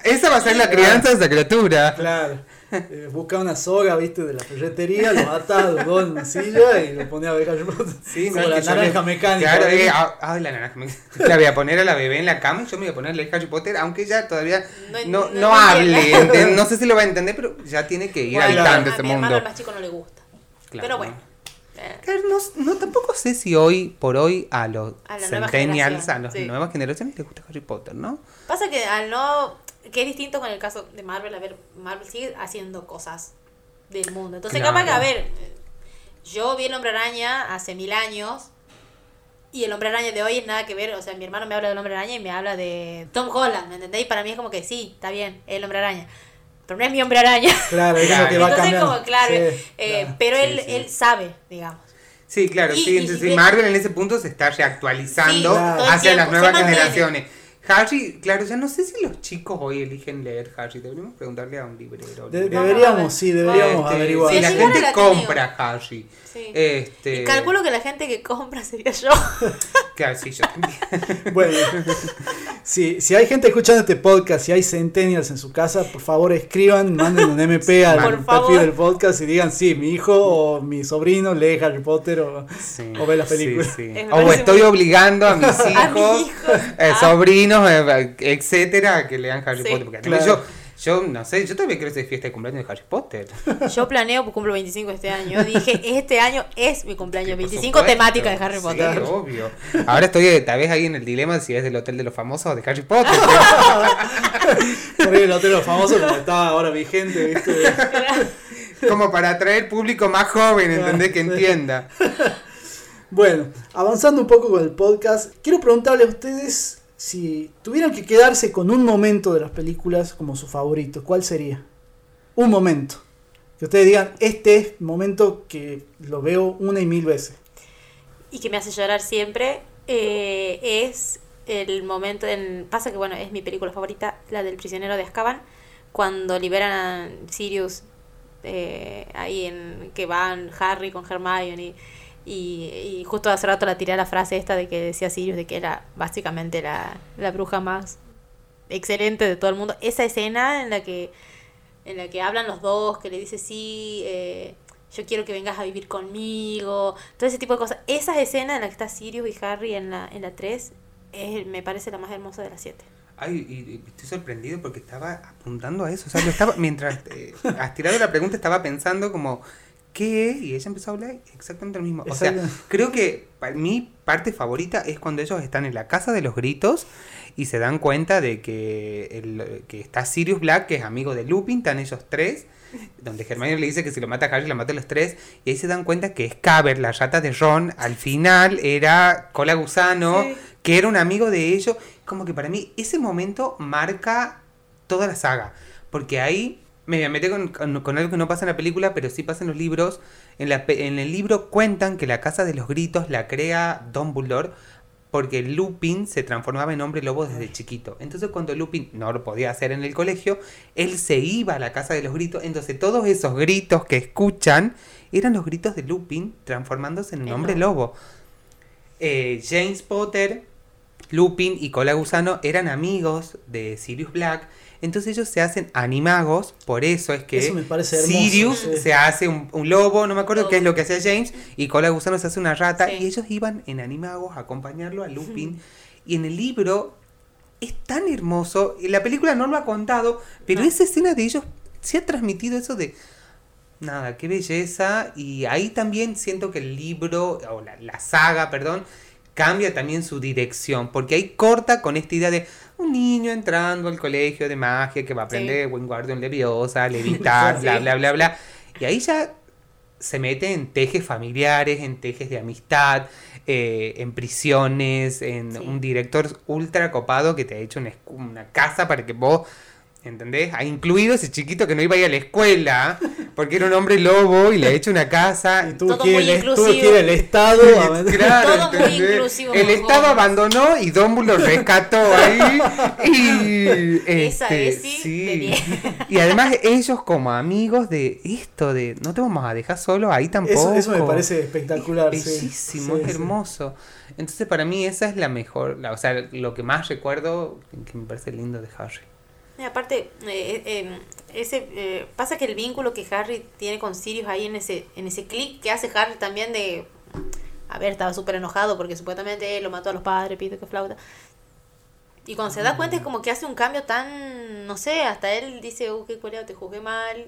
Esa va a ser la crianza de esa criatura. Claro. Eh, busca una soga, viste, de la ferretería, lo ata a dos en una silla y lo pone a ver Harry Potter. Sí, Como la naranja mecánica. Claro, eh, ah, ah, la naranja mecánica. La voy a poner a la bebé en la cama y yo me voy a ponerle Harry Potter, aunque ella todavía no, no, hable. no sé si lo va a entender, pero ya tiene que ir bueno, habitando ese a mi mundo. hermano más chico no le gusta. Claro. Pero bueno. Claro, no, no, tampoco sé si hoy por hoy a los A centennials, a las sí. nuevas generaciones les gusta Harry Potter, ¿no? Pasa que al no. que es distinto con el caso de Marvel, a ver, Marvel sigue haciendo cosas del mundo. Entonces, Claro. capaz que, a ver, yo vi el hombre araña hace mil años. Y el hombre araña de hoy es nada que ver. O sea, mi hermano me habla del hombre araña y me habla de Tom Holland, ¿me entendéis? Para mí es como que sí, está bien, es el hombre araña. Pero no es mi hombre araña. Claro, es Claro. va Entonces, como, claro, Sí, eh, claro. pero Sí, él, sí. él sabe, digamos. Sí, claro, Y- sí. y- Entonces, y- Marvel en ese punto se está reactualizando Sí, hacia tiempo, las nuevas mantiene. generaciones. Harry, claro, ya no sé si los chicos hoy eligen leer Harry. Deberíamos preguntarle a un librero. De- librero. deberíamos, sí, deberíamos Este, averiguar. Si la Sí, gente la compra Harry. Sí. Este, Y calculo que la gente que compra sería yo. Claro, sí, yo también. Bueno, si, si hay gente escuchando este podcast, si hay centennials en su casa, por favor escriban, manden un MP al Por perfil del podcast y digan, sí, mi hijo o mi sobrino lee Harry Potter o, Sí, o ve las sí, películas. sí. O estoy muy- obligando a mis hijos, A eh, Ah. Sobrinos, eh, etcétera, que lean Harry Sí. Potter. Porque además Claro. yo, yo, no sé, yo también quiero hacer fiesta de cumpleaños de Harry Potter. Yo planeo, pues cumplo 25 este año. Dije, este año es mi cumpleaños. Por 25 supuesto. temática de Harry Sí, Potter. obvio. Ahora estoy eh, tal vez ahí en el dilema si es del Hotel de los Famosos o de Harry Potter. Por ahí el hotel de los famosos como está ahora vigente, ¿viste? como para atraer público más joven, ¿entendés? Que Sí. entienda. Bueno, avanzando un poco con el podcast, quiero preguntarle a ustedes si tuvieran que quedarse con un momento de las películas como su favorito, ¿cuál sería? Un momento. Que ustedes digan, este es momento que lo veo una y mil veces. Y que me hace llorar siempre. eh, es el momento en. Pasa que, bueno, es mi película favorita, la del prisionero de Azkaban. Cuando liberan a Sirius. eh, ahí en. que van Harry con Hermione. Y, y justo hace rato la tiré la frase esta de que decía Sirius de que era básicamente la, la bruja más excelente de todo el mundo. Esa escena en la que en la que hablan los dos, que le dice sí, eh, yo quiero que vengas a vivir conmigo, todo ese tipo de cosas. Esa escena en la que está Sirius y Harry en la, en la 3 es, me parece la más hermosa de las 7. Ay, y, y estoy sorprendido porque estaba apuntando a eso. O sea, lo estaba, mientras eh, has tirado la pregunta, estaba pensando como, ¿qué? Y ella empezó a hablar exactamente lo mismo. O sea, creo que pa- mi parte favorita es cuando ellos están en la casa de los gritos y se dan cuenta de que, el, que está Sirius Black, que es amigo de Lupin, están ellos tres. Donde Hermione le dice que si lo mata a Harry, lo mata a los tres. Y ahí se dan cuenta que Scaber, la rata de Ron, al final era Cola Gusano, Sí. que era un amigo de ellos. Como que para mí ese momento marca toda la saga. Porque ahí me meter con, con- con algo que no pasa en la película, pero sí pasa en los libros. En, la pe- en el libro cuentan que la Casa de los Gritos la crea Dumbledore porque Lupin se transformaba en hombre lobo desde chiquito. Entonces cuando Lupin no lo podía hacer en el colegio, él se iba a la Casa de los Gritos. Entonces todos esos gritos que escuchan eran los gritos de Lupin transformándose en un hombre lobo. lobo. Eh, James Potter, Lupin y Cola Gusano eran amigos de Sirius Black. Entonces ellos se hacen animagos, por eso es que Eso me parece hermoso, Sirius sí. se hace un, un lobo, no me acuerdo qué es lo que hacía James, y Cola Gusano se hace una rata, Sí. y ellos iban en animagos a acompañarlo a Lupin. Y en el libro es tan hermoso, y la película no lo ha contado, pero No. esa escena de ellos se ha transmitido eso de... Nada, qué belleza. Y ahí también siento que el libro, o la, la saga, perdón, cambia también su dirección. Porque ahí corta con esta idea de un niño entrando al colegio de magia que va a aprender Wingardium Leviosa, levitar, bla, bla, bla, bla. Y ahí ya se mete en tejes familiares, en tejes de amistad, eh, en prisiones, en Sí. un director ultra copado que te ha hecho una, una casa para que vos ¿Entendés? Ha incluido ese chiquito que no iba a ir a la escuela porque era un hombre lobo y le ha hecho una casa. Y tuvo que ir el Estado. claro, Todo muy inclusivo. El Estado abandonó y Dumbledore rescató ahí. Y, Esa este, es, sí. Y además ellos como amigos de esto, de no te vamos a dejar solo ahí tampoco. Eso, me parece espectacular. Es bellísimo, es hermoso. Entonces para mí esa es la mejor, o sea, lo que más recuerdo que me parece lindo de Harry. Y aparte, eh, eh, ese eh, pasa que el vínculo que Harry tiene con Sirius ahí en ese, en ese clic que hace Harry también de... A ver, estaba súper enojado porque supuestamente él lo mató a los padres, pide que flauta. Y cuando se da cuenta es como que hace un cambio tan, no sé, hasta él dice, uh, qué coreano, te juzgué mal,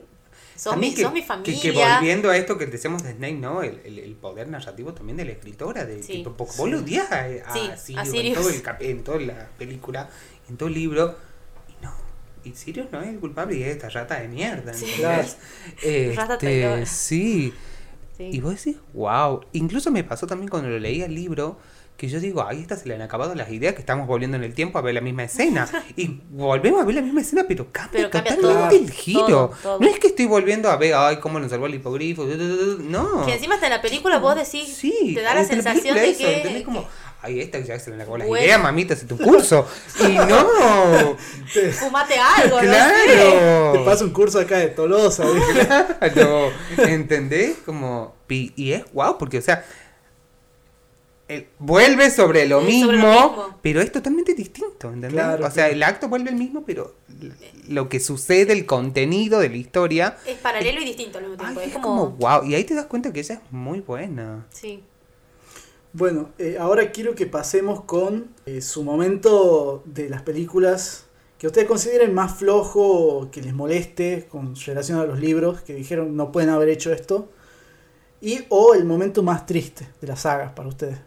sos, mi, sos mi familia. Que, volviendo a esto que decíamos de Snake, ¿no? El, el, poder narrativo también de la escritora, de sí, tipo, vos lo odias a, Sirius, En, toda la película, en todo el libro, y Sirius no es el culpable y es esta rata de mierda. Sí, este, sí. Y vos decís, wow. Incluso me pasó también cuando lo leía el libro, que yo digo, ahí está, se le han acabado las ideas, que estamos volviendo en el tiempo a ver la misma escena. y volvemos a ver la misma escena, pero cambia, totalmente el giro. No es que estoy volviendo a ver, ay, cómo nos salvó el hipogrifo. No. Que encima hasta en la película vos decís, te da la sensación de que, ay, esta ya se le acabó la idea, mamita, hace tu curso. y no. Fumate algo, claro. Te pasa un curso acá de Tolosa. claro. ¿Entendés? Como, y, es guau, porque, o sea, eh, vuelve sobre lo, mismo, pero es totalmente distinto, ¿entendés? o sea, el acto vuelve el mismo, pero lo que sucede, el contenido de la historia... Es paralelo y distinto al mismo tiempo. es, como... wow, y ahí te das cuenta que ella es muy buena. Sí. Bueno, eh, ahora quiero que pasemos con eh, su momento de las películas que ustedes consideren más flojo, que les moleste con relación a los libros, que dijeron no pueden haber hecho esto, y o el momento más triste de las sagas para ustedes.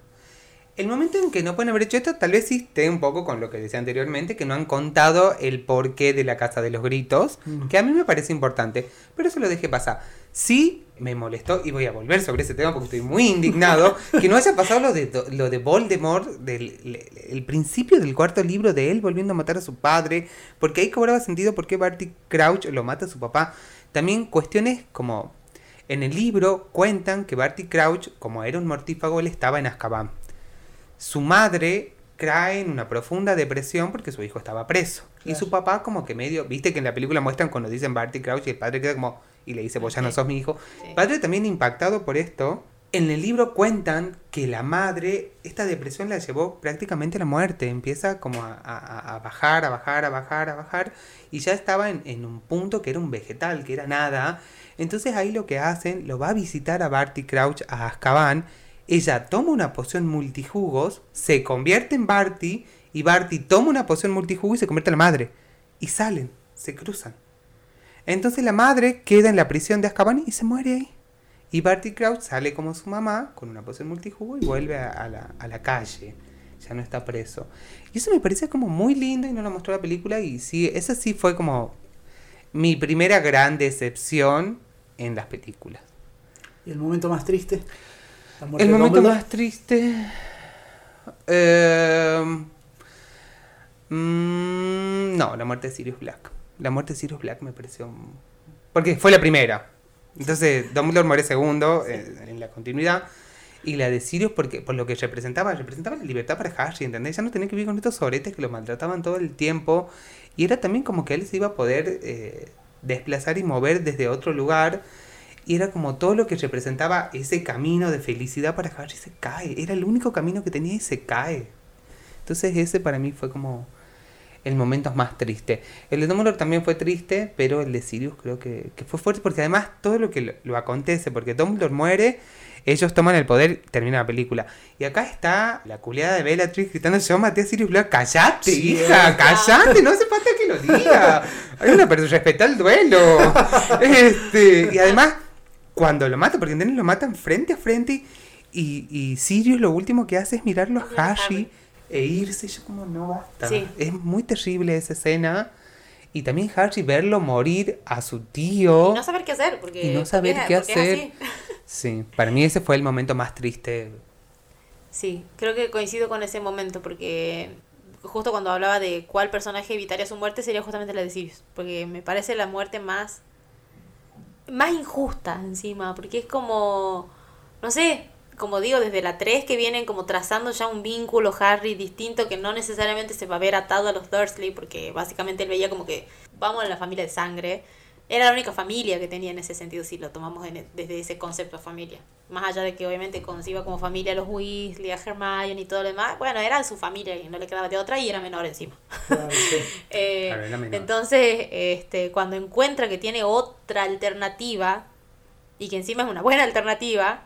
El momento en que no pueden haber hecho esto tal vez sí esté un poco con lo que decía anteriormente, que no han contado el porqué de la Casa de los Gritos, mm. que a mí me parece importante, pero eso lo dejé pasar. Sí me molestó, y voy a volver sobre ese tema porque estoy muy indignado, que no haya pasado lo de, lo de Voldemort, del el principio del cuarto libro de él volviendo a matar a su padre, porque ahí cobraba sentido por qué Barty Crouch lo mata a su papá. También cuestiones como, en el libro cuentan que Barty Crouch, como era un mortífago, él estaba en Azkaban. Su madre cae en una profunda depresión porque su hijo estaba preso. Y su papá como que medio, viste que en la película muestran cuando dicen Barty Crouch y el padre queda como y le dice, vos ya no sos mi hijo. Padre también impactado por esto, en el libro cuentan que la madre, esta depresión la llevó prácticamente a la muerte, empieza como a, bajar, a bajar, a bajar, a bajar, y ya estaba en, un punto que era un vegetal, que era nada. Entonces ahí lo que hacen, lo va a visitar a Barty Crouch a Azkaban, ella toma una poción multijugos, se convierte en Barty, y Barty toma una poción multijugos y se convierte en la madre. Y salen, se cruzan. Entonces la madre queda en la prisión de Azkaban y se muere ahí. Y Barty Crouch sale como su mamá con una poción multijugo y vuelve a, la, calle. Ya no está preso. Y eso me parece como muy lindo y no lo mostró la película. Y sí, esa sí fue como mi primera gran decepción en las películas. ¿Y el momento más triste? El momento más triste. Eh, mm, no, la muerte de Sirius Black la muerte de Sirius Black me pareció... Porque fue la primera. Entonces, Dumbledore muere segundo eh, en, la continuidad. Y la de Sirius, porque, por lo que representaba, representaba la libertad para Harry, ¿entendés? Ya no tenía que vivir con estos sobretes que lo maltrataban todo el tiempo. Y era también como que él se iba a poder eh, desplazar y mover desde otro lugar. Y era como todo lo que representaba ese camino de felicidad para Harry se cae. Era el único camino que tenía y se cae. Entonces ese para mí fue como el momento más triste. El de Dumbledore también fue triste, pero el de Sirius creo que, fue fuerte porque además todo lo que lo, acontece, porque Dumbledore muere, ellos toman el poder, termina la película. Y acá está la culiada de Bellatrix gritando, yo maté a Sirius Black, callate, hija, callate, no hace falta que lo diga. Hay una persona, respeta el duelo. este, y además, cuando lo mata, porque lo matan frente a frente, y, y Sirius lo último que hace es mirarlo a Harry e irse. Yo como no basta. Es muy terrible esa escena. Y también Harry verlo morir a su tío. Y no saber qué hacer. Porque, y no saber qué hacer. Sí, para mí ese fue el momento más triste. Sí, creo que coincido con ese momento porque justo cuando hablaba de cuál personaje evitaría su muerte, sería justamente la de Sirius. Porque me parece la muerte más. Más injusta encima. Porque es como. no sé. Como digo, desde la 3 que vienen como trazando ya un vínculo Harry distinto que no necesariamente se va a ver atado a los Dursley, porque básicamente él veía como que vamos a la familia de sangre era la única familia que tenía en ese sentido, si lo tomamos e, desde ese concepto de familia. Más allá de que obviamente conciba como familia a los Weasley, a Hermione y todo lo demás, bueno, era su familia y no le quedaba de otra y era menor encima. Eh, entonces, este, cuando encuentra que tiene otra alternativa y que encima es una buena alternativa,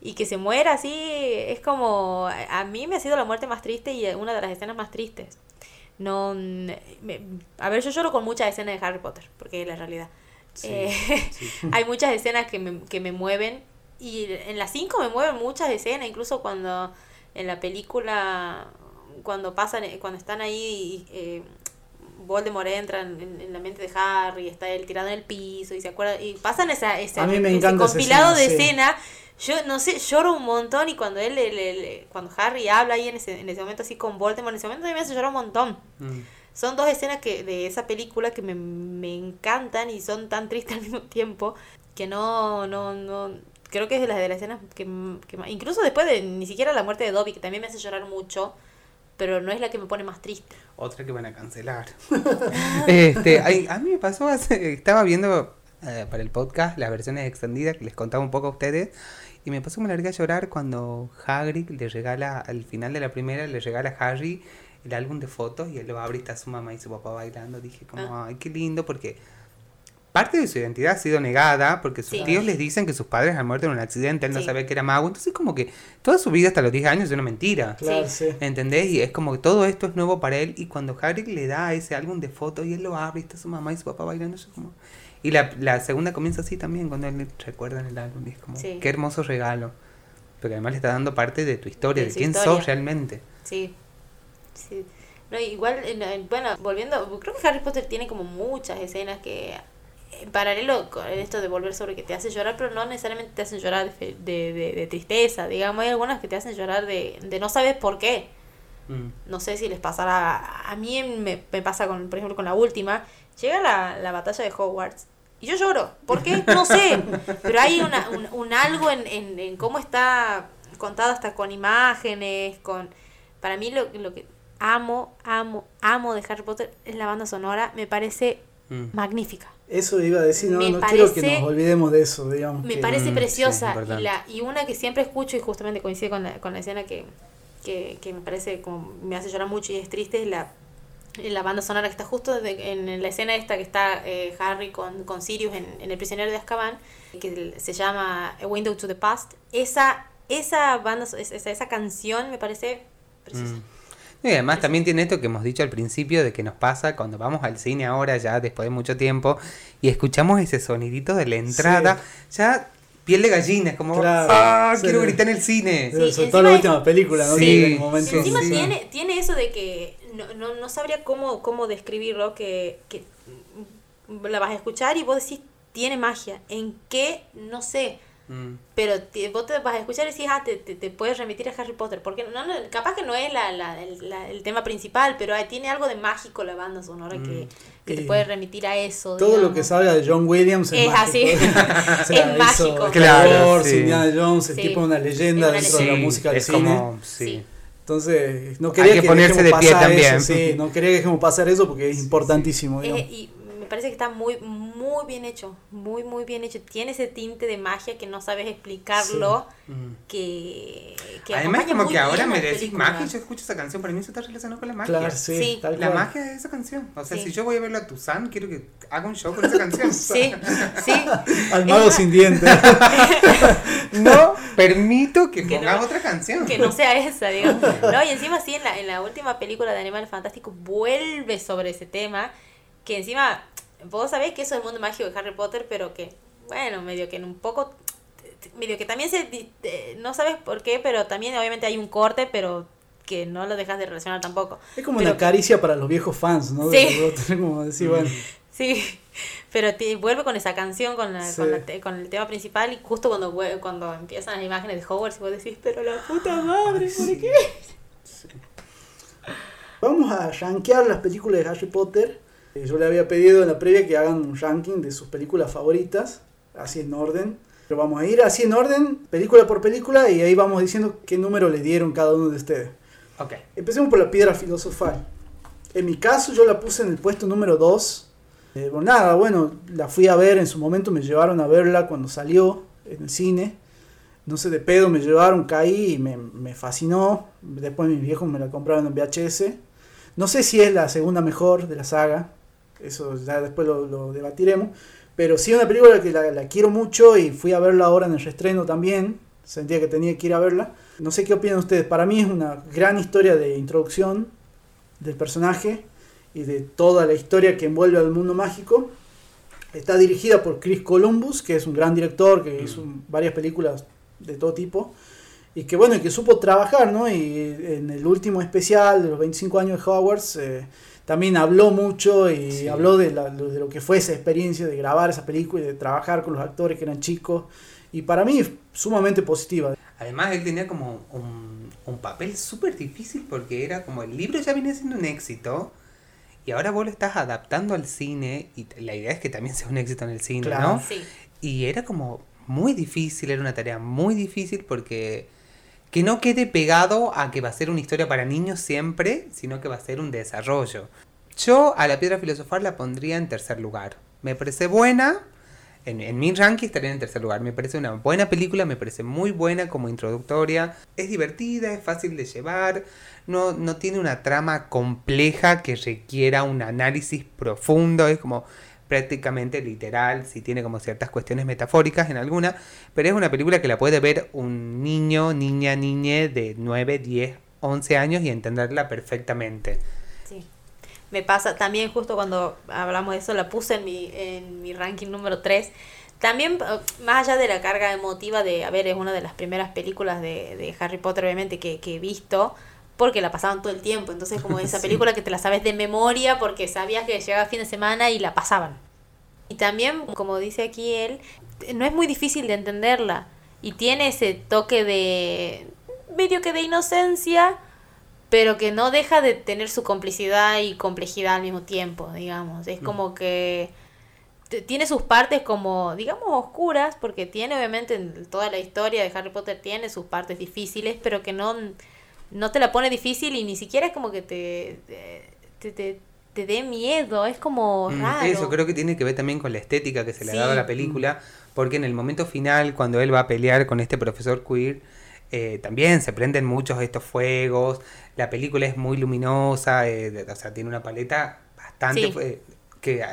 y que se muera así, es como, a mí me ha sido la muerte más triste y una de las escenas más tristes no a ver yo lloro con muchas escenas de Harry Potter porque es la realidad. Eh, hay muchas escenas que me, que me mueven y en las 5 me mueven muchas escenas incluso cuando en la película cuando pasan cuando están ahí eh, Voldemort entra en, la mente de Harry está él tirado en el piso y se acuerda y pasan esa, ese compilado de escenas yo no sé, lloro un montón y cuando él, cuando Harry habla ahí en ese, en ese momento así con Voldemort, en ese momento me hace llorar un montón. Mm. Son dos escenas que de esa película que me, me encantan y son tan tristes al mismo tiempo que no, no, no, creo que es de las de las escenas que, que incluso después de ni siquiera la muerte de Dobby, que también me hace llorar mucho, pero no es la que me pone más triste. Otra que van a cancelar. este, a, mí me pasó, estaba viendo eh, para el podcast las versiones extendidas que les contaba un poco a ustedes y me pasó que me largué a llorar cuando Hagrid le regala, al final de la primera, le regala a Harry el álbum de fotos y él lo abre y está su mamá y su papá bailando. Dije como, ah. ay, qué lindo, porque parte de su identidad ha sido negada porque sus tíos les dicen que sus padres han muerto en un accidente, él no sabía que era mago, entonces como que toda su vida hasta los 10 años es una mentira. Claro, sí. ¿Entendés? Y es como que todo esto es nuevo para él y cuando Hagrid le da ese álbum de fotos y él lo abre y está su mamá y su papá bailando, es como... Y la, la segunda comienza así también, cuando él recuerda en el álbum. Y es como, qué hermoso regalo. Porque además le está dando parte de tu historia, de, quién sos realmente. Sí. sí. No, igual, bueno, volviendo, creo que Harry Potter tiene como muchas escenas que en paralelo con esto de volver sobre que te hace llorar, pero no necesariamente te hacen llorar de, de, de, tristeza, digamos, hay algunas que te hacen llorar de, de no sabes por qué. Mm. No sé si les pasará, a mí me, me, pasa con, por ejemplo, con la última, llega la, la batalla de Hogwarts y yo lloro. ¿Por qué? No sé. Pero hay una, un, algo en, en, cómo está contado hasta con imágenes, con... Para mí lo, lo que amo, amo, amo de Harry Potter es la banda sonora. Me parece mm. magnífica. Eso iba a decir, no, no quiero que nos olvidemos de eso, digamos. Me parece preciosa. y, la, y una que siempre escucho y justamente coincide con la, con la escena que, que, que me parece como me hace llorar mucho y es triste es la la banda sonora que está justo en la escena esta que está eh, Harry con, con Sirius en, El prisionero de Azkaban, que se llama A Window to the Past, esa, esa banda, esa, esa canción me parece preciosa. Mm. Y además también tiene esto que hemos dicho al principio de que nos pasa cuando vamos al cine ahora ya después de mucho tiempo y escuchamos ese sonidito de la entrada, ya piel de gallina, es como, ¡ah! Quiero gritar en el cine. Sí, Sobre todo la última película, ¿no? Sí, encima tiene, tiene eso de que no, no, no sabría cómo, cómo describirlo, que, que la vas a escuchar y vos decís, tiene magia. ¿En qué? No sé. Mm. Pero vos te vas a escuchar y decís, ah, te, te, puedes remitir a Harry Potter. Porque no, no, capaz que no es la, la, el, tema principal, pero tiene algo de mágico la banda sonora que, mm. que te puede remitir a eso. Todo lo que salga de John Williams es, así. es mágico. Claro, sí. Indiana Jones es tipo una leyenda dentro de la música del cine. Como, sí. Entonces, no quería que, ponerse de pie también. Eso, sí, no quería que dejemos pasar eso porque es importantísimo. Eh, y me parece que está muy, muy bien hecho, muy, muy bien hecho. Tiene ese tinte de magia que no sabes explicarlo, que, que Además, como que ahora me decís magia, yo escucho esa canción, para mí eso está relacionado con la magia. Claro, sí, La magia de esa canción. O sea, si yo voy a verlo a Tuzán, quiero que haga un show con esa canción. sí, sí. Al mago sin dientes. no permito que, ponga otra canción. Que no sea esa, digo. No, y encima sí, en la, en la última película de Animales Fantásticos vuelve sobre ese tema, que encima, vos sabés que eso es el mundo mágico de Harry Potter, pero que, bueno, medio que en un poco, medio que también se, no sabes por qué, pero también obviamente hay un corte, pero que no lo dejas de relacionar tampoco. Es como una caricia para los viejos fans, ¿no? Sí. como decir, bueno. Sí, pero te, vuelve con esa canción, con, la, con, el tema principal, y justo cuando, cuando empiezan las imágenes de Hogwarts, vos decís, pero la puta madre, ¿por qué? vamos a rankear las películas de Harry Potter. Eh, yo le había pedido en la previa que hagan un ranking de sus películas favoritas, así en orden. Pero vamos a ir así en orden, película por película, y ahí vamos diciendo qué número le dieron cada uno de ustedes. Ok. Empecemos por la piedra filosofal. En mi caso yo la puse en el puesto número 2. Eh, bueno, nada, bueno, la fui a ver en su momento, me llevaron a verla cuando salió en el cine. No sé, de pedo me llevaron, caí y me, me fascinó. Después mis viejos me la compraron en VHS. No sé si es la segunda mejor de la saga. Eso ya después lo, lo debatiremos. Pero sí una película que la, la, quiero mucho y fui a verla ahora en el reestreno también. Sentía que tenía que ir a verla. No sé qué opinan ustedes. Para mí es una gran historia de introducción del personaje y de toda la historia que envuelve al mundo mágico. Está dirigida por Chris Columbus, que es un gran director, que hizo varias películas de todo tipo. Y que bueno, que supo trabajar, ¿no? Y en el último especial de los 25 años de Hogwarts eh, también habló mucho y sí. habló de, la, de, lo que fue esa experiencia de grabar esa película y de trabajar con los actores que eran chicos. Y para mí sumamente positiva. Además, él tenía como un, un papel súper difícil porque era como el libro ya venía siendo un éxito y ahora vos lo estás adaptando al cine y la idea es que también sea un éxito en el cine, Claro. ¿no? Sí. Y era como muy difícil, era una tarea muy difícil porque que no quede pegado a que va a ser una historia para niños siempre, sino que va a ser un desarrollo. Yo a la piedra filosofal la pondría en tercer lugar. Me parece buena, en, mi ranking estaría en tercer lugar. Me parece una buena película, me parece muy buena como introductoria. Es divertida, es fácil de llevar, no, no tiene una trama compleja que requiera un análisis profundo, es como prácticamente literal, si tiene como ciertas cuestiones metafóricas en alguna, pero es una película que la puede ver un niño, niña, niñe de 9, 10, 11 años y entenderla perfectamente. Sí. Me pasa también justo cuando hablamos de eso, la puse en mi, en mi ranking número 3. También, más allá de la carga emotiva de, a ver, es una de las primeras películas de, de Harry Potter, obviamente, que he visto, porque la pasaban todo el tiempo. Entonces, como esa película que te la sabes de memoria porque sabías que llegaba fin de semana y la pasaban. Y también, como dice aquí él, no es muy difícil de entenderla. Y tiene ese toque de. medio que de inocencia, pero que no deja de tener su complicidad y complejidad al mismo tiempo, digamos. Es como que tiene sus partes como, digamos, oscuras, porque tiene obviamente en toda la historia de Harry Potter tiene sus partes difíciles, pero que no, no te la pone difícil y ni siquiera es como que te, te, te, te dé miedo, es como raro. Eso creo que tiene que ver también con la estética que se le sí. ha dado a la película, porque en el momento final, cuando él va a pelear con este profesor queer, eh, también se prenden muchos estos fuegos, la película es muy luminosa, eh, o sea, tiene una paleta bastante... Sí. Eh, que,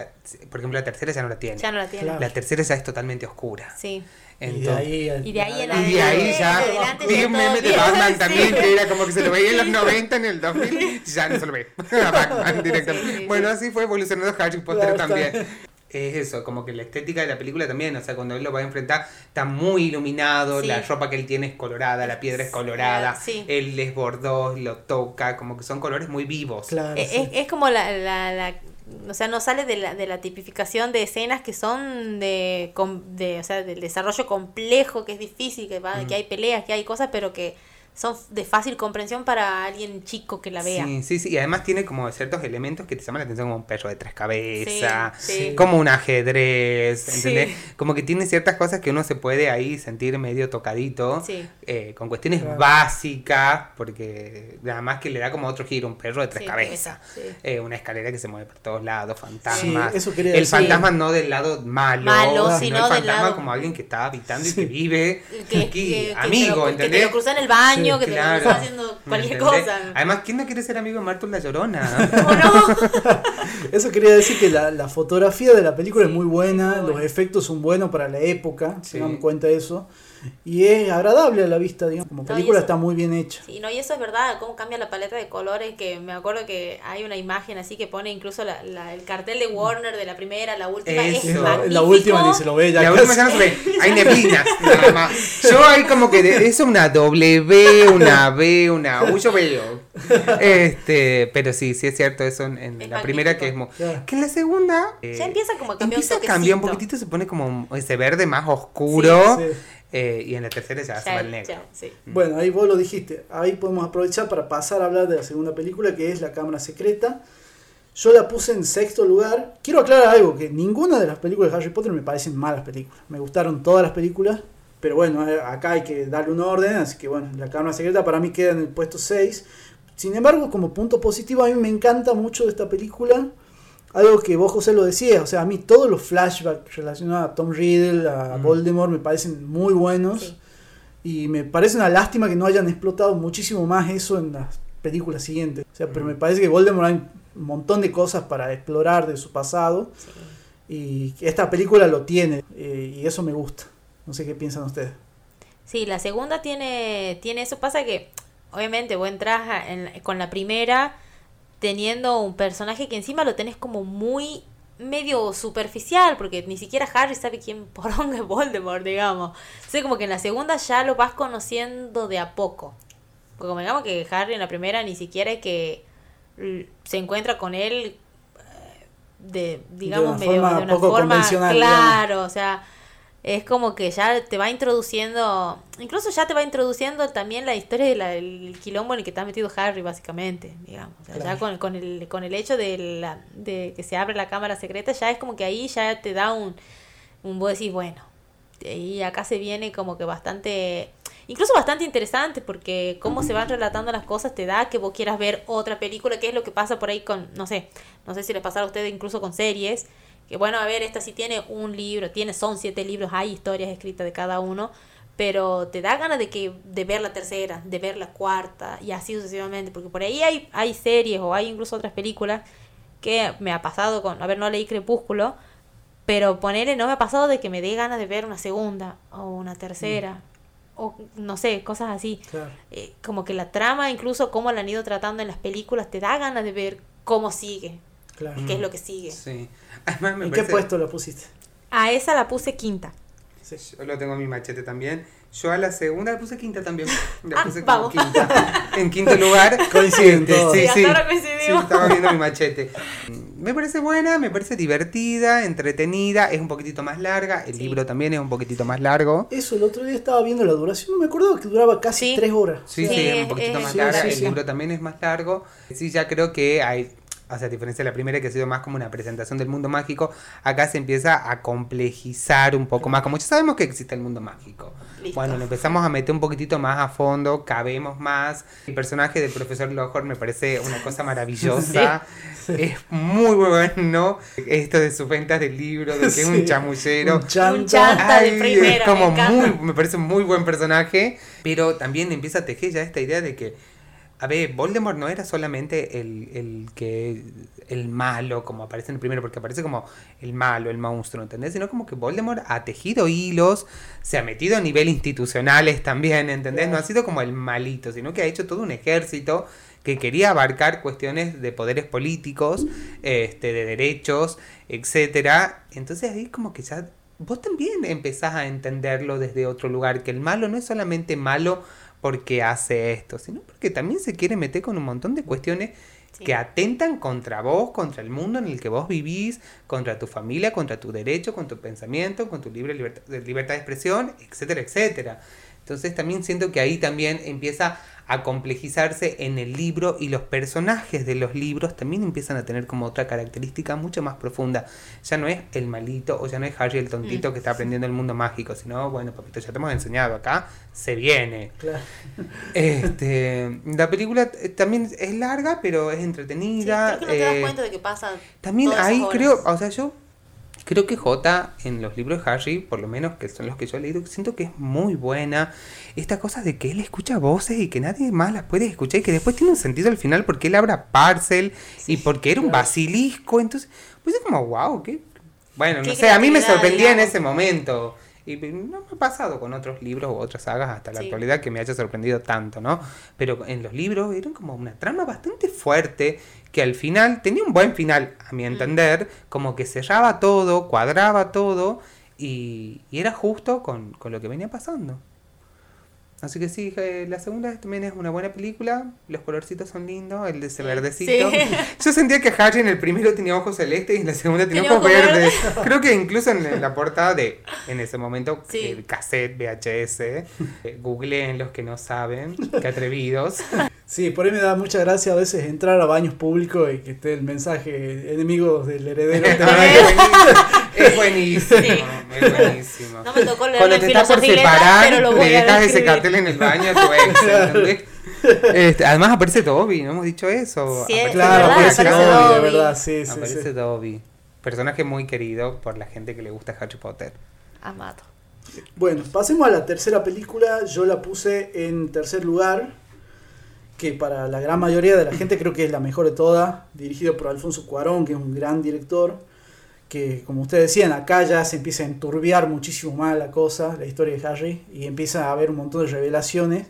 por ejemplo, la tercera ya no la tiene. Ya no la tiene. Claro. La tercera ya es totalmente oscura. Sí. Entonces, y de ahí, y de ahí, en y de ahí ya vi un meme de Batman también sí. que era como que se lo veía en los 90 en el 2000 ya no se lo ve. A Batman directamente. Sí, bueno así fue evolucionando Harry Potter claro, también. Es eso, como que la estética de la película también, o sea, cuando él lo va a enfrentar, está muy iluminado, sí. la ropa que él tiene es colorada, la piedra es colorada, sí. él es bordó, lo toca, como que son colores muy vivos. Claro, es, es, es, como la, la, la, o sea, no sale de la, de la tipificación de escenas que son de, de o sea, del desarrollo complejo, que es difícil, que, va, mm. que hay peleas, que hay cosas, pero que son de fácil comprensión para alguien chico que la vea. Sí, sí, sí. Y además tiene como ciertos elementos que te llaman la atención, como un perro de tres cabezas, sí, sí. como un ajedrez, ¿entendés? Sí. Como que tiene ciertas cosas que uno se puede ahí sentir medio tocadito, eh, con cuestiones claro. básicas, porque nada más que le da como otro giro, un perro de tres cabezas, eh, una escalera que se mueve por todos lados, fantasmas. Eso quería el decir. fantasma no del lado malo, malo sino el del fantasma lado... como alguien que está habitando y que vive que, aquí, que, amigo, que te lo, ¿entendés? Que te lo cruza en el baño que claro. te está haciendo cualquier cosa. Además, ¿quién no quiere ser amigo de Martul la Llorona? no? Eso quería decir que la, la fotografía de la película sí, es muy buena, muy los efectos son buenos para la época, sí. tengamos en cuenta eso. Y es agradable a la vista, digamos, como película no, eso, está muy bien hecha. Sí, no, y eso es verdad, cómo cambia la paleta de colores, que me acuerdo que hay una imagen así que pone incluso la, la, el cartel de Warner de la primera, la última, eso. es. La última ni se lo ve ya. La casi. última ya no se ve, hay neblinas nada más. Yo hay como que de, es una W, una B, una U, yo veo. Este, pero sí, sí es cierto eso en, en la magnífico. primera que es muy, Yeah. que en la segunda ya empieza como a cambiar empieza un a cambiar un poquitito, se pone como ese verde más oscuro. Sí, sí. Eh, y en la tercera ya, se va el negro. Mm. Bueno, ahí vos lo dijiste. Ahí podemos aprovechar para pasar a hablar de la segunda película, que es La Cámara Secreta. Yo la puse en sexto lugar. Quiero aclarar algo, que ninguna de las películas de Harry Potter me parecen malas películas. Me gustaron todas las películas, pero bueno, eh, acá hay que darle un orden, así que bueno, La Cámara Secreta para mí queda en el puesto 6. Sin embargo, como punto positivo, a mí me encanta mucho de esta película algo que vos, José, lo decías. O sea, a mí todos los flashbacks relacionados a Tom Riddle, a Voldemort, me parecen muy buenos. Y me parece una lástima que no hayan explotado muchísimo más eso en las películas siguientes. O sea, pero me parece que Voldemort hay un montón de cosas para explorar de su pasado. Y esta película lo tiene. Eh, y eso me gusta. No sé qué piensan ustedes. Sí, la segunda tiene, tiene eso. Pasa que, obviamente, vos entras con la primera teniendo un personaje que encima lo tenés como muy medio superficial, porque ni siquiera Harry sabe quién poronga es Voldemort, digamos. O como que en la segunda ya lo vas conociendo de a poco. Porque como digamos que Harry en la primera ni siquiera es que se encuentra con él eh, de, digamos, medio de una forma claro, o sea, es como que ya te va introduciendo, incluso ya te va introduciendo también la historia del quilombo en el que está metido Harry, básicamente, digamos. ya con, con, el, con el hecho de, la, de que se abre la cámara secreta, ya es como que ahí ya te da un, un vos decís, bueno, y acá se viene como que bastante, incluso bastante interesante, porque cómo se van relatando las cosas te da que vos quieras ver otra película, que es lo que pasa por ahí con, no sé, no sé si les pasará a ustedes incluso con series, que bueno, a ver, esta sí tiene un libro, tiene, son siete libros, hay historias escritas de cada uno, pero te da ganas de que de ver la tercera, de ver la cuarta y así sucesivamente, porque por ahí hay, hay series o hay incluso otras películas que me ha pasado con, a ver, no leí Crepúsculo, pero ponerle, no me ha pasado de que me dé ganas de ver una segunda o una tercera. Mm. O no sé, cosas así. Eh, como que la trama, incluso cómo la han ido tratando en las películas, te da ganas de ver cómo sigue. Claro. ¿Qué es lo que sigue? Sí. ¿En qué puesto lo pusiste? A esa la puse quinta. Yo lo tengo en mi machete también. Yo a la segunda la puse quinta también. La ah, puse como quinta. En quinto lugar. Coincidente. Sí, sí. sí, estaba viendo mi machete. Me parece buena, me parece divertida, entretenida, es un poquitito más larga. El libro también es un poquitito más largo. Eso, el otro día estaba viendo la duración, no me acuerdo que duraba casi tres horas. Sí, sí, es un poquitito más larga. el libro también es más largo. Sí, ya creo que hay o sea, a diferencia de la primera que ha sido más como una presentación del mundo mágico, acá se empieza a complejizar un poco más, como ya sabemos que existe el mundo mágico. Bueno, lo empezamos a meter un poquitito más a fondo, cabemos más. El personaje del profesor Lockhart me parece una cosa maravillosa. Es muy bueno esto de sus ventas de libros, de que es un chamullero. Un chanta, de primera. Es como muy, me parece un muy buen personaje, pero también empieza a tejer ya esta idea de que a ver, Voldemort no era solamente el, el, que el malo, como aparece en el primero, porque aparece como el malo, el monstruo, ¿entendés? Sino como que Voldemort ha tejido hilos, se ha metido a nivel institucionales también, ¿entendés? No ha sido como el malito, sino que ha hecho todo un ejército que quería abarcar cuestiones de poderes políticos, este, de derechos, etcétera. Entonces ahí como que ya vos también empezás a entenderlo desde otro lugar, que el malo no es solamente malo porque hace esto, sino porque también se quiere meter con un montón de cuestiones que atentan contra vos, contra el mundo en el que vos vivís, contra tu familia, contra tu derecho, con tu pensamiento, con tu libre libertad, libertad de expresión, etcétera, etcétera. Entonces también siento que ahí también empieza a complejizarse en el libro y los personajes de los libros también empiezan a tener como otra característica mucho más profunda. Ya no es el malito o ya no es Harry el tontito mm. que está aprendiendo el mundo mágico, sino, bueno, papito, ya te hemos enseñado acá, se viene. Claro. Este, la película eh, también es larga, pero es entretenida. Sí, creo que no te das eh, cuenta de que. También ahí creo, o sea, yo Creo que J en los libros de Harry, por lo menos que son los que yo he leído, siento que es muy buena. Esta cosa de que él escucha voces y que nadie más las puede escuchar y que después tiene un sentido al final porque él abra parcel y porque era un basilisco. Entonces, pues es como, wow, qué. Bueno, no sé, a mí me sorprendía en ese momento. Y no me ha pasado con otros libros u otras sagas hasta la actualidad que me haya sorprendido tanto, ¿no? Pero en los libros eran como una trama bastante fuerte que al final tenía un buen final, a mi mm. entender, como que cerraba todo, cuadraba todo y, era justo con, lo que venía pasando. Así que sí, eh, la segunda también es una buena película. Los colorcitos son lindos, el de ese verdecito. Yo sentía que Harry en el primero tenía ojos celestes y en la segunda tenía, ojos verdes. Creo que incluso en la portada de, en ese momento, el cassette VHS, eh, googleen los que no saben, qué atrevidos. Sí, por ahí me da mucha gracia a veces entrar a baños públicos y que esté el mensaje enemigos del heredero. es buenísimo, es buenísimo. No me tocó leer Cuando te estás por separar, pero lo voy le dejas ese cartel en el baño a tu ex, este, además aparece Dobby, ¿no hemos dicho eso? Sí, claro, aparece, Dobby, de verdad, sí, sí. Aparece Dobby. Personaje muy querido por la gente que le gusta Harry Potter. Amado. Bueno, pasemos a la tercera película. Yo la puse en tercer lugar que para la gran mayoría de la gente creo que es la mejor de todas, dirigido por Alfonso Cuarón, que es un gran director, que como ustedes decían, acá ya se empieza a enturbiar muchísimo más la cosa, la historia de Harry, y empieza a haber un montón de revelaciones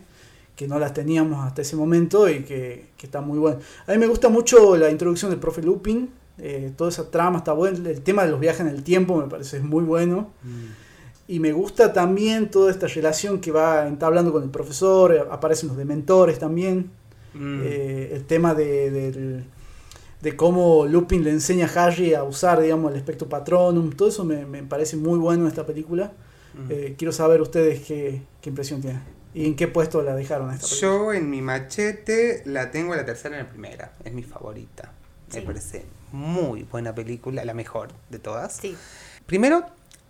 que no las teníamos hasta ese momento y que, que está muy bueno. A mí me gusta mucho la introducción del profe Lupin, eh, toda esa trama está buena, el tema de los viajes en el tiempo me parece muy bueno. Mm. Y me gusta también toda esta relación que va entablando con el profesor, aparecen los dementores también. Mm. Eh, el tema de, de, cómo Lupin le enseña a Harry a usar, digamos, el espectro patronum, todo eso me, parece muy bueno en esta película. Mm. Eh, quiero saber ustedes qué, impresión tienen. ¿Y en qué puesto la dejaron esta película? Yo en mi machete la tengo la tercera en la primera. Es mi favorita. Me parece muy buena película, la mejor de todas. Primero,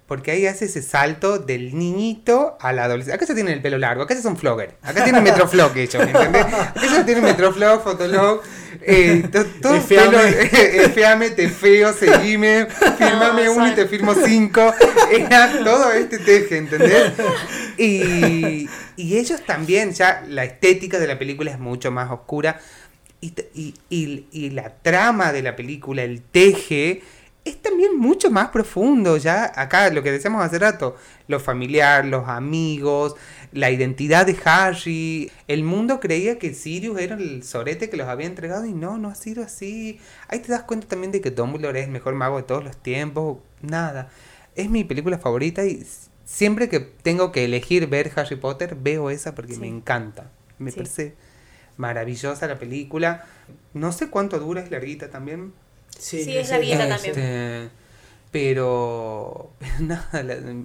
porque ahí hace ese salto del niñito a la adolescencia. Acá se tienen el pelo largo, acá se son flogger. Acá tienen Metroflog ellos, ¿entendés? Acá se tienen Metroflog, Fotolog. Eh, todo pelo, eh, te feo, seguime, firmame uno y te firmo cinco. Era todo este teje, ¿entendés? Y, y ellos también, ya la estética de la película es mucho más oscura. Y, y, y la trama de la película, el teje es también mucho más profundo, ya acá lo que decíamos hace rato, lo familiar, los amigos, la identidad de Harry, el mundo creía que Sirius era el sorete que los había entregado y no, no ha sido así. Ahí te das cuenta también de que Dumbledore es el mejor mago de todos los tiempos, nada. Es mi película favorita y siempre que tengo que elegir ver Harry Potter, veo esa porque me encanta. Me parece maravillosa la película. No sé cuánto dura, es larguita también, Sí, es la también. Este, pero, nada,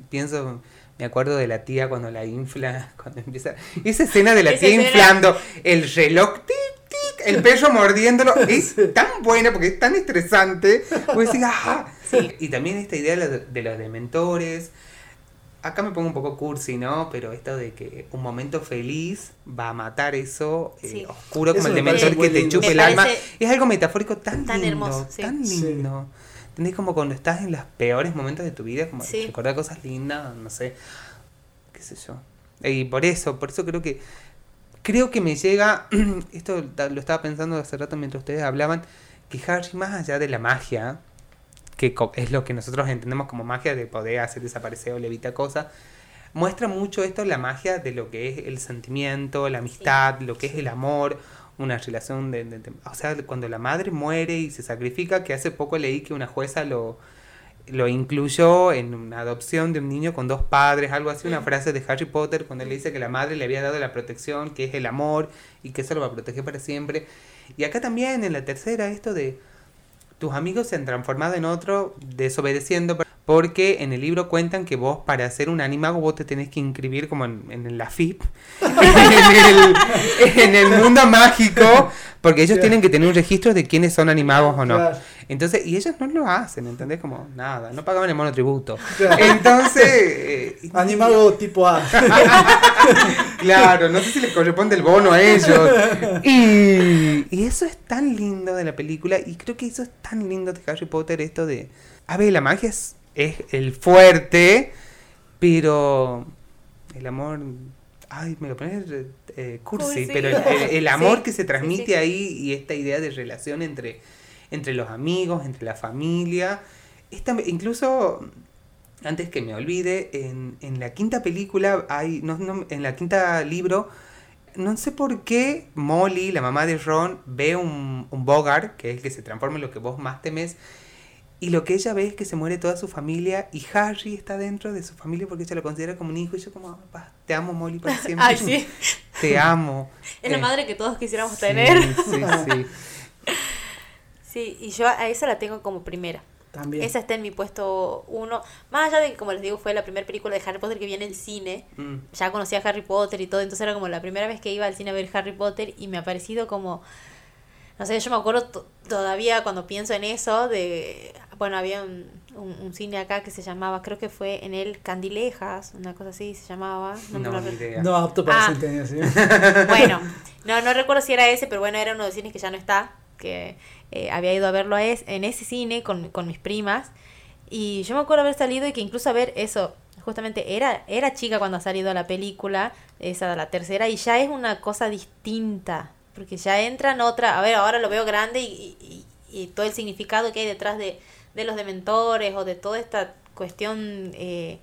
pienso, me acuerdo de la tía cuando la infla, cuando empieza. Esa escena de la tía inflando el reloj, tic, tic, el perro mordiéndolo, es tan buena porque es tan estresante. Y también esta idea de los dementores. Acá me pongo un poco cursi, ¿no? Pero esto de que un momento feliz va a matar eso eh, oscuro como el dementor que te chupe el alma. Es algo metafórico tan, tan lindo, hermoso, tan lindo. ¿Entendés? Como cuando estás en los peores momentos de tu vida, como recordar cosas lindas, no sé, qué sé yo. Y por eso, por eso creo que creo que me llega, esto lo estaba pensando hace rato mientras ustedes hablaban, que Harry más allá de la magia, que es lo que nosotros entendemos como magia de poder hacer desaparecer o levitar cosas, muestra mucho esto la magia de lo que es el sentimiento, la amistad, lo que es el amor, una relación de, O sea, cuando la madre muere y se sacrifica, que hace poco leí que una jueza lo, lo incluyó en una adopción de un niño con dos padres, algo así, una frase de Harry Potter, cuando él dice que la madre le había dado la protección, que es el amor, y que eso lo va a proteger para siempre. Y acá también en la tercera, esto de tus amigos se han transformado en otro desobedeciendo porque en el libro cuentan que vos para ser un animago vos te tenés que inscribir como en, la FIP, en, el, mundo mágico, porque ellos tienen que tener un registro de quiénes son animagos o no. Entonces, y ellos no lo hacen, ¿entendés? Como nada, no pagaban el monotributo. Entonces... Eh, animago tipo A. claro, no sé si les corresponde el bono a ellos. Y, y eso es tan lindo de la película, y creo que eso es tan lindo de Harry Potter, esto de... A ver, la magia es es el fuerte, pero el amor, ay, me lo pones eh, cursi, pero el, amor que se transmite ahí y esta idea de relación entre, entre los amigos, entre la familia, esta, incluso antes que me olvide, en, en la quinta película hay, no, en la quinta libro, no sé por qué Molly, la mamá de Ron, ve un, un Bogart, que es el que se transforma en lo que vos más temes, Y lo que ella ve es que se muere toda su familia y Harry está dentro de su familia porque ella lo considera como un hijo. Y yo como, te amo Molly para siempre. Ay, sí. Te amo. Es la eh, madre que todos quisiéramos tener. Sí, sí. sí, y yo a esa la tengo como primera. También. Esa está en mi puesto uno. Más allá de que, como les digo, fue la primera película de Harry Potter que viene en cine. Mm. Ya conocía a Harry Potter y todo. Entonces era como la primera vez que iba al cine a ver Harry Potter y me ha parecido como... No sé, yo me acuerdo todavía cuando pienso en eso de bueno, había un, un, cine acá que se llamaba, creo que fue en el Candilejas, una cosa así se llamaba. No, no, no apto para ah. Bueno, no, no recuerdo si era ese, pero bueno, era uno de los cines que ya no está, que eh, había ido a verlo a es, en ese cine con, con mis primas. Y yo me acuerdo haber salido y que incluso a ver eso, justamente era, era chica cuando ha salido la película, esa la tercera, y ya es una cosa distinta, porque ya entra en otra, a ver, ahora lo veo grande y, y todo el significado que hay detrás de, de los dementores o de toda esta cuestión eh,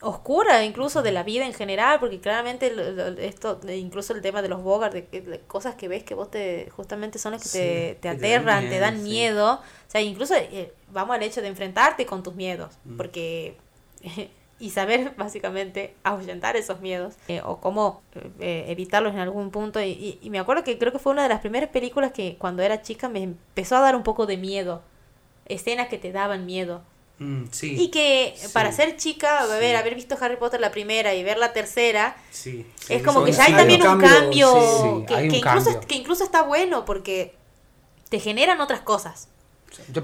oscura incluso de la vida en general, porque claramente esto, incluso el tema de los Bogart, de, cosas que ves que vos te, justamente son las que te, te aterran, te dan miedo, o sea, incluso eh, vamos al hecho de enfrentarte con tus miedos, mm. porque... y saber básicamente ahuyentar esos miedos eh, o cómo evitarlos en algún punto. y, me acuerdo que creo que fue una de las primeras películas que cuando era chica me empezó a dar un poco de miedo escenas que te daban miedo. Mm, y que para ser chica, ver, haber visto Harry Potter la primera y ver la tercera, es como que ya hay también un cambio, que, incluso, que incluso está bueno porque te generan otras cosas.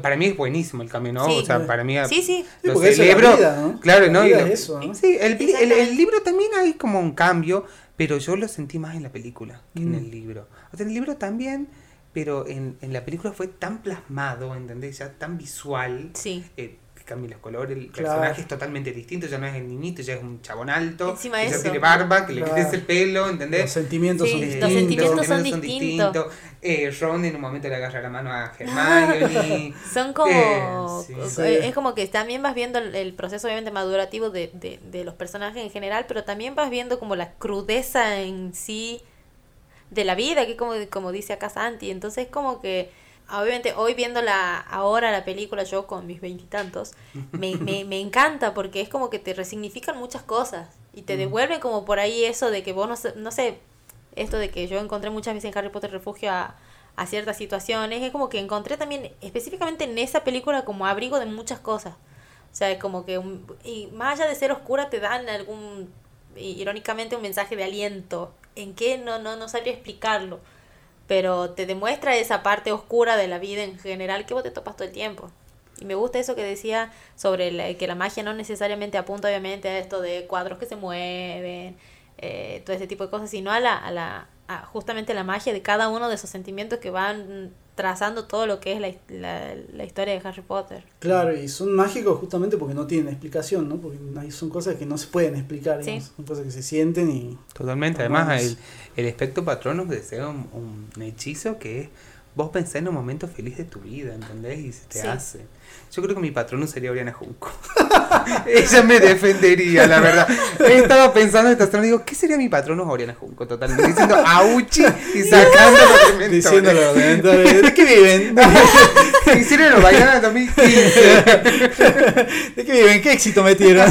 para mí es buenísimo el cambio, ¿no? O sea, para mí sí, sí. lo celebro. Claro, ¿no? Sí, el, el, libro también hay como un cambio, pero yo lo sentí más en la película que en mm. el libro. O sea, en el libro también pero en, en la película fue tan plasmado, ¿entendés? Ya tan visual. Sí. Eh, cambia los colores, el personaje es totalmente distinto, ya no es el niñito, ya es un chabón alto, Encima ya tiene barba, que le crece el pelo, ¿entendés? Los sentimientos son distintos. Los sentimientos, son, distintos. Eh, Ron en un momento le agarra la mano a Hermione. son como... Eh, es como que también vas viendo el, proceso obviamente madurativo de, de, de los personajes en general, pero también vas viendo como la crudeza en sí de la vida, que como, como dice acá Santi. Entonces como que, obviamente hoy viendo la, ahora la película yo con mis veintitantos, me, me, me encanta porque es como que te resignifican muchas cosas y te devuelven como por ahí eso de que vos no, no sé, esto de que yo encontré muchas veces en Harry Potter refugio a, a ciertas situaciones, es como que encontré también específicamente en esa película como abrigo de muchas cosas. O sea, es como que, y más allá de ser oscura, te dan algún, irónicamente, un mensaje de aliento en qué no, no, no sabría explicarlo, pero te demuestra esa parte oscura de la vida en general que vos te topas todo el tiempo. Y me gusta eso que decía sobre que la magia no necesariamente apunta obviamente a esto de cuadros que se mueven, eh, todo ese tipo de cosas, sino a la, a la a justamente la magia de cada uno de esos sentimientos que van trazando todo lo que es la, la, historia de Harry Potter. Claro, y son mágicos justamente porque no tienen explicación, ¿no? Porque son cosas que no se pueden explicar, son cosas que se sienten y... Totalmente, además el, el espectro patronus desea un, un hechizo que es vos pensás en un momento feliz de tu vida, ¿entendés? Y se te hace. Yo creo que mi patrono sería Oriana Junco. Ella me defendería, la verdad. Estaba pensando esta semana digo, ¿qué sería mi patrono Oriana Junco? Totalmente diciendo auchi y sacando los dementores. Diciéndolo, ¿de qué viven? Hicieron los bailar en 2015. ¿De qué viven? ¿Qué éxito metieron?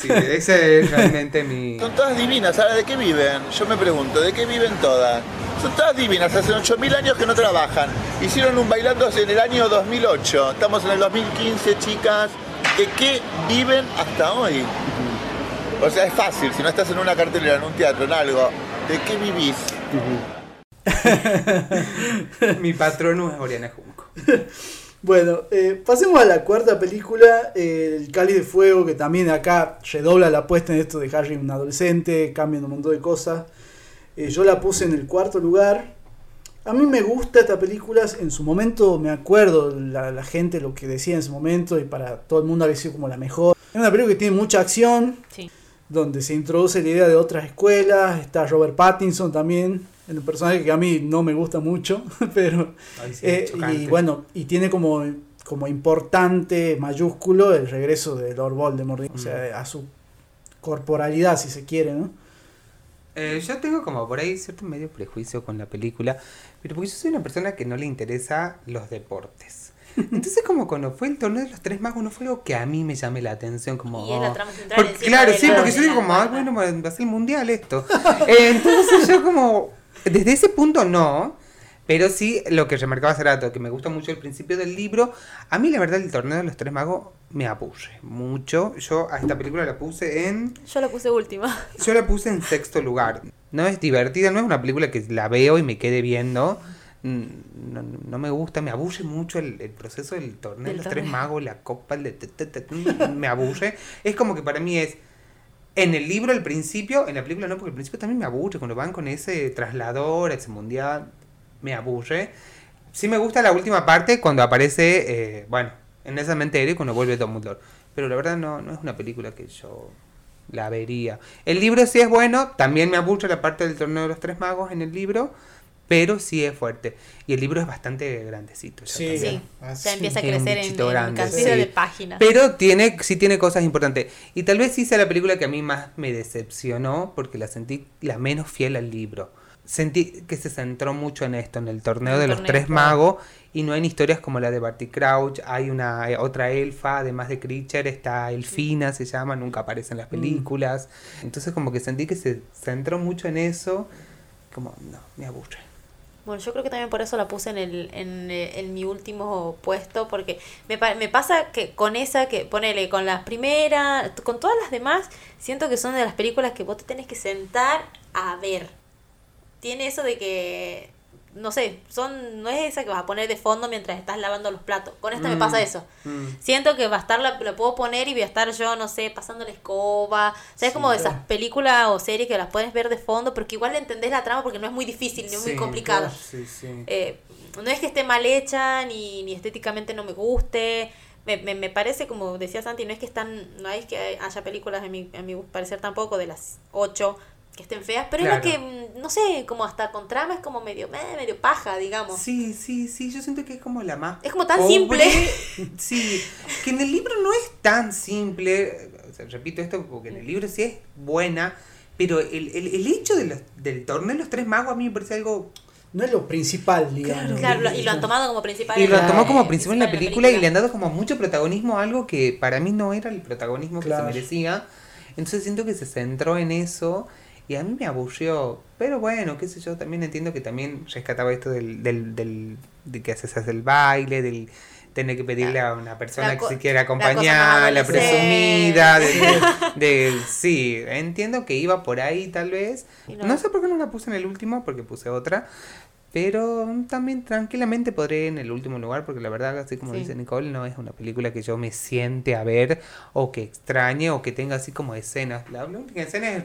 sí, ese es realmente mi... Son todas divinas, ¿sabes de qué viven? Yo me pregunto, ¿de qué viven todas? Son todas divinas, hace 8.000 años que no trabajan. Hicieron un bailando en el año 2008. Estamos en el 2015, chicas. ¿De qué viven hasta hoy? O sea, es fácil, si no estás en una cartelera, en un teatro, en algo, ¿de qué vivís? Mi patrono es Oriana Junco. Bueno, eh, pasemos a la cuarta película, El Cáliz de Fuego, que también acá redobla la apuesta en esto de Harry, un adolescente, cambian un montón de cosas. Eh, yo la puse en el cuarto lugar. A mí me gusta esta película, en su momento me acuerdo la, gente lo que decía en su momento y para todo el mundo había sido como la mejor. Es una película que tiene mucha acción, donde se introduce la idea de otras escuelas, está Robert Pattinson también, el personaje que a mí no me gusta mucho, pero... Eh, y bueno, y tiene como, como importante, mayúsculo, el regreso de Lord Voldemort, o sea, mm. a su corporalidad si se quiere, ¿no? Eh, yo tengo como por ahí cierto medio prejuicio con la película, pero porque yo soy una persona que no le interesa los deportes. Entonces como cuando fue el torneo de los tres magos no fue algo que a mí me llame la atención como y la trama central claro sí porque yo digo como ah, bueno va a ser el mundial esto eh, entonces yo como desde ese punto no pero sí, lo que remarcaba hace rato, que me gusta mucho el principio del libro, a mí la verdad el torneo de los tres magos me aburre mucho. Yo a esta película la puse en... Yo la puse última. Yo la puse en sexto lugar. No es divertida, no es una película que la veo y me quede viendo. Mm, no, me gusta, me aburre mucho el, proceso del torneo de los tres magos, la copa, el de... me aburre. Es como que para mí es... En el libro al principio, en la película no, porque al principio también me aburre, cuando van con ese traslador, ese mundial, me aburre. Sí me gusta la última parte cuando aparece, eh, bueno, en esa mente y cuando vuelve Dumbledore. Pero la verdad no, no es una película que yo la vería. El libro sí es bueno, también me aburre la parte del torneo de los tres magos en el libro, pero sí es fuerte. Y el libro es bastante grandecito. Ya sí, sí. ya empieza a crecer en, cantidad de páginas. Pero tiene, sí tiene cosas importantes. Y tal vez sí sea la película que a mí más me decepcionó porque la sentí la menos fiel al libro sentí que se centró mucho en esto, en el torneo de los tres magos, y no en historias como la de Barty Crouch, hay una eh, otra elfa, además de Creature, está Elfina, se llama, nunca aparece en las mm. películas. Entonces como que sentí que se centró mucho en eso, como, no, me aburre. Bueno, yo creo que también por eso la puse en, el, en, eh, en mi último puesto, porque me, me pasa que con esa, que ponele, con las primeras, con todas las demás, siento que son de las películas que vos te tenés que sentar a ver tiene eso de que no sé, son no es esa que vas a poner de fondo mientras estás lavando los platos. Con esta me pasa mm, eso. Mm. Siento que va a estar la, puedo poner y voy a estar yo, no sé, pasando la escoba. O sea, es como esas películas o series que las puedes ver de fondo, pero que igual entendés la trama porque no es muy difícil ni muy complicado. Eh, no es que esté mal hecha ni, ni estéticamente no me guste. Me, me, me, parece, como decía Santi, no es que están, no es que haya películas, a mi, a mi parecer tampoco, de las ocho que estén feas, pero es lo que, mm, no sé, como hasta con trama es como medio, eh, medio paja, digamos. Sí, sí, sí, yo siento que es como la más... Es como tan simple. Sí, que en el libro no es tan simple, repito esto porque en el libro sí es buena, pero el, el, el hecho de los, del torneo de los tres magos a mí me parece algo... No es lo principal, digamos. Claro, y lo han tomado como principal. Y lo han tomado como principal en la película, y le han dado como mucho protagonismo a algo que para mí no era el protagonismo que se merecía. Entonces siento que se centró en eso y a mí me aburrió. Pero bueno, qué sé yo, también entiendo que también rescataba esto del, del, del de que haces el baile, del tener que pedirle a una persona que se quiera acompañar, la, presumida, de, sí, entiendo que iba por ahí tal vez. No. sé por qué no la puse en el último, porque puse otra. Pero también tranquilamente podré en el último lugar, porque la verdad, así como dice Nicole, no es una película que yo me siente a ver, o que extrañe, o que tenga así como escenas. La única escena es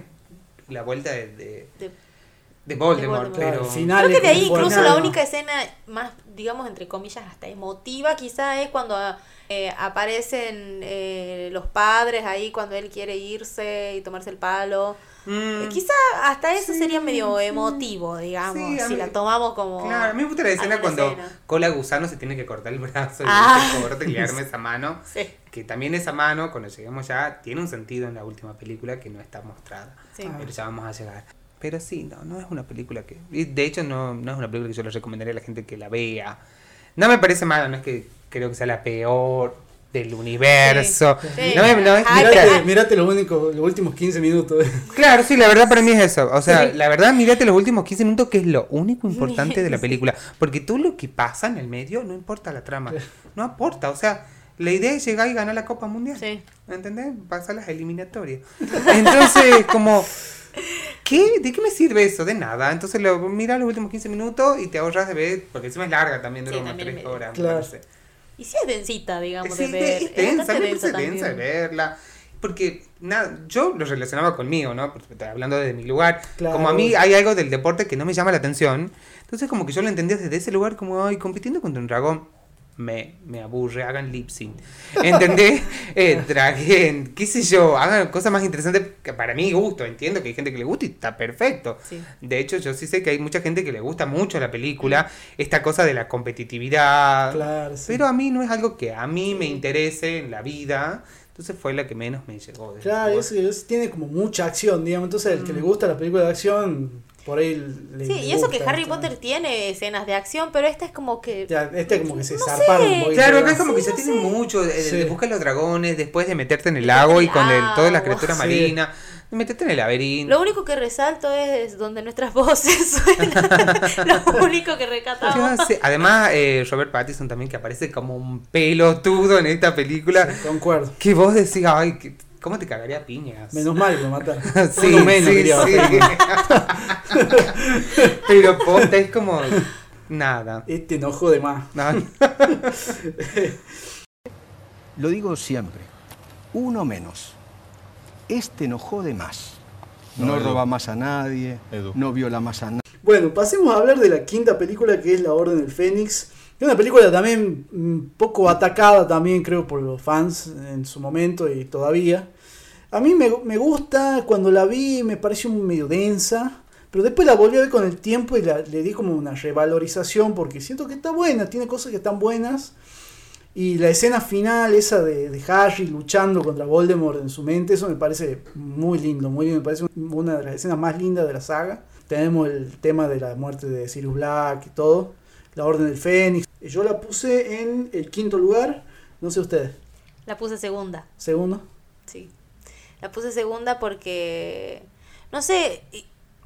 la vuelta de, de, de, Voldemort, pero... Creo que de ahí incluso la única escena más, digamos, entre comillas, hasta emotiva quizá es cuando eh, aparecen eh, los padres ahí cuando él quiere irse y tomarse el palo. Mm. Eh, quizá hasta eso sería medio emotivo, digamos, si la tomamos como... Claro, a mí me gusta la escena cuando Cola Gusano se tiene que cortar el brazo y ah. se corta y le arma esa mano. Que también esa mano, cuando lleguemos ya, tiene un sentido en la última película que no está mostrada. Pero ya vamos a llegar. Pero sí, no, no es una película que... De hecho, no, no es una película que yo le recomendaría a la gente que la vea. No me parece mala, no es que creo que sea la peor del universo. No, mírate, los, únicos, los últimos 15 minutos. Claro, sí, la verdad para mí es eso. O sea, la verdad, mírate los últimos 15 minutos, que es lo único importante de la película. Porque todo lo que pasa en el medio no importa la trama. No aporta. O sea, la idea es llegar y ganar la Copa Mundial. Sí. ¿Entendés? Pasar las eliminatorias. Entonces, como. ¿Qué? ¿De qué me sirve eso? De nada. Entonces lo mira los últimos 15 minutos y te ahorras de ver, porque encima es larga también, dura unas 3 horas. Claro. Y sí es densita, digamos, de ver. Es densa, me densa, densa de verla. Porque, nada, yo lo relacionaba conmigo, ¿no? hablando desde mi lugar. Como a mí hay algo del deporte que no me llama la atención. Entonces, como que yo lo entendía desde ese lugar, como, ay, compitiendo contra un dragón me, me aburre, hagan lip sync. ¿Entendés? eh, draguen, qué sé yo, hagan cosas más interesantes que para mí gusto. Entiendo que hay gente que le gusta y está perfecto. De hecho, yo sí sé que hay mucha gente que le gusta mucho la película, esta cosa de la competitividad. Claro, Pero a mí no es algo que a mí me interese en la vida. Entonces fue la que menos me llegó. Claro, es, tiene como mucha acción, digamos. Entonces, el que le gusta la película de acción, por ahí le Sí, y eso que Harry Potter tiene escenas de acción, pero esta es como que. Ya, este como que se zarparon un poquito. Claro, es como que ya tiene mucho. De, buscar los dragones, después de meterte en el lago y con todas las criaturas marinas. Metete en el laberinto. Lo único que resalto es donde nuestras voces suenan. Lo único que recatamos. Además, eh, Robert Pattinson también, que aparece como un pelotudo en esta película. Sí, concuerdo. Que vos decís, ay, que ¿Cómo te cagaría piñas? Menos mal que lo mataron. sí, menos sí, sí. Pero posta es como nada. Este enojo de más. lo digo siempre. Uno menos. Este enojó de más. No, roba más a nadie, no viola más a nadie. Bueno, pasemos a hablar de la quinta película que es La Orden del Fénix. Es una película también un poco atacada también creo por los fans en su momento y todavía. A mí me, gusta, cuando la vi me pareció medio densa, pero después la volví a ver con el tiempo y le di como una revalorización porque siento que está buena, tiene cosas que están buenas. Y la escena final, esa de, Harry luchando contra Voldemort en su mente, eso me parece muy lindo, muy lindo, me parece una de las escenas más lindas de la saga. Tenemos el tema de la muerte de Sirius Black y todo, la Orden del Fénix. Yo la puse en el quinto lugar, no sé ustedes. La puse segunda. ¿Segundo? Sí. La puse segunda porque, no sé,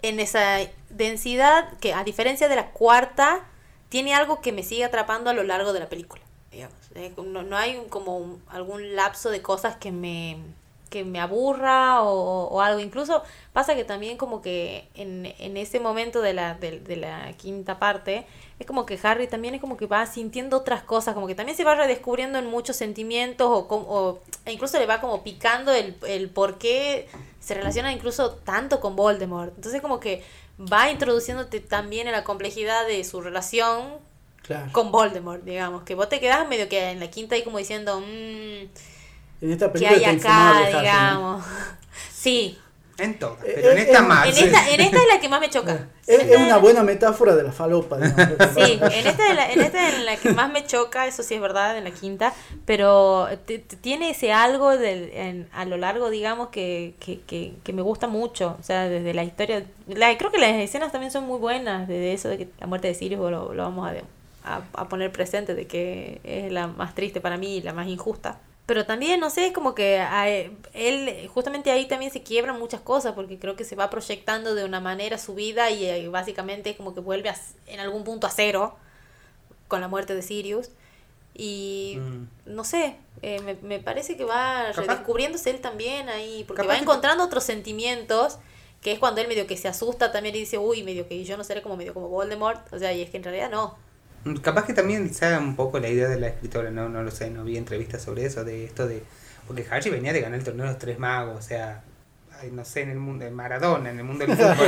en esa densidad que a diferencia de la cuarta, tiene algo que me sigue atrapando a lo largo de la película. No, no hay como algún lapso de cosas que me, que me aburra o, algo. Incluso pasa que también como que en, en ese momento de la, de, la quinta parte, es como que Harry también es como que va sintiendo otras cosas, como que también se va redescubriendo en muchos sentimientos o, o e incluso le va como picando el, el por qué se relaciona incluso tanto con Voldemort. Entonces como que va introduciéndote también en la complejidad de su relación con Voldemort, digamos. Que vos te quedás medio que en la quinta ahí como diciendo... Mmm, en esta película ¿Qué hay acá, digamos? Sí. En todas, eh, pero en eh, esta más. En esta, en esta es la que más me choca. Es, una buena metáfora de la falopa. sí, en esta, es la, en esta es la que más me choca, eso sí es verdad, en la quinta, pero tiene ese algo del, en, a lo largo, digamos, que, que, que, que, me gusta mucho. O sea, desde la historia. La, creo que las escenas también son muy buenas, desde eso de que la muerte de Sirius lo, lo vamos a, a, a poner presente, de que es la más triste para mí y la más injusta pero también, no sé, es como que a él, justamente ahí también se quiebran muchas cosas, porque creo que se va proyectando de una manera su vida y eh, básicamente es como que vuelve a, en algún punto a cero con la muerte de Sirius. Y mm. no sé, eh, me, me, parece que va redescubriéndose él también ahí, porque va encontrando otros sentimientos, que es cuando él medio que se asusta también y dice, uy, medio que yo no seré como medio como Voldemort, o sea, y es que en realidad no. Capaz que también sea un poco la idea de la escritora, no, no lo sé, no vi entrevistas sobre eso, de esto de... Porque Harry venía de ganar el torneo de los tres magos, o sea, no sé, en el mundo de Maradona, en el mundo del fútbol,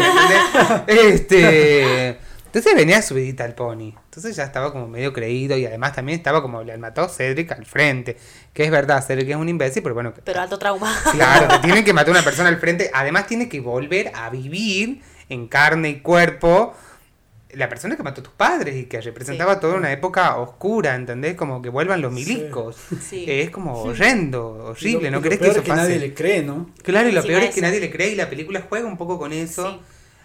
este... Entonces venía subidita al pony. Entonces ya estaba como medio creído y además también estaba como le mató Cedric al frente. Que es verdad, Cedric es un imbécil, pero bueno. Pero alto trauma. Claro, que tienen que matar a una persona al frente. Además tiene que volver a vivir en carne y cuerpo la persona que mató a tus padres y que representaba toda una época oscura, ¿entendés? Como que vuelvan los milicos. Es como horrendo, horrible, ¿no crees que eso es que nadie le cree, ¿no? Claro, y lo peor es que nadie le cree y la película juega un poco con eso.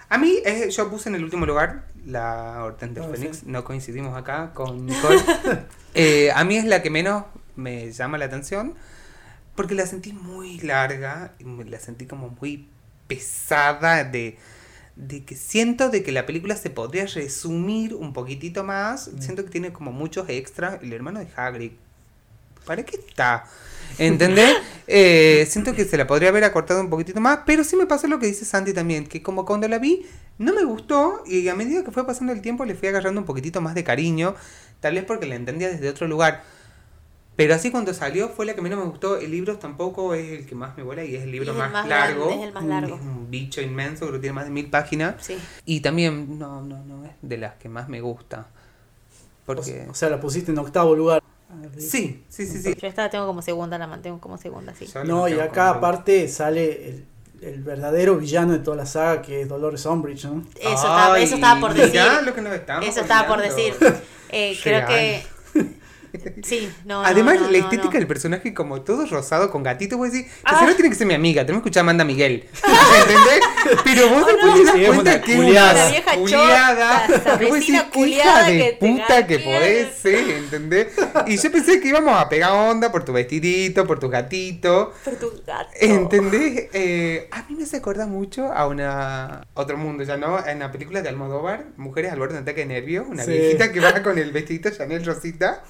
A mí, yo puse en el último lugar la Hortense del ah, Phoenix, no coincidimos acá con Nicole. Eh, a mí es la que menos me llama la atención porque la sentí muy larga y la sentí como muy pesada de de que siento de que la película se podría resumir un poquitito más. Mm. Siento que tiene como muchos extras. El hermano de Hagrid. ¿Para qué está? ¿Entendés? Eh, siento que se la podría haber acortado un poquitito más, pero sí me pasó lo que dice Sandy también, que como cuando la vi no me gustó y a medida que fue pasando el tiempo le fui agarrando un poquitito más de cariño, tal vez porque la entendía desde otro lugar. Pero así cuando salió fue la que menos me gustó. El libro tampoco es el que más me vuela y es el libro más, largo. es el más largo. Es un bicho inmenso, creo que tiene más de mil páginas. Sí. Y también no, no, no es de las que más me gusta. Porque... O sea, la pusiste en octavo lugar. Sí, sí, sí, sí. Yo esta la tengo como segunda, la mantengo como segunda, sí. No, y acá aparte sale el, el, verdadero villano de toda la saga que es Dolores Umbridge, ¿no? Eso, estaba, eso estaba por decir. eso estaba por decir. Eh, creo que Sí, no. Además, la estética del personaje, como todo rosado con gatito, vos decís, ah. no tiene que ser mi amiga, tenemos que escuchar a Amanda Miguel. ¿Entendés? Pero vos después te das cuenta que es una vieja culiada. Vecina hija de puta que podés ser, ¿entendés? Y yo pensé que íbamos a pegar onda por tu vestidito, por tu gatito. Por tu gato. ¿Entendés? Eh, a mí me se acuerda mucho a una otro mundo, ya no, en la película de Almodóvar, Mujeres al borde de un ataque de nervios, una viejita que va con el vestidito Chanel Rosita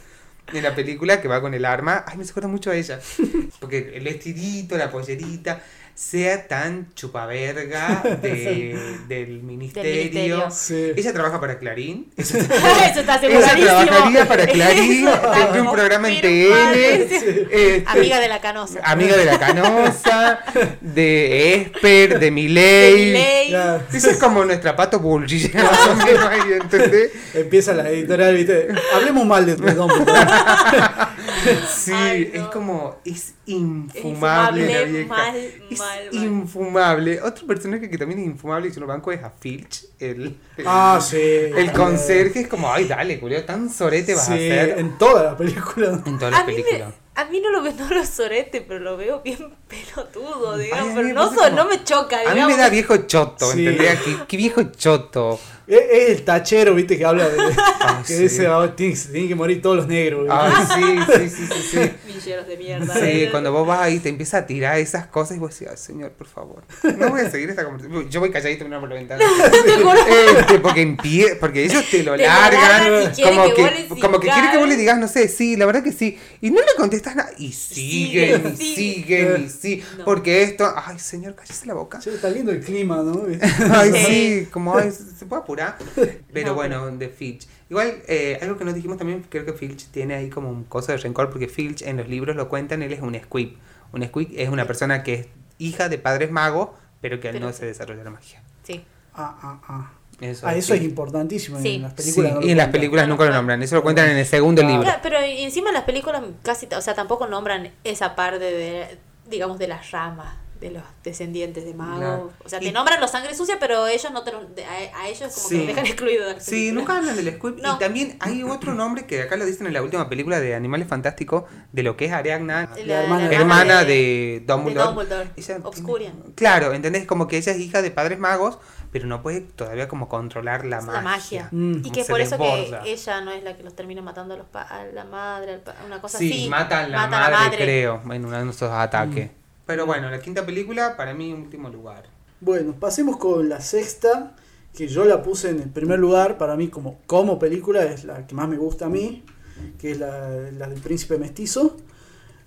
en la película que va con el arma. Ay, me acuerda mucho a ella. Porque el vestidito, la pollerita, sea tan chupaverga de, del ministerio. Ella trabaja para Clarín. Eso está, Ella trabajaría para Clarín, tendría un programa en TN. Este, amiga de la canosa. Amiga de la canosa, de Esper, de Miley. De Eso es como nuestra pato bullshit. Empieza la editorial, ¿viste? Hablemos mal de Don Sí, es como, es infumable, la vieja. es infumable. Otro personaje que también es infumable y se lo banco es a Filch, el, ah, sí. el conserje. Es como, ay, dale, Julio, tan sorete vas a hacer. En toda la película. En toda la película. A mí no lo veo, no lo sorete, pero lo veo bien pelotudo, digamos. pero no, no me choca, digamos. A mí me da viejo choto, sí. ¿entendés? ¿Qué, qué viejo choto. Es, el tachero, viste, que habla de. que dice, oh, tienen, que morir todos los negros. Ah, sí, sí, sí, sí. sí. Villeros de mierda. Sí, cuando vos vas ahí te empieza a tirar esas cosas y vos decís, ay, señor, por favor. No voy a seguir esta conversación. Yo voy calladito y por la ventana. este, porque, porque ellos te lo largan. como que, como que quiere que vos le digas, no sé, sí, la verdad que sí. Y no le contestas nada. Y siguen, y siguen, y sí. Porque esto, ay, señor, cállese la boca. Sí, está lindo el clima, ¿no? ay, sí, como, ay, se puede apurar Pero bueno, de Filch. Igual, eh, algo que nos dijimos también, creo que Filch tiene ahí como un coso de rencor, porque Filch en los libros lo cuentan, él es un squib. Un squib es una persona que es hija de padres magos, pero que no se desarrolla la magia. Sí. Ah, ah, ah. Eso, ah, eso es importantísimo. En las películas y en las películas nunca lo nombran. Eso lo cuentan en el segundo libro. pero encima en las películas casi, o sea, tampoco nombran esa parte de, digamos, de las ramas de los descendientes de magos. O sea, te nombran los sangre sucia, pero ellos no te a, ellos como que los dejan excluidos. sí, nunca hablan del Squib. Y también hay otro nombre que acá lo dicen en la última película de Animales Fantásticos, de lo que es Ariadna, la, hermana, de, Dumbledore. Obscurian. Claro, ¿entendés? Como que ella es hija de padres magos, pero no puede todavía como controlar la, la magia. Mm. Y que por eso que ella no es la que los termina matando a, los a la madre, una cosa así. Sí, mata a la, madre, creo, en uno de esos ataques. Mm. Pero bueno, la quinta película para mí último lugar. Bueno, pasemos con la sexta, que yo la puse en el primer lugar, para mí como, como película, es la que más me gusta a mí, que es la, del príncipe mestizo.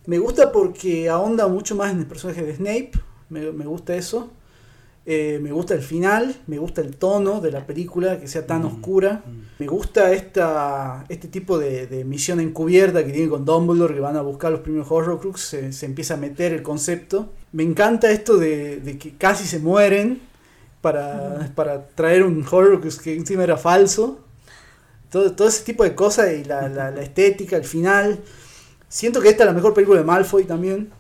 Me gusta porque ahonda mucho más en el personaje de Snape, me, me gusta eso. Eh, me gusta el final, me gusta el tono de la película, que sea tan mm, oscura. Mm. Me gusta esta, este tipo de, misión encubierta que tiene con Dumbledore, que van a buscar los primeros Horrocrux, se, se empieza a meter el concepto. Me encanta esto de, que casi se mueren para, mm. para traer un Horrocrux que encima era falso. Todo, todo ese tipo de cosas y la, la, la estética, el final. Siento que esta es la mejor película de Malfoy también.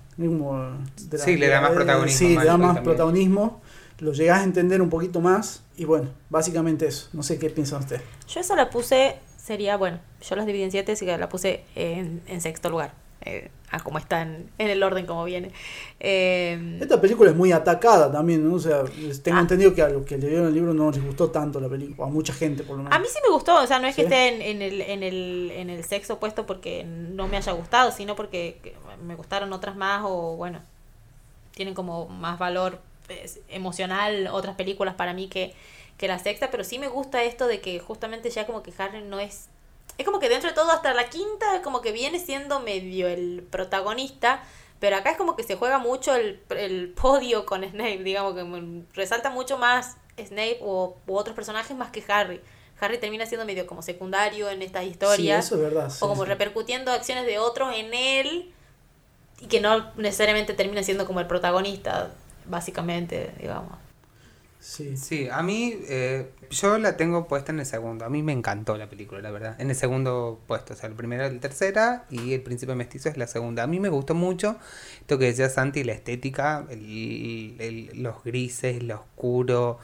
sí, le da más protagonismo. Sí, le da más protagonismo lo llegás a entender un poquito más y bueno, básicamente eso. No sé qué piensa usted. Yo eso la puse, sería, bueno, yo las dividí en siete, así que la puse en, sexto lugar. Eh, a como está en, el orden como viene. Eh, Esta película es muy atacada también, ¿no? O sea, tengo ah. entendido que a los que leyeron el libro no les gustó tanto la película, a mucha gente por lo menos. A mí sí me gustó, o sea, no es que esté en, el, en, el, en el sexo opuesto porque no me haya gustado, sino porque me gustaron otras más o bueno, tienen como más valor emocional otras películas para mí que, que la sexta, pero sí me gusta esto de que justamente ya como que Harry no es... Es como que dentro de todo hasta la quinta como que viene siendo medio el protagonista, pero acá es como que se juega mucho el, el podio con Snape, digamos que resalta mucho más Snape o, u otros personajes más que Harry. Harry termina siendo medio como secundario en estas historias. eso es verdad. o como repercutiendo acciones de otros en él y que no necesariamente termina siendo como el protagonista básicamente, digamos. Sí. sí, a mí, eh, yo la tengo puesta en el segundo. A mí me encantó la película, la verdad. En el segundo puesto, o sea, el primero es la tercera y el príncipe mestizo es la segunda. A mí me gustó mucho esto que decía Santi, la estética, el, los grises, lo oscuro.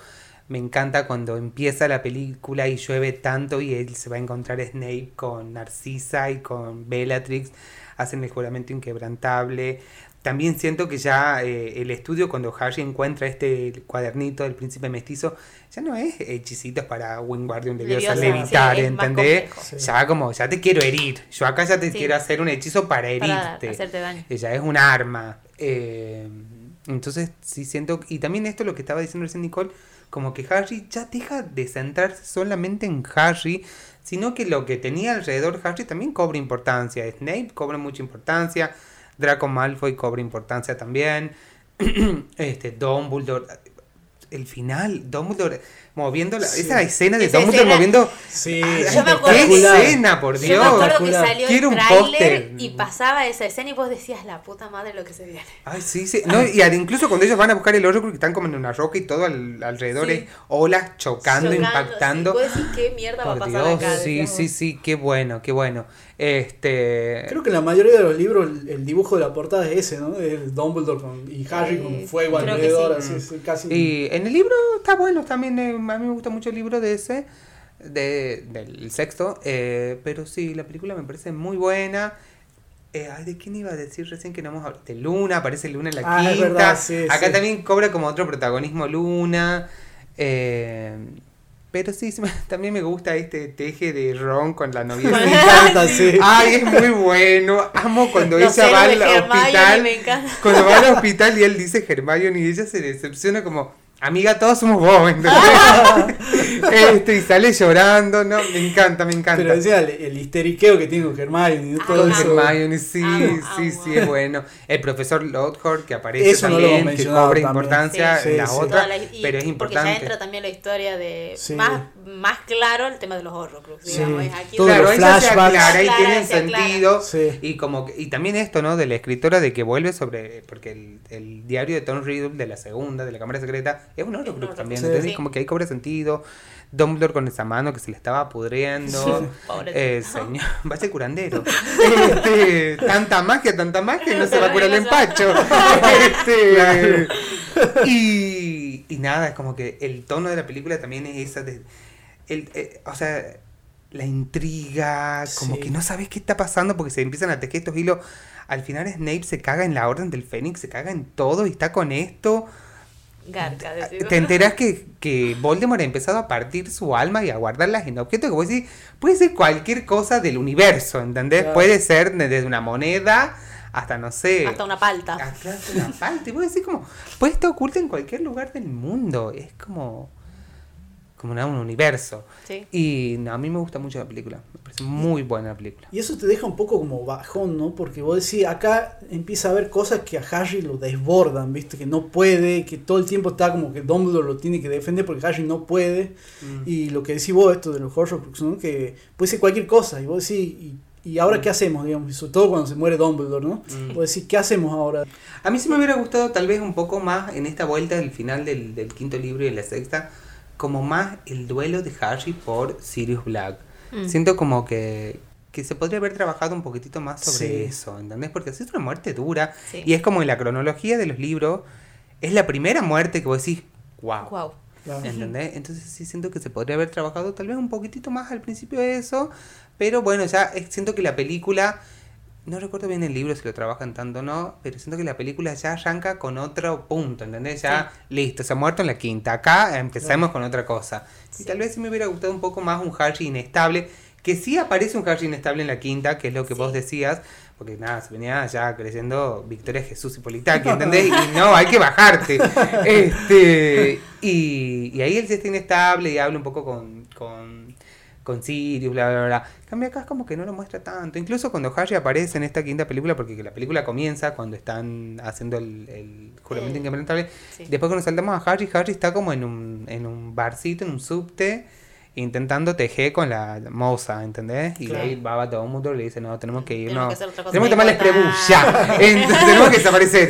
Me encanta cuando empieza la película y llueve tanto y él se va a encontrar Snape con Narcisa y con Bellatrix. Hacen el juramento inquebrantable. También siento que ya eh, el estudio, cuando Harry encuentra este cuadernito del príncipe mestizo, ya no es hechicitos para Wingardium Leviosa levitar, ¿entendés? Ya como, ya te quiero herir. Yo acá ya te quiero hacer un hechizo para herirte. Ella es un arma. Eh, entonces, sí siento. Y también esto, lo que estaba diciendo recién Nicole, como que Harry ya deja de centrarse solamente en Harry, sino que lo que tenía alrededor Harry también cobra importancia. Snape cobra mucha importancia, Draco Malfoy cobra importancia también, este Dumbledore el final, Dumbledore moviendo la, esa escena de Dumbledore moviendo sí, yo me acuerdo qué escena por Dios. yo me acuerdo que salió Quiero el tráiler y pasaba esa escena y vos decías la puta madre lo que se viene ay sí sí. No, y incluso cuando ellos van a buscar el oro que están como en una roca y todo alrededor es olas chocando, impactando. Sí. decir qué mierda va a pasar Dios, acá sí sí sí qué bueno qué bueno este creo que en la mayoría de los libros el, dibujo de la portada es ese no el Dumbledore con, y Harry con fuego alrededor así, casi y en el libro está bueno también eh, a mí me gusta mucho el libro de ese, de, del sexto, eh, pero sí, la película me parece muy buena. Eh, ay, ¿de quién iba a decir recién que no hemos hablado? De Luna, aparece Luna en la ah, quinta. Acá también cobra como otro protagonismo Luna. Eh, pero sí, también me gusta este teje de Ron con la novia. Me encanta, sí. Ay, es muy bueno. Amo cuando ella va al hospital. Cuando va al hospital y él dice Hermione y ella se decepciona como Amiga, todos somos vos, este, y sale llorando, no, me encanta, me encanta. Pero decía el, histeriqueo que tiene con Hermione, todo ah, eso. Hermione, sí, sí, sí, es bueno. El profesor Lockhart que aparece eso también, que cobra importancia en la otra, pero es importante. Porque ya entra también la historia de más, más claro el tema de los Horrocrux, digamos. Aquí claro, ahí se aclara y tienen sentido. Y como y también esto, ¿no? De la escritora de que vuelve sobre, porque el, el diario de Tom Riddle de la segunda, de la Cámara Secreta, es un Horrocrux también. Entonces, como que ahí cobra sentido. Dumbledore con esa mano que se le estaba pudriendo. Eh, señor, vaya curandero. Este, tanta magia, tanta magia, y no se va a curar el empacho. Este, y, y nada, es como que el tono de la película también es esa de. El, eh, o sea, la intriga, como que no sabes qué está pasando porque se empiezan a tejer estos hilos. Al final Snape se caga en la Orden del Fénix, se caga en todo y está con esto. Garca, Te enteras que, que Voldemort ha empezado a partir su alma y a guardarlas en objetos que vos decís, puede ser cualquier cosa del universo, ¿entendés? Puede ser desde una moneda hasta, no sé... Hasta una palta. Hasta una palta. Y vos decís como, puede estar oculta en cualquier lugar del mundo. Es como como un universo. Y a mí me gusta mucho la película, me parece muy buena la película. Y eso te deja un poco como bajón, ¿no? Porque vos decís, acá empieza a haber cosas que a Harry lo desbordan, ¿viste? Que no puede, que todo el tiempo está como que Dumbledore lo tiene que defender porque Harry no puede. Mm. Y lo que decís vos, esto de los Horrocrux, ¿no? Que puede ser cualquier cosa. Y vos decís, y, y ahora qué hacemos, digamos? Sobre todo cuando se muere Dumbledore, ¿no? Mm. Vos decís, ¿qué hacemos ahora? A mí sí me hubiera gustado tal vez un poco más en esta vuelta del final del, del quinto libro y de la sexta como más el duelo de Harry por Sirius Black. Mm. Siento como que, que se podría haber trabajado un poquitito más sobre eso, ¿entendés? Porque es una muerte dura y es como en la cronología de los libros, es la primera muerte que vos decís, wow. wow. ¿Entendés? Entonces sí siento que se podría haber trabajado tal vez un poquitito más al principio de eso, pero bueno, ya siento que la película no recuerdo bien el libro si lo trabajan tanto o no, pero siento que la película ya arranca con otro punto, ¿entendés? Ya, listo, se ha muerto en la quinta. Acá empezamos con otra cosa. Y tal vez me hubiera gustado un poco más un Harry inestable, que sí aparece un Harry inestable en la quinta, que es lo que vos decías, porque nada, se venía ya creciendo Victoria Jesús y Politaki, ¿entendés? Y no, hay que bajarte. este, y, y ahí él se está inestable y habla un poco con, con con Sirius, bla, bla, bla. Cambia acá es como que no lo muestra tanto. Incluso cuando Harry aparece en esta quinta película, porque la película comienza cuando están haciendo el, el juramento inquebrantable. Después cuando saltamos a Harry, Harry está como en un, en un barcito, en un subte intentando tejer con la moza, ¿entendés? Y ahí va todo el mundo y le dice, no, tenemos que irnos. Tenemos que, tenemos que tomar la ya. tenemos que desaparecer.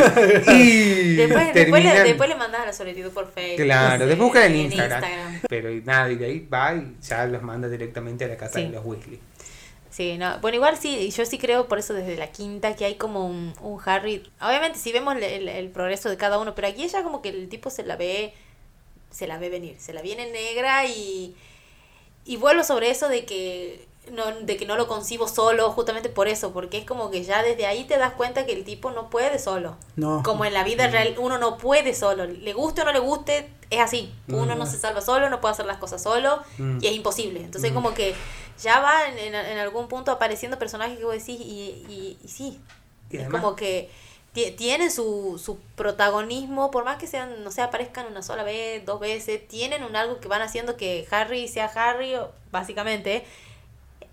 Y después, después, le, después le mandas la solicitud por Facebook. Claro, después busca en, Instagram. Pero nada, y de ahí va y ya los manda directamente a la casa de los Weasley. Sí, no. Bueno, igual sí, yo sí creo por eso desde la quinta que hay como un, un Harry. Obviamente sí vemos el, el, progreso de cada uno, pero aquí ella como que el tipo se la ve se la ve venir, se la viene negra y, y vuelvo sobre eso de que no, de que no lo concibo solo justamente por eso, porque es como que ya desde ahí te das cuenta que el tipo no puede solo. No. Como en la vida real uno no puede solo, le guste o no le guste, es así. Uno no se salva solo, no puede hacer las cosas solo mm. y es imposible. Entonces como que ya va en, en, algún punto apareciendo personajes que vos decís y, y, y sí. es como que tienen su, su protagonismo, por más que sean, no sé, aparezcan una sola vez, dos veces, tienen un algo que van haciendo que Harry sea Harry, básicamente,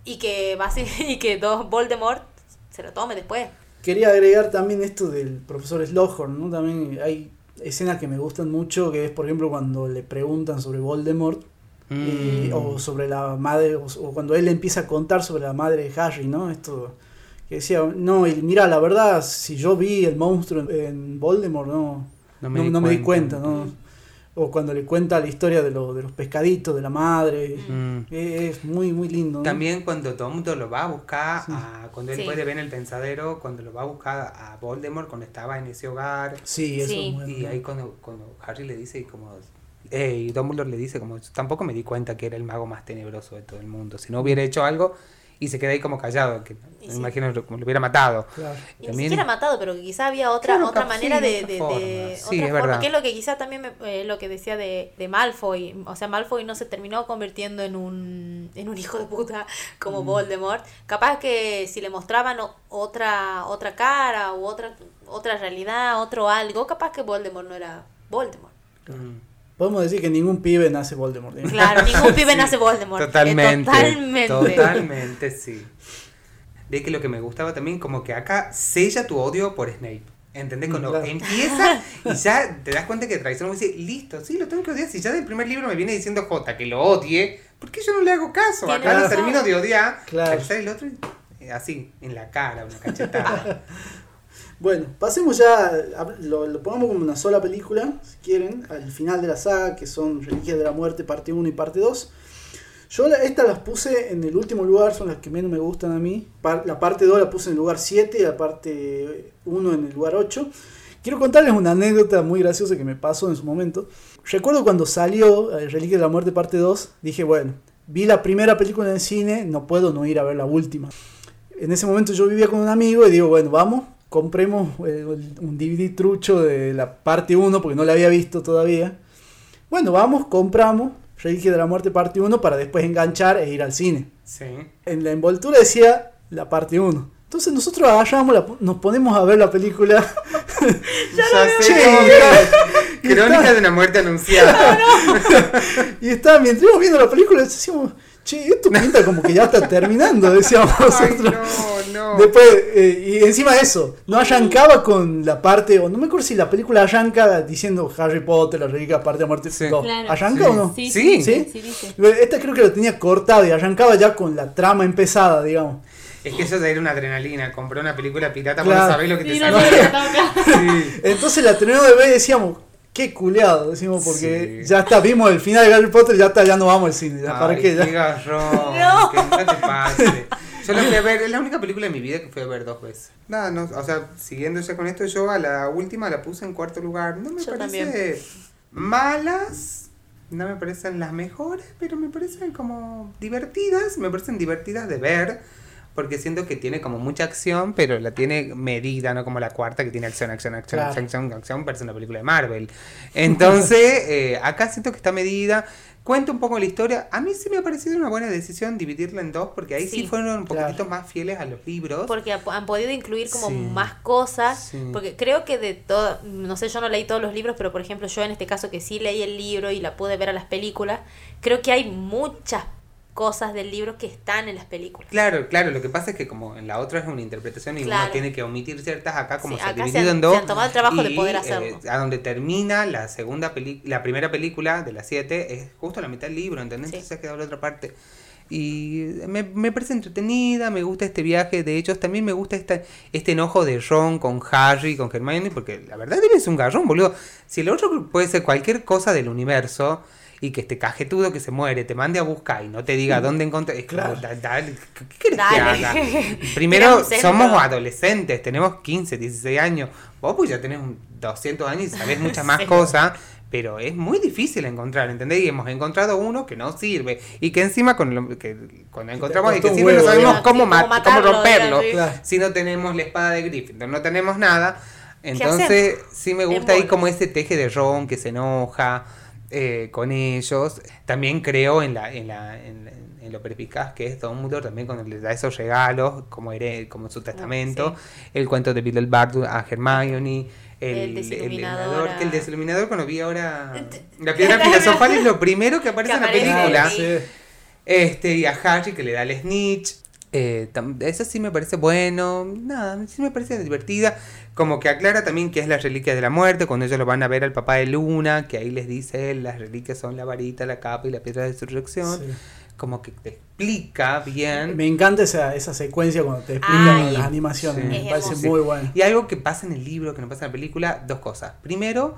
y que, y que dos Voldemort se lo tome después. Quería agregar también esto del profesor Slughorn, ¿no? También hay escenas que me gustan mucho, que es por ejemplo cuando le preguntan sobre Voldemort, mm. o sobre la madre, o, cuando él empieza a contar sobre la madre de Harry, ¿no? Esto que decía, no, y mira, la verdad, si yo vi el monstruo en, Voldemort, no, no me, no, me di cuenta, ¿no? o cuando le cuenta la historia de, lo, de los pescaditos, de la madre, mm. es muy, muy lindo. También cuando todo el mundo lo va a buscar, cuando él puede ver el pensadero, cuando lo va a buscar a Voldemort, cuando estaba en ese hogar. Sí, eso Y ahí cuando, cuando Harry le dice como... Eh, y Dumbledore le dice como, tampoco me di cuenta que era el mago más tenebroso de todo el mundo. Si no hubiera hecho algo, y se queda ahí como callado, que me imagino como lo hubiera matado. Y ni siquiera matado, pero quizá había otra otra manera de, de, otra forma, que es lo que quizá también me, eh, lo que decía de, de Malfoy, o sea, Malfoy no se terminó convirtiendo en un en un hijo de puta como mm. Voldemort. Capaz que si le mostraban otra otra cara u otra otra realidad, otro algo, capaz que Voldemort no era Voldemort. Podemos decir que ningún pibe nace Voldemort. Claro, ningún pibe nace Voldemort. Totalmente. totalmente. Totalmente, sí. De que lo que me gustaba también, como que acá sella tu odio por Snape. ¿Entendés? Cuando empieza y ya te das cuenta que traición dice, listo, sí, lo tengo que odiar. Si ya del primer libro me viene diciendo J que lo odie, ¿por qué yo no le hago caso? Acá lo termino de odiar. Claro. Pero el otro así, en la cara, una cachetada. Bueno, pasemos ya, lo, lo, pongamos como una sola película, si quieren, al final de la saga, que son Reliquias de la Muerte, parte 1 y parte 2. Yo estas las puse en el último lugar, son las que menos me gustan a mí. La parte 2 la puse en el lugar 7 y la parte 1 en el lugar 8. Quiero contarles una anécdota muy graciosa que me pasó en su momento. Recuerdo cuando salió eh, Reliquias de la Muerte parte 2, dije, bueno, vi la primera película en el cine, no puedo no ir a ver la última. En ese momento yo vivía con un amigo y digo, bueno, vamos, compremos eh, un DVD trucho de la parte 1 porque no la había visto todavía. Bueno, vamos, compramos Reliquia de la Muerte parte 1 para después enganchar e ir al cine. Sí. En la envoltura decía la parte 1. Entonces nosotros agarramos, nos ponemos a ver la película. ya sé, Crónica de una muerte anunciada. y está, mientras íbamos viendo la película, decíamos, che, esto pinta como que ya está terminando, decíamos nosotros. no, no. Después, eh, y encima de eso, no arrancaba con la parte, o no me acuerdo si la película arranca diciendo Harry Potter, la reliquia parte de muerte. Sí. ¿Arranca o no? Sí, sí. ¿Sí? Esta creo que lo tenía cortado y arrancaba ya con la trama empezada, digamos. Es que eso era una adrenalina. Compré una película pirata para no saber lo que te salió. Entonces la tenemos de ver y decíamos, Qué culeado, decimos, porque ya está, vimos el final de Harry Potter, ya está, ya no vamos al cine. Ya, ¿Para qué? Ya. garrón, no. que no te pase. Yo la fui a ver, es la única película de mi vida que fui a ver dos veces. Nada, no, o sea, siguiendo ya con esto, yo a la última la puse en cuarto lugar. No me parece malas, no me parecen las mejores, pero me parecen como divertidas, me parecen divertidas de ver porque siento que tiene como mucha acción, pero la tiene medida, no como la cuarta que tiene acción, acción, acción, acción, acción, acción, parece una película de Marvel. Entonces, eh, acá siento que está medida. Cuenta un poco la historia. A mí sí me ha parecido una buena decisión dividirla en dos, porque ahí sí, fueron un poquitito más fieles a los libros. Porque han podido incluir como más cosas. Porque creo que de todo, no sé, yo no leí todos los libros, pero por ejemplo, yo en este caso que sí leí el libro y la pude ver a las películas, creo que hay muchas cosas del libro que están en las películas. Claro, claro, lo que pasa es que como en la otra es una interpretación y uno tiene que omitir ciertas acá como se ha dividido en dos. Se han tomado el trabajo de poder hacerlo. Eh, a donde termina la segunda película, la primera película de las siete es justo la mitad del libro, ¿entendés? Entonces se ha quedado la otra parte. Y me, me, parece entretenida, me gusta este viaje, de hecho también me gusta esta, este enojo de Ron con Harry, con Hermione, porque la verdad es un garrón, boludo. Si el otro puede ser cualquier cosa del universo, y que este cajetudo que se muere te mande a buscar y no te diga dónde encontrar. Es claro. dale, ¿qué quieres que haga? Primero, somos adolescentes, tenemos 15, 16 años. Vos pues ya tenés 200 años y sabés muchas más cosas. pero es muy difícil encontrar, ¿entendés? Y hemos encontrado uno que no sirve y que encima con lo, que cuando encontramos y que sirve no sabemos cómo, cómo, romperlo si no tenemos la espada de Gryffindor, no tenemos nada. Entonces sí me gusta ahí como ese teje de Ron que se enoja eh, con ellos. También creo en la, en la, en, lo perspicaz que es Dumbledore también cuando le da esos regalos como, como su testamento. El cuento de Bill Bardu a Hermione el, el desiluminador. que el desiluminador cuando vi ahora la piedra filosofal es lo primero que aparece, en la película. Este, y a Harry que le da el snitch. Eh, eso sí me parece bueno, nada, sí me parece divertida. Como que aclara también que es la reliquia de la muerte, cuando ellos lo van a ver al papá de Luna, que ahí les dice él, las reliquias son la varita, la capa y la piedra de resurrección como que te explica bien. Me encanta esa, esa secuencia cuando te explican las animaciones, me parece muy bueno. Y algo que pasa en el libro, que no pasa en la película, dos cosas. Primero,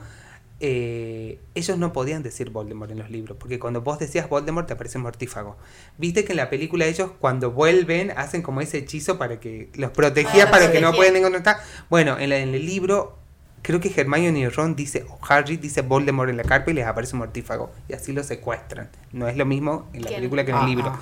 eh, ellos no podían decir Voldemort en los libros, porque cuando vos decías Voldemort te aparece mortífago. Viste que en la película ellos cuando vuelven hacen como ese hechizo para que los protegía ah, para que no puedan encontrar. Bueno, en, en el libro creo que Hermione y Ron dice, o Harry dice Voldemort en la carpa y les aparece un mortífago. Y así lo secuestran. No es lo mismo en la película que en el libro.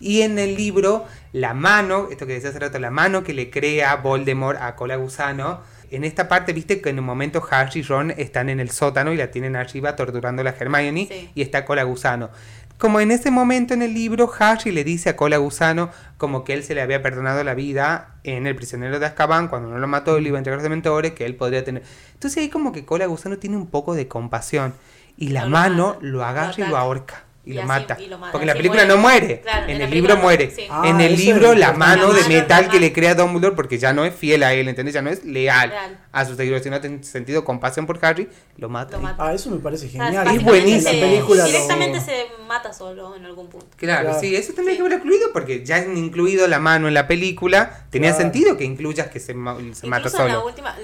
Y en el libro, la mano, esto que decía hace rato, la mano que le crea Voldemort a Cola Gusano. En esta parte, viste que en un momento Harry y Ron están en el sótano y la tienen arriba torturando a la Hermione y está Cola Gusano. Como en ese momento en el libro, Harry le dice a Cola Gusano como que él se le había perdonado la vida en El prisionero de Azkaban, cuando no lo mató y lo iba a entregar a los dementores, que él podría tener. Entonces ahí como que Cola Gusano tiene un poco de compasión y la mano lo agarra y lo ahorca y, lo, mata. Porque la película no muere. en, el libro muere. en el libro la mano de metal que le crea Dumbledore, porque ya no es fiel a él, ¿entendés? Ya no es leal, a sus seguidores, sino tiene sentido compasión por Harry, lo mata. Ah, eso me parece genial. es buenísimo. La película directamente se mata solo en algún punto. Claro, sí, eso también hay que haber incluido, porque ya han incluido la mano en la película, tenía sentido que incluyas que se, se mata solo. la última,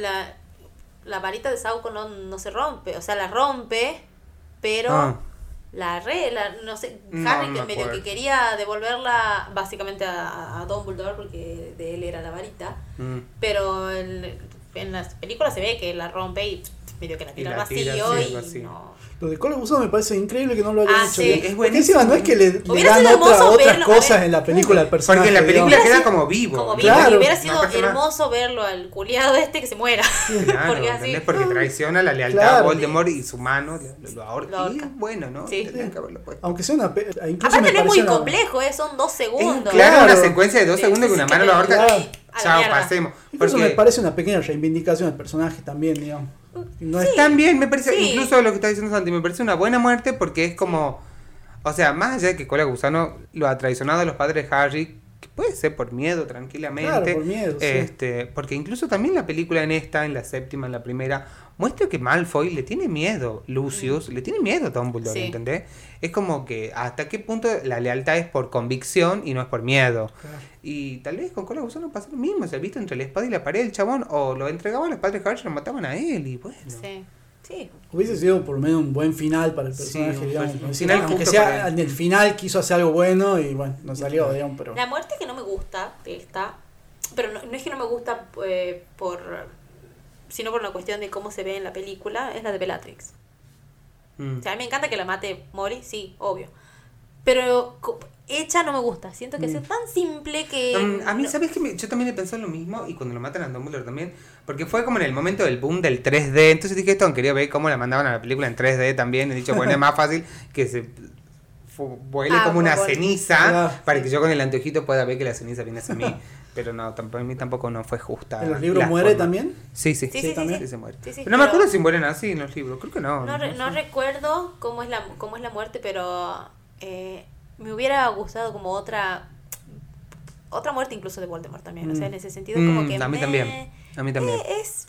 la, varita de Sauco no, no se rompe, o sea, la rompe, pero... Ah la re, no sé, Harry que medio que quería devolverla básicamente a, a, Dumbledore porque de él era la varita, mm. pero en, en las películas se ve que la rompe y medio que la tira al vacío y no lo de Cola Gusano me parece increíble que no lo hayan ah, hecho bien. Es Porque encima no es que le, le dan otra, otras cosas en la película al personaje. Porque en la película queda como vivo. Como vivo. Claro. Y hubiera sido hermoso verlo al culiado este que se muera. Claro, porque, así, porque traiciona la lealtad claro. a Voldemort y su mano lo, lo ahorca. Y es bueno, ¿no? Sí. Que haberlo puesto. Aunque sea una... Incluso Aparte no es muy complejo, ¿eh? son dos segundos. claro, una secuencia de dos segundos que una mano lo ahorca. Chao, pasemos. Incluso me parece una pequeña reivindicación del personaje también, digamos. No es tan bien, me parece, incluso lo que está diciendo Santi, me parece una buena muerte porque es como, o sea, más allá de que Cola Gusano lo ha traicionado a los padres de Harry, que puede ser por miedo, tranquilamente. Claro, por miedo, este, Porque incluso también la película en esta, en la séptima, en la primera, muestra que Malfoy le tiene miedo, Lucius, le tiene miedo a Dumbledore, ¿entendés? Es como que hasta qué punto la lealtad es por convicción y no es por miedo. Y tal vez con Cola Gusano pasa lo mismo, se ha visto entre la espada y la pared el chabón, o lo entregaban a los padres Harry y lo mataban a él, y bueno. Sí. Sí. Hubiese sido por lo menos un buen final para el personaje, digamos. Final aunque sea en el final quiso hacer algo bueno y bueno, no salió, digamos, pero... La muerte que no me gusta de esta, pero no, es que no me gusta eh, por sino por una cuestión de cómo se ve en la película, es la de Bellatrix. Mm. O sea, a mí me encanta que la mate Mori, sí, obvio. Pero hecha no me gusta. Siento que es mm. tan simple que. A mí, ¿sabes que Yo también he pensado lo mismo y cuando lo matan a Dumbledore también. Porque fue como en el momento del boom del 3D. Entonces dije esto, quería ver cómo la mandaban a la película en 3D también. He dicho, bueno, es más fácil que se vuele ah, como una ceniza para que yo con el anteojito pueda ver que la ceniza viene hacia mí. Pero no, tampoco, a mí tampoco no fue justa. ¿En los libros muere también? Sí, sí. Sí, sí, también. Sí, se muere. pero no me acuerdo si mueren así en los libros. Creo que no. No, no, recuerdo cómo es la, cómo es la muerte, pero eh, me hubiera gustado como otra otra muerte incluso de Voldemort también. O sea, en mm. ese sentido, como mm, que. A mí también. A mí también. Eh, es.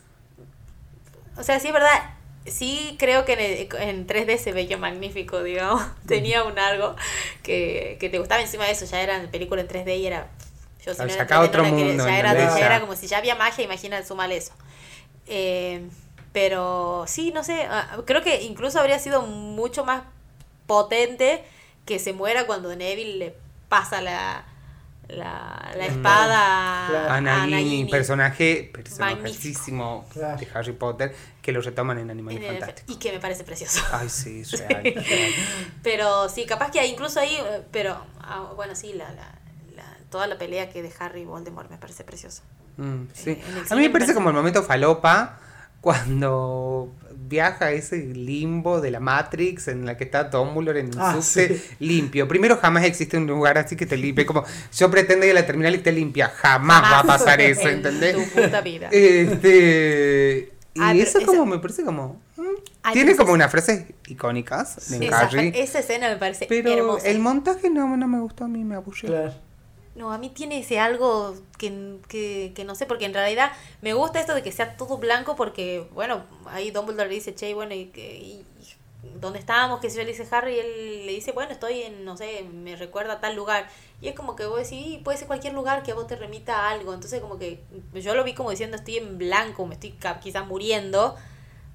O sea, sí es verdad. Sí, creo que en, en 3D se veía magnífico, digamos. Tenía un algo que, que te gustaba encima de eso. Ya era película en 3D y era yo si otro mundo. ya, era, como si ya había magia, imagina mal eso. Eh, pero sí, no sé, ah, creo que incluso habría sido mucho más potente que se muera cuando Neville le pasa la, la, la espada Anaghini, personaje personajísimo de Harry Potter que lo retoman en Animales Fantásticos. y que me parece precioso. Ay sí, es real, pero sí capaz que incluso ahí eh, pero ah, bueno sí la, la, toda la pelea que de Harry y Voldemort me parece preciosa mm, sí. Eh, a mí me parece como el momento falopa cuando viaja a ese limbo de la Matrix en la que está Dumbledore en un ah, limpio. Primero, jamás existe un lugar así que te limpie. Como yo pretendo que la terminal esté limpia. Jamás, va a pasar eso, ¿entendés? Tu puta vida. Este, y ah, eso como me parece como... Mm, tiene como unas frases icónicas en esa, esa escena me parece Pero el montaje no, no me gustó, a mí me aburrió. Claro. No, a mí tiene ese algo que, que, que, no sé, porque en realidad me gusta esto de que sea todo blanco porque, bueno, ahí Dumbledore le dice, che, bueno, y, y, ¿dónde estábamos? Que se le dice Harry y él le dice, bueno, estoy en, no sé, me recuerda a tal lugar. Y es como que vos decís, puede ser cualquier lugar que vos te remita a algo. Entonces como que yo lo vi como diciendo, estoy en blanco, me estoy quizás muriendo.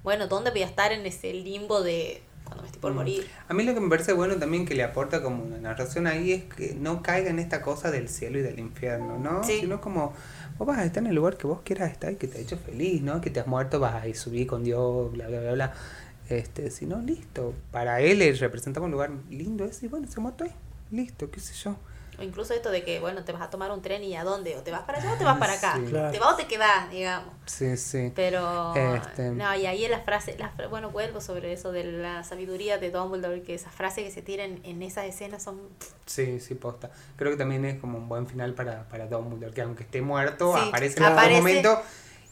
Bueno, ¿dónde voy a estar en ese limbo de cuando me estoy por morir. A mí lo que me parece bueno también que le aporta como una narración ahí es que no caiga en esta cosa del cielo y del infierno, ¿no? Sino como vos vas a estar en el lugar que vos quieras estar y que te ha hecho feliz, ¿no? Que te has muerto, vas a ir subir con Dios, bla, bla, bla, bla. Este, si no, listo. Para él representamos un lugar lindo ese y bueno, se muerto ahí. Listo, qué sé yo incluso esto de que, bueno, te vas a tomar un tren y a dónde, o te vas para allá o te vas para acá. Te vas o te quedas, digamos. Sí, sí. Pero, este... no, y ahí en la frase, la, bueno, vuelvo sobre eso de la sabiduría de Dumbledore, que esas frases que se tiran en esas escenas son... Sí, sí, posta. Creo que también es como un buen final para, para Dumbledore, que aunque esté muerto, aparece en algún momento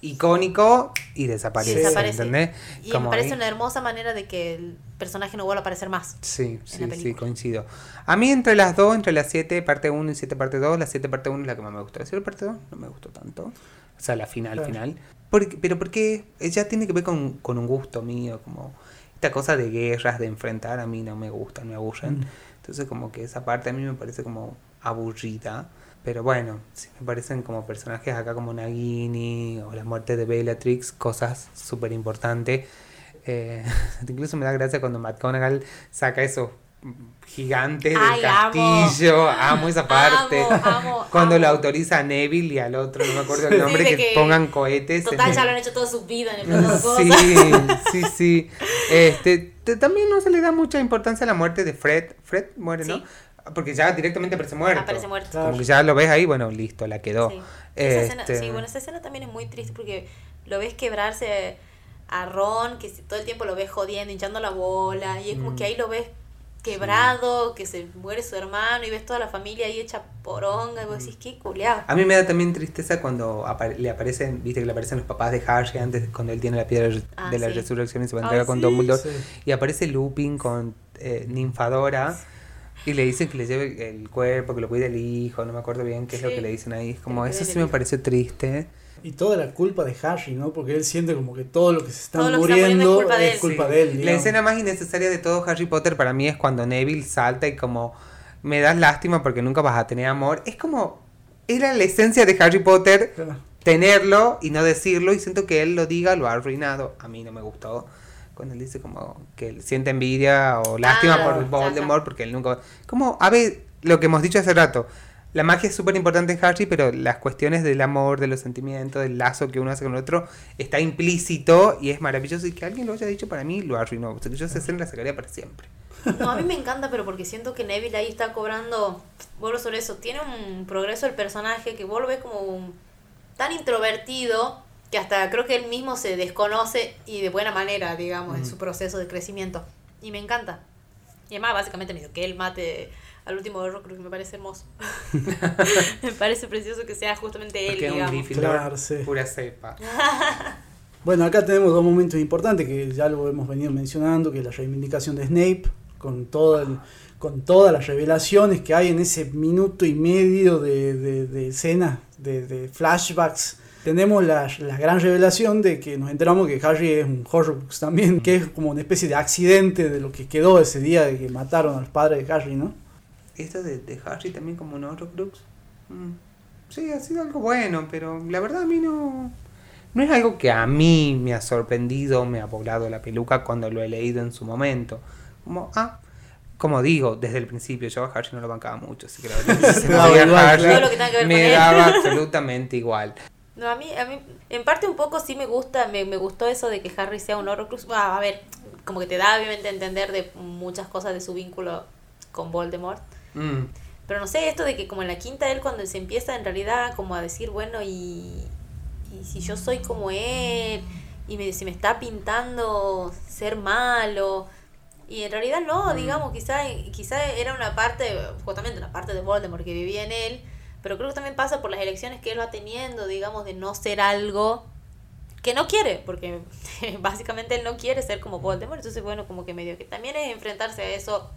icónico y desaparece. ¿entendés? Y me parece una hermosa manera de que el personaje no vuelva a aparecer más. Sí, sí, sí, coincido. A mí entre las dos, entre las 7 parte 1 y 7 parte 2, la 7 parte 1 es la que más me gustó. La 7 parte 2 no me gustó tanto. O sea, la final, final. Porque, pero porque ella tiene que ver con, con, un gusto mío, como esta cosa de guerras, de enfrentar, a mí no me gustan, me aburren. Mm. Entonces como que esa parte a mí me parece como aburrida. Pero bueno, sí me parecen como personajes acá como Nagini o la muerte de Bellatrix, cosas súper importantes. Eh, incluso me da gracia cuando McGonagall saca esos gigantes del castillo. Amo. esa parte. Cuando lo autoriza a Neville y al otro, no me acuerdo el nombre, que, pongan cohetes. Total, ya lo han hecho toda su vida en el Sí, sí, sí. Este, también no se le da mucha importancia a la muerte de Fred. Fred muere, ¿no? Porque ya directamente aparece muerto. Aparece muerto. Como que ya lo ves ahí, bueno, listo, la quedó. Sí. Esa este... sí, bueno, esa escena también es muy triste porque lo ves quebrarse a Ron, que todo el tiempo lo ves jodiendo, hinchando la bola, y es como que mm. ahí lo ves quebrado, que se muere su hermano y ves toda la familia ahí hecha poronga y vos decís, qué culeado. A mí me da también tristeza cuando le aparecen, viste que le aparecen los papás de Harry antes, cuando él tiene la piedra de ah, la resurrección y se va a entregar con Dumbledore, y aparece Lupin con eh, Ninfadora y le dicen que le lleve el cuerpo, que lo cuide el hijo, no me acuerdo bien qué es lo que le dicen ahí. Es como, eso sí me pareció triste. Y toda la culpa de Harry, ¿no? Porque él siente como que todo lo que se está muriendo es culpa de él. la escena más innecesaria de todo Harry Potter para mí es cuando Neville salta y como me das lástima porque nunca vas a tener amor. Es como, era la esencia de Harry Potter tenerlo y no decirlo y siento que él lo diga, lo ha arruinado. A mí no me gustó cuando él dice como que él siente envidia o lástima ah, por Voldemort porque él nunca... Como, a ver, lo que hemos dicho hace rato, la magia es súper importante en Harry, pero las cuestiones del amor, de los sentimientos, del lazo que uno hace con el otro, está implícito y es maravilloso. Y que alguien lo haya dicho para mí lo arruinó. Sea, yo esa escena la sacaría para siempre. No, a mí me encanta, pero porque siento que Neville ahí está cobrando. Vuelvo sobre eso. Tiene un progreso el personaje que vuelve como un, tan introvertido que hasta creo que él mismo se desconoce y de buena manera, digamos, en su proceso de crecimiento. Y me encanta. Y además, básicamente, que él mate al último de que me parece hermoso. me parece precioso que sea justamente él, digamos. claro, pura cepa. bueno, acá tenemos dos momentos importantes que ya lo hemos venido mencionando, que es la reivindicación de Snape, con todo con todas las revelaciones que hay en ese minuto y medio de, de, de escena, de, de flashbacks tenemos la, la, gran revelación de que nos enteramos que Harry es un Horrocrux también, que es como una especie de accidente de lo que quedó ese día de que mataron a los padres de Harry, ¿no? Esto de, de Harry también como un Horrocrux. Mm. Sí, ha sido algo bueno, pero la verdad a mí no... No es algo que a mí me ha sorprendido, me ha volado la peluca cuando lo he leído en su momento. Como, ah, como digo, desde el principio, yo a Harry no lo bancaba mucho, así que la verdad me daba absolutamente igual. No, a mí, a mí, en parte un poco sí me gusta, me, me gustó eso de que Harry sea un Horrocrux. Ah, a ver, como que te da obviamente a entender de muchas cosas de su vínculo con Voldemort. Mm. Pero no sé, esto de que como en la quinta él cuando se empieza en realidad como a decir, bueno, y, y si yo soy como él, y me, si me está pintando ser malo, y en realidad no, mm. digamos, quizá, quizá era una parte, justamente una parte de Voldemort que vivía en él, pero creo que también pasa por las elecciones que él va teniendo, digamos, de no ser algo que no quiere, porque básicamente él no quiere ser como Voldemort, entonces bueno, como que medio que también es enfrentarse a eso,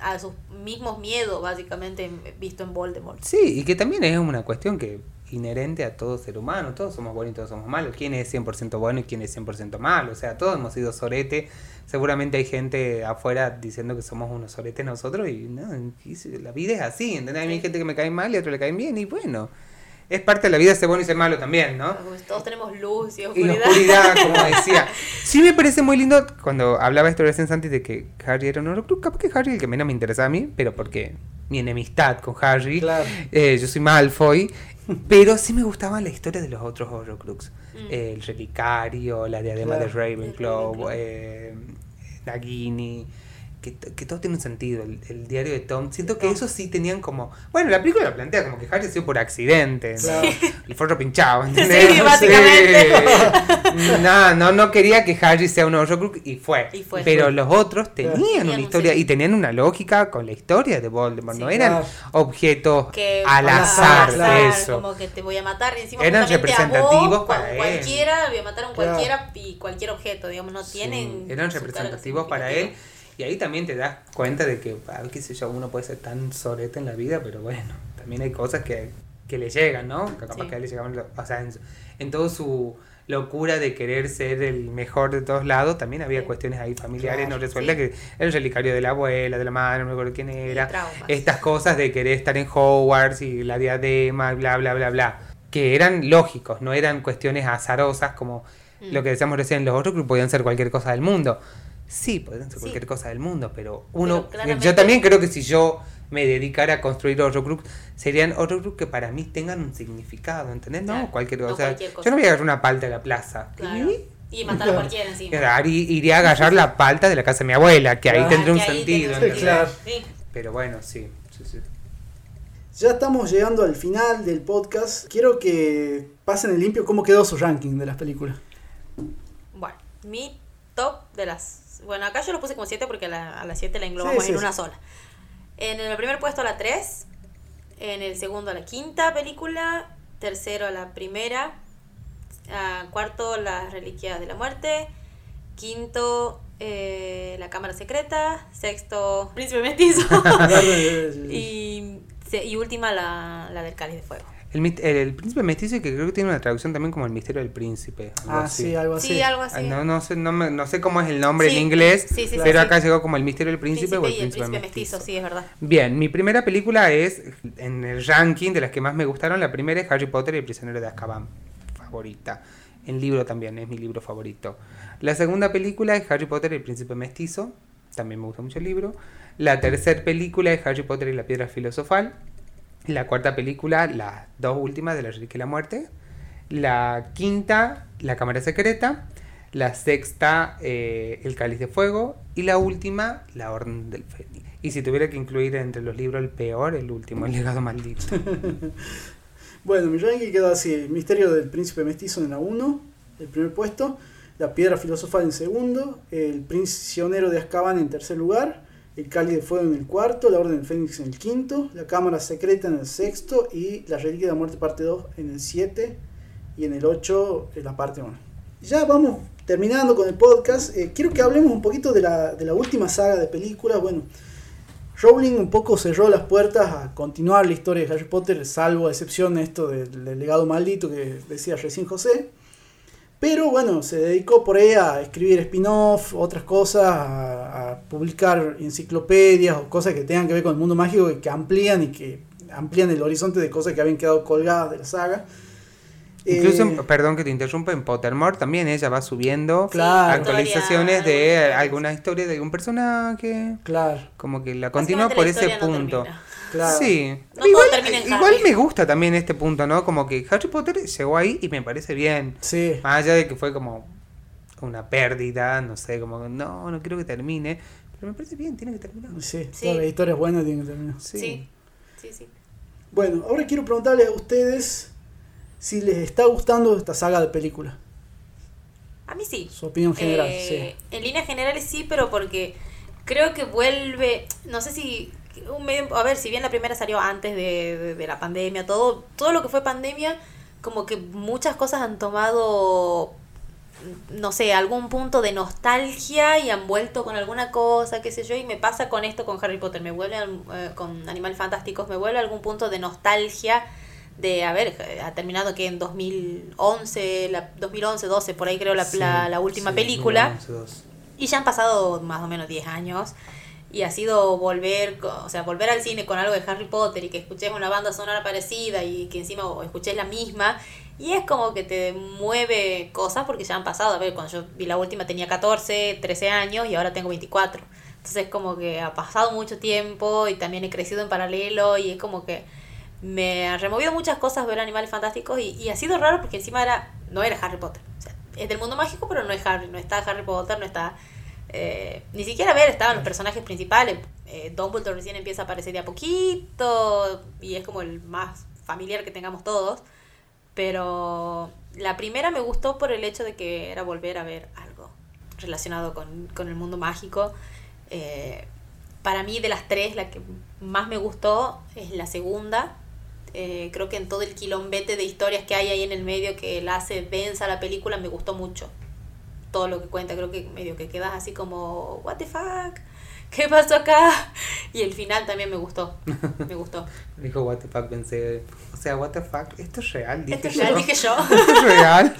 a sus mismos miedos, básicamente visto en Voldemort. Sí, y que también es una cuestión que inherente a todo ser humano, todos somos buenos y todos somos malos, quién es 100% bueno y quién es 100% malo, o sea, todos hemos sido sorete, seguramente hay gente afuera diciendo que somos unos soretes nosotros y no, la vida es así, ¿entendés? Hay gente que me cae mal y a otro le caen bien y bueno, es parte de la vida ser bueno y ser malo también, ¿no? Todos tenemos luz y oscuridad. Y oscuridad, como decía. Sí me parece muy lindo cuando hablaba esto recién Santi de que Harry era un Horrocrux. Capaz que Harry el que menos me interesa a mí, pero porque mi enemistad con Harry. Claro. Eh, yo soy Malfoy. Pero sí me gustaba la historia de los otros Horrocrux. Mm. el relicario, la diadema de Ravenclaw, eh, Nagini que, que todo tiene un sentido, el, diario de Tom. Siento que eso sí tenían como. Bueno, la película lo plantea como que Harry se dio por accidente, el forro pinchado, ¿entendés? Sí, básicamente. no, no, no quería que Harry sea un Horrocrux y fue. Y fue Pero los otros tenían una historia y tenían una lógica con la historia de Voldemort. no eran objetos al azar, eso. Como que te voy a matar. Encima eran representativos para él. Cualquiera, voy a matar a un cualquiera y cualquier objeto, digamos, no tienen. Eran representativos para él y ahí también te das cuenta de que, ah, qué sé yo, uno puede ser tan sorete en la vida, pero bueno, también hay cosas que, que le llegan, ¿no? Que capaz que a él le llegaban, o sea, en, en todo su locura de querer ser el mejor de todos lados, también había cuestiones ahí familiares no resueltas, que el relicario de la abuela, de la madre, no me acuerdo quién era, estas cosas de querer estar en Hogwarts y la diadema, bla, bla, bla, bla, que eran lógicos, no eran cuestiones azarosas como lo mm. que decíamos recién, los otros que podían ser cualquier cosa del mundo. Sí, pueden ser cualquier cosa del mundo, pero uno. yo también creo que si yo me dedicara a construir Horrocrux, serían Horrocrux que para mí tengan un significado, ¿entendés? no, cualquier, cosa. Yo no voy a agarrar una palta de la plaza. ¿Y? matar a cualquiera encima. Iría a agarrar la palta de la casa de mi abuela, que ahí tendría un sentido. Claro. Pero bueno, sí, sí, sí. Ya estamos llegando al final del podcast. Quiero que pasen en limpio cómo quedó su ranking de las películas. Bueno, mi top de las bueno, acá yo lo puse como 7 porque a, la, las 7 la englobamos en una sola. En el primer puesto la 3. En el segundo la quinta película. Tercero la primera. cuarto las reliquias de la muerte. Quinto eh, la cámara secreta. Sexto príncipe mestizo. y, y última la, la del cáliz de fuego. El, el, príncipe mestizo que creo que tiene una traducción también como el misterio del príncipe. ah, sí, algo así. Sí, algo así. No, no, sé, no, me, no sé cómo es el nombre en inglés, pero acá llegó como el misterio del príncipe, o el príncipe, mestizo. Sí, es verdad. Bien, mi primera película es, en el ranking de las que más me gustaron, la primera es Harry Potter y el prisionero de Azkaban, favorita. El libro también es mi libro favorito. La segunda película es Harry Potter y el príncipe mestizo, también me gusta mucho el libro. La tercera película es Harry Potter y la piedra filosofal. La cuarta película, las dos últimas de La Reliquia y la Muerte. La quinta, La Cámara Secreta. La sexta, eh, El Cáliz de Fuego. Y la última, La Orden del Fénix. Y si tuviera que incluir entre los libros el peor, el último, El Legado Maldito. bueno, mi ranking quedó así. El Misterio del Príncipe Mestizo en la 1, el primer puesto. La Piedra Filosofal en segundo. El Prisionero de Azkaban en tercer lugar el Cali de Fuego en el cuarto, La Orden del Fénix en el quinto, La Cámara Secreta en el sexto y La Reliquia de la Muerte parte 2 en el 7 y en el 8 en la parte 1. Ya vamos terminando con el podcast. Eh, quiero que hablemos un poquito de la, de la última saga de películas. Bueno, Rowling un poco cerró las puertas a continuar la historia de Harry Potter, salvo a excepción de esto del legado maldito que decía recién José. Pero bueno, se dedicó por ahí a escribir spin-off, otras cosas, a, publicar enciclopedias o cosas que tengan que ver con el mundo mágico que amplían y que amplían el horizonte de cosas que habían quedado colgadas de la saga. Incluso, eh, perdón que te interrumpa, en Pottermore también ella va subiendo actualizaciones de alguna historia de algún personaje. Claro. Como que la continúa por ese punto. Claro. Sí. igual, me gusta también este punto, ¿no? Como que Harry Potter llegó ahí y me parece bien. Sí. Más allá de que fue como una pérdida, no sé, como no, no quiero que termine. Pero me parece bien, tiene que terminar. Sí, sí. todas las historias buenas tienen que terminar. Sí. sí, sí, Bueno, ahora quiero preguntarle a ustedes si les está gustando esta saga de películas. A mí sí. Su opinión general, eh, sí. En líneas generales sí, pero porque creo que vuelve, no sé si un medio, a ver, si bien la primera salió antes de, de, la pandemia, todo, todo lo que fue pandemia, como que muchas cosas han tomado no sé, algún punto de nostalgia y han vuelto con alguna cosa, qué sé yo, y me pasa con esto con Harry Potter, me vuelve eh, con Animales Fantásticos, me vuelve algún punto de nostalgia de, a ver, ha terminado que en 2011, la, 2011, 12, por ahí creo la, la, última película. y ya han pasado más o menos 10 años. Y ha sido volver, o sea, volver al cine con algo de Harry Potter y que escuches una banda sonora parecida y que encima escuches la misma. Y es como que te mueve cosas porque ya han pasado. A ver, cuando yo vi la última tenía 14, 13 años y ahora tengo 24. Entonces es como que ha pasado mucho tiempo y también he crecido en paralelo y es como que me ha removido muchas cosas ver Animales Fantásticos y, ha sido raro porque encima era no era Harry Potter. O sea, es del mundo mágico, pero no es Harry, no está Harry Potter, no está... Eh, ni siquiera ver, estaban los personajes principales. Eh, Dumbledore recién empieza a aparecer de a poquito y es como el más familiar que tengamos todos. Pero la primera me gustó por el hecho de que era volver a ver algo relacionado con, con el mundo mágico. Eh, para mí de las tres, la que más me gustó es la segunda, eh, creo que en todo el quilombete de historias que hay ahí en el medio que la hace densa la película me gustó mucho. Todo lo que cuenta, creo que medio que quedas así como, ¿What the fuck? ¿Qué pasó acá? Y el final también me gustó. Me gustó. Dijo, ¿What the fuck? Pensé, o sea, ¿What the fuck? Esto es real, dije Esto es real, dije yo. Esto es real.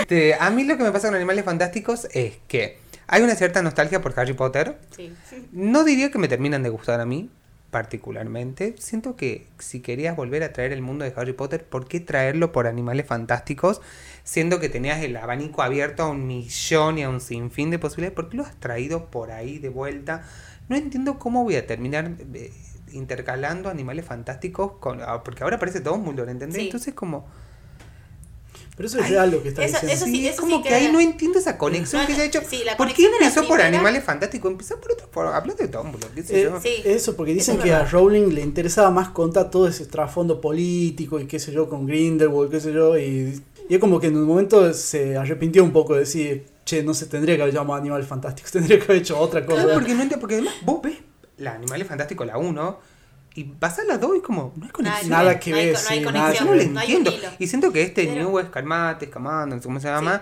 Este, a mí lo que me pasa con Animales Fantásticos es que hay una cierta nostalgia por Harry Potter. Sí. No diría que me terminan de gustar a mí, particularmente. Siento que si querías volver a traer el mundo de Harry Potter, ¿por qué traerlo por animales fantásticos? Siendo que tenías el abanico abierto a un millón y a un sinfín de posibilidades, ¿por qué lo has traído por ahí de vuelta? No entiendo cómo voy a terminar eh, intercalando animales fantásticos con. Ah, porque ahora parece todo mundo, ¿entendés? Entonces, como pero eso es real lo que está diciendo. Eso sí, es como que, ahí no entiendo esa conexión que se ha hecho. ¿Por qué empezó por animales fantásticos? Empezó por otro, por hablar de Dumbledore, qué sé eh, Eso, porque dicen que a Rowling le interesaba más contar todo ese trasfondo político y qué sé yo, con Grindelwald, qué sé yo, y, y es como que en un momento se arrepintió un poco de decir, che, no se tendría que haber llamado Animales Fantásticos, tendría que haber hecho otra cosa. Claro, porque, no entiendo, porque además vos ves la Animales Fantásticos, la 1, y vas a las dos y como, no hay conexión. Nada que ver, no hay conexión, no, le entiendo. y siento que este New Escalmate, Escamando, no sé cómo se llama,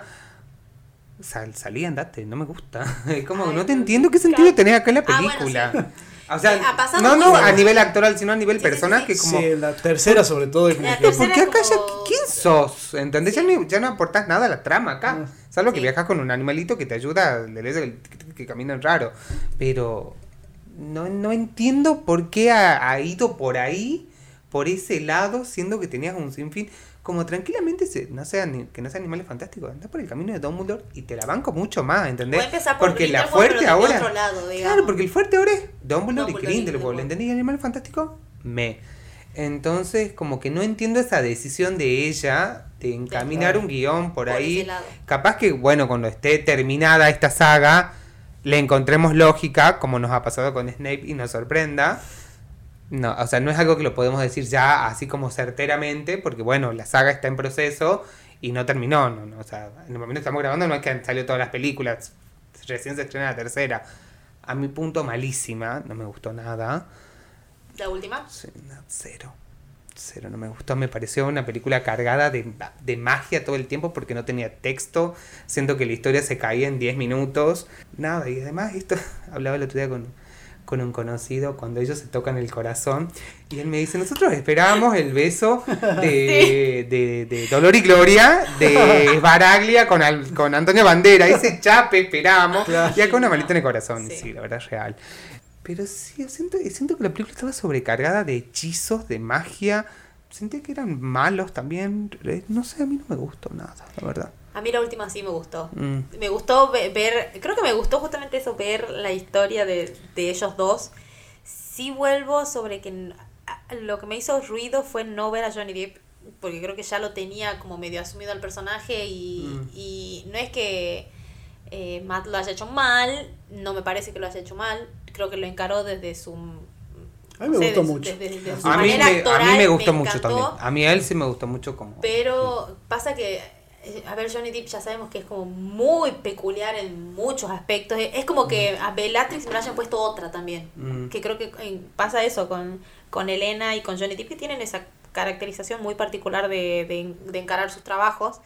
sal, salí, andate, no me gusta. Es como, no te entiendo qué sentido tenés acá en la ah, película. O sea, no, no a nivel actoral, sino a nivel personaje. como, sí, la tercera sobre todo. Es como porque acá ya, ¿quién sos? ¿Entendés? Ya, no, ya no aportás nada a la trama acá. Ah. Salvo que viajas con un animalito que te ayuda, le lees que, que camina raro. Pero no, no entiendo por qué ha, ido por ahí, por ese lado, siendo que tenías un sinfín. Como tranquilamente, se, no sean, que no sean animales fantásticos, anda por el camino de Dumbledore y te la banco mucho más, ¿entendés? porque la fuerte ahora. claro, porque el fuerte ahora es Dumbledore, y Grindelwald, ¿entendés? Animales fantásticos, me. Entonces, como que no entiendo esa decisión de ella de encaminar un guion por, por ahí. Capaz que, bueno, cuando esté terminada esta saga, le encontremos lógica, como nos ha pasado con Snape y nos sorprenda. No, o sea, no es algo que lo podemos decir ya así como certeramente, porque bueno, la saga está en proceso y no terminó. No, o sea, en el momento que estamos grabando no es que han salido todas las películas, recién se estrena la tercera. A mi punto, malísima, no me gustó nada. ¿La última? Sí, cero cero no me gustó. Me pareció una película cargada de, de, magia todo el tiempo porque no tenía texto. Siento que la historia se caía en 10 minutos. Nada, y además esto, hablaba el otro día con, con un conocido cuando ellos se tocan el corazón y él me dice, nosotros esperábamos el beso de, de, de Dolor y Gloria de Baraglia con, con Antonio Bandera, ese chape esperábamos y acá una malita en el corazón, sí. sí, la verdad es real. Pero sí, siento, siento que la película estaba sobrecargada de hechizos, de magia. sentí que eran malos también. Eh, no sé, a mí no me gustó nada, la verdad. A mí la última sí me gustó. Mm. Me gustó ver, creo que me gustó justamente eso, ver la historia de, de ellos dos. Sí vuelvo sobre que lo que me hizo ruido fue no ver a Johnny Depp, porque creo que ya lo tenía como medio asumido al personaje y, mm. y no es que eh, Matt lo haya hecho mal, no me parece que lo haya hecho mal, creo que lo encaró desde su a mí me gustó mucho. a, mí me, gustó mucho también. A mí a él sí me gustó mucho como... Pero pasa que, a ver, Johnny Depp ya sabemos que es como muy peculiar en muchos aspectos. Es como que a Bellatrix me lo hayan puesto otra también. Mm. Que creo que pasa eso con, con Elena y con Johnny Depp, que tienen esa caracterización muy particular de, de, encarar sus trabajos.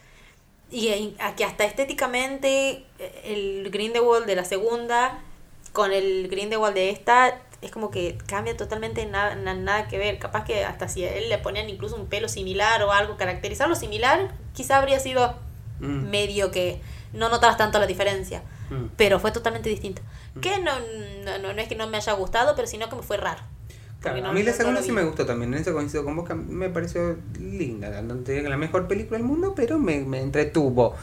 Y que hasta estéticamente eh, el Grindelwald de la segunda con el Grindelwald de esta es como que cambia totalmente nada, nada que ver. Capaz que hasta si a él le ponían incluso un pelo similar o algo, caracterizarlo similar, quizá habría sido mm. medio que no notabas tanto la diferencia. Mm. Pero fue totalmente distinto. Mm. Que no, no, no, es que no me haya gustado, pero sino que me fue raro. a mí la segunda sí me gustó también, en eso coincido con vos, que me pareció linda, no la mejor película del mundo, pero me, me entretuvo.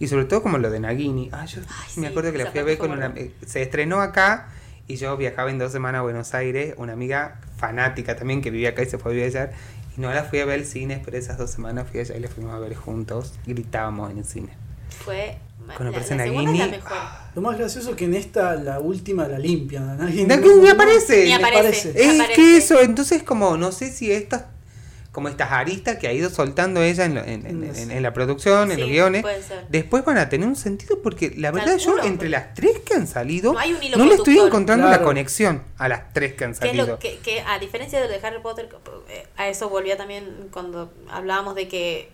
Y sobre todo como lo de Nagini. Ah, yo me acuerdo que la fui a ver con una... Eh, se estrenó acá y yo viajaba en dos semanas a Buenos Aires, una amiga fanática también que vivía acá y se fue a vivir allá. Y no la fui a ver al cine, pero esas dos semanas fui allá y la fuimos a ver juntos. Gritábamos en el cine. Fue con la, la, la mejor. Lo más gracioso es que en esta, la última, la limpia. Nagini ni aparece. Ni aparece. Es que eso, entonces como, no sé si estas como estas aristas que ha ido soltando ella en, en, la producción, en los guiones, después van a tener un sentido porque la verdad yo entre las tres que han salido no, le estoy encontrando la conexión a las tres que han salido. Que, que, a diferencia de lo de Harry Potter, eh, a eso volvía también cuando hablábamos de que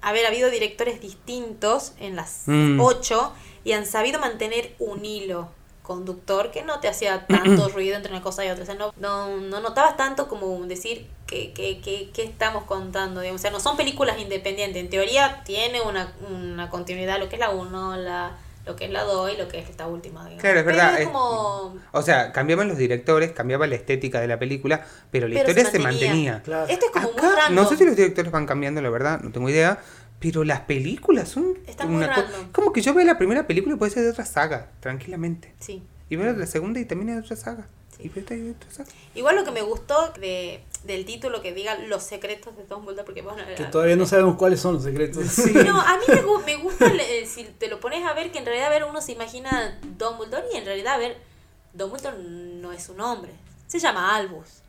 haber habido directores distintos en las mm. ocho y han sabido mantener un hilo conductor que no te hacía tanto ruido entre una cosa y otra. O sea, no, no, no notabas tanto como decir que, que, que, estamos contando. O sea, no son películas independientes. En teoría tiene una, una continuidad, lo que es la 1, la lo que es la 2 y lo que es esta última. Claro, es verdad. o sea, cambiaban los directores, cambiaba la estética de la película, pero la historia se mantenía. Este es como muy random. No sé si los directores van cambiando, la verdad, no tengo idea. Pero las películas son. Están una muy Como que yo veo la primera película y puede ser de otra saga, tranquilamente. Sí. Y veo la segunda y también es de otra saga. Y de otra saga. Igual lo que me gustó de, del título que diga Los secretos de Dumbledore, porque bueno. Que todavía no sabemos cuáles son los secretos. No, a mí me, gusta, eh, si te lo pones a ver, que en realidad a ver uno se imagina Dumbledore y en realidad a ver, Dumbledore no es un nombre. Se llama Albus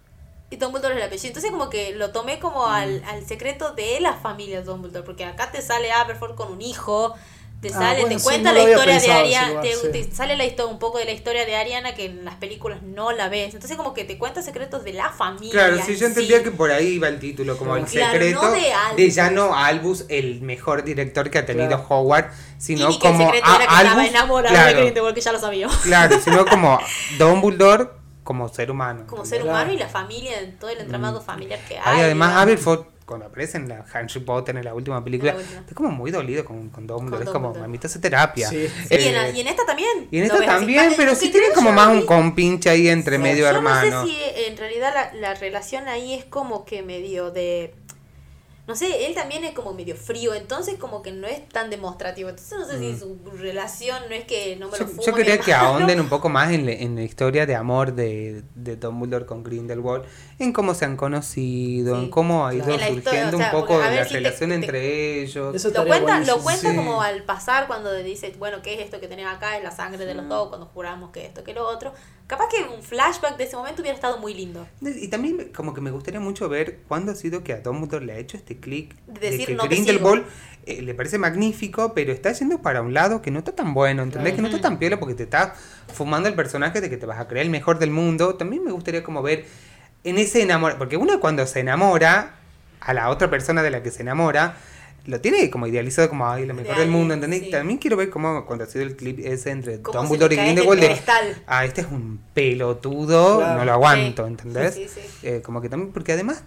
y Dumbledore es el apellido. Entonces como que lo tomé como al, mm. al secreto de la familia Dumbledore, porque acá te sale Aberforth con un hijo, te ah, sale, te cuenta la historia de Ariana, te, sale la historia, un poco de la historia de Ariana que en las películas no la ves. Entonces como que te cuenta secretos de la familia. Claro, sí, yo entendía que por ahí iba el título, como el secreto de, ya no Albus, el mejor director que ha tenido Howard, sino y como que el secreto era que Albus, estaba enamorado de Grindelwald, que ya lo sabía. Claro, sino como Dumbledore como ser humano. Como ser humano y la familia, todo el entramado mm. familiar que hay. Y además, Aberforth, cuando aparece en la Harry Potter, en la última película, está como muy dolido con, con Dumbledore. Es como, mamita, hace terapia. Sí. y, en, y, en, esta también. Y en esta también, pero sí tiene como más un compinche ahí entre medio hermano. No sé si en realidad la, la relación ahí es como que medio de no sé, él también es como medio frío, entonces como que no es tan demostrativo. Entonces no sé si mm. su relación no es que no me lo fumo, Yo, quería que ahonden un poco más en, en, la historia de amor de, de Dumbledore con Grindelwald, en cómo se han conocido, en cómo ha ido surgiendo un poco de la relación entre ellos. lo cuenta, lo cuenta como al pasar cuando dice, bueno, ¿qué es esto que tenés acá? Es la sangre de los mm. dos, cuando juramos que esto, que lo otro. Capaz que un flashback de ese momento hubiera estado muy lindo. Y también como que me gustaría mucho ver cuándo ha sido que a Dumbledore le ha hecho este clic de, que Grindelwald eh, le parece magnífico, pero está yendo para un lado que no está tan bueno, ¿entendés? Que no está tan piola porque te está fumando el personaje de que te vas a creer el mejor del mundo. También me gustaría como ver en ese enamor, porque uno cuando se enamora a la otra persona de la que se enamora, lo tiene como idealizado como ay, lo mejor del mundo, ¿entendés? También quiero ver cómo cuando ha sido el clip ese entre Dumbledore y Grindelwald de, ah, este es un pelotudo, no lo aguanto, ¿entendés? Eh, como que también, porque además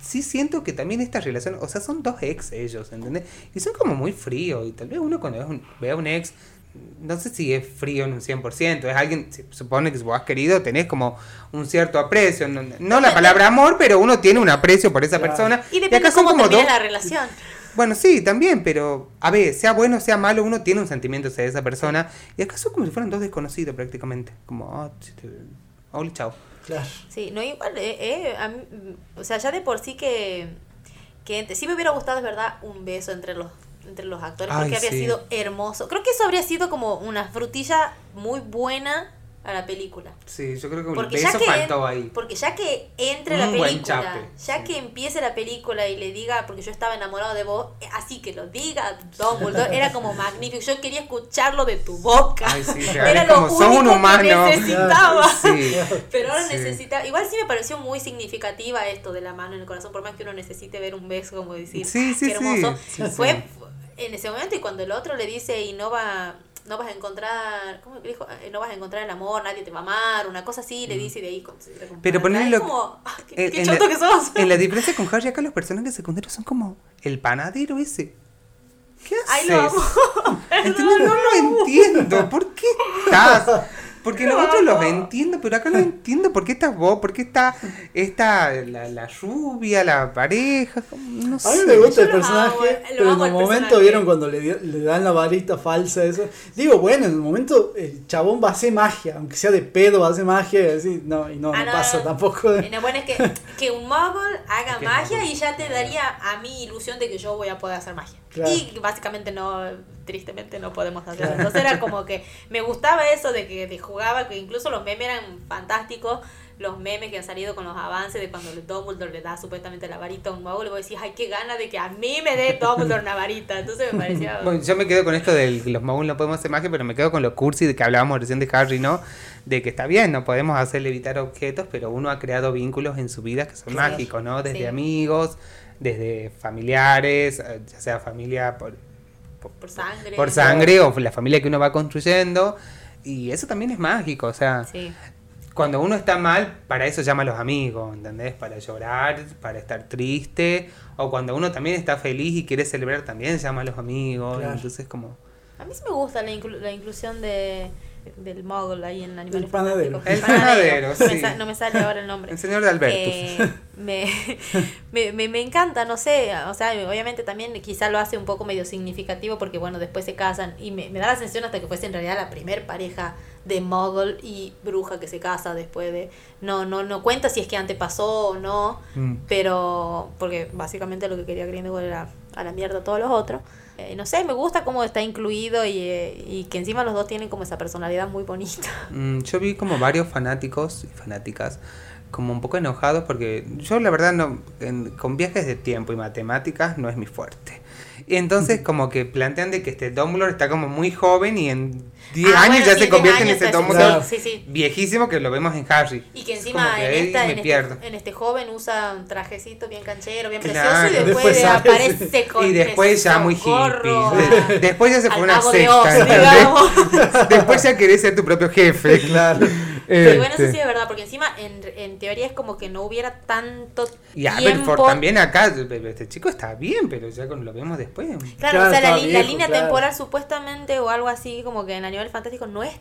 sí siento que también esta relación, o sea, son dos ex ellos, ¿entendés? Y son como muy fríos, y tal vez uno cuando ve a un ex no sé si es frío en un 100%, es alguien, se supone que si vos has querido, tenés como un cierto aprecio, no, la palabra amor, pero uno tiene un aprecio por esa persona. Y depende acá cómo como la relación. Bueno, sí, también, pero a ver, sea bueno o sea malo, uno tiene un sentimiento hacia esa persona. Y acá son como si fueran dos desconocidos prácticamente. Como, oh, hola, chao. Claro. Sí, no, igual, eh, eh o sea, ya de por sí que, que sí me hubiera gustado, es verdad, un beso entre los entre los actores porque habría sido hermoso. Creo que eso habría sido como una frutilla muy buena a la película. Sí, yo creo que porque beso faltó ahí. Porque ya que entre la película, ya que empiece la película y le diga, porque yo estaba enamorado de vos, eh, así que lo diga Dumbledore, era como magnífico. Yo quería escucharlo de tu boca. era lo único que necesitaba. Pero ahora necesita, igual sí me pareció muy significativa esto de la mano en el corazón, por más que uno necesite ver un beso, como decir, qué hermoso. Fue en ese momento y cuando el otro le dice y no va no vas a encontrar, ¿cómo dijo? Eh, no vas a encontrar el amor, nadie te va a amar, una cosa así, le dice y de ahí Pero ponerlo como, qué, en, la, que sos. en la diferencia con Harry acá los personajes secundarios son como el panadero ese. ¿Qué haces? Ay, lo amo. no, no lo entiendo. ¿Por qué estás? Porque los otros los entiendo, pero acá no entiendo por qué estás vos, por qué está esta, la, la lluvia, la pareja. No sé. A mí me gusta el personaje, pero en el momento vieron cuando le, le, dan la varita falsa, eso. Digo, bueno, en el momento el chabón va a hacer magia, aunque sea de pedo, va a hacer magia, así, no, y no, ah, no, pasa tampoco. Lo bueno es que, que un muggle haga magia y ya te daría a mí ilusión de que yo voy a poder hacer magia. Y básicamente no, tristemente no podemos hacerlo. Entonces era como que me gustaba eso de que jugaba, que incluso los memes eran fantásticos. Los memes que han salido con los avances de cuando Dumbledore le da supuestamente la varita a un mago, le voy a decir, ay, qué gana de que a mí me dé Dumbledore una varita. Entonces me parecía. Bueno, yo me quedo con esto de los magos no podemos hacer magia, pero me quedo con lo cursi de que hablábamos recién de Harry, ¿no? De que está bien, no podemos hacerle evitar objetos, pero uno ha creado vínculos en su vida que son mágicos, ¿no? Desde amigos, desde familiares, eh, ya sea familia por, por, sangre. por sangre o la familia que uno va construyendo. Y eso también es mágico, o sea, cuando uno está mal, para eso llama a los amigos, ¿entendés? Para llorar, para estar triste, o cuando uno también está feliz y quiere celebrar, también llama a los amigos, entonces como... A mí sí me gusta la, la inclusión de del mogul ahí en Animales el panadero. El panadero, sí. no me sale ahora el nombre. El señor de Alberto. Eh, me, me, me, encanta, no sé, o sea, obviamente también quizá lo hace un poco medio significativo porque bueno, después se casan y me, da la sensación hasta que fuese en realidad la primer pareja de mogul y bruja que se casa después de no no no cuenta si es que antes pasó o no, mm. pero porque básicamente lo que quería Grindelwald era a la mierda a todos los otros. Eh, no sé, me gusta cómo está incluido y, eh, y, que encima los dos tienen como esa personalidad muy bonita. Mm, yo vi como varios fanáticos y fanáticas como un poco enojados porque yo la verdad no con viajes de tiempo y matemáticas no es mi fuerte. Y entonces como que plantean de que este Dumbledore está como muy joven y en 10 ah, años ya se convierte en ese Dumbledore viejísimo que lo vemos en Harry. Y que encima en, esta, en, este, en, este, joven usa un trajecito bien canchero, bien precioso y después, aparece con Y después ya muy hippie. después ya se fue una secta. después ya querés ser tu propio jefe. Claro. Pero bueno, eso sí es verdad, porque encima en, en teoría es como que no hubiera tanto y Aberford también acá, este chico está bien, pero ya lo vemos después. Claro, o sea, la, línea temporal supuestamente o algo así como que en Animal Fantástico no es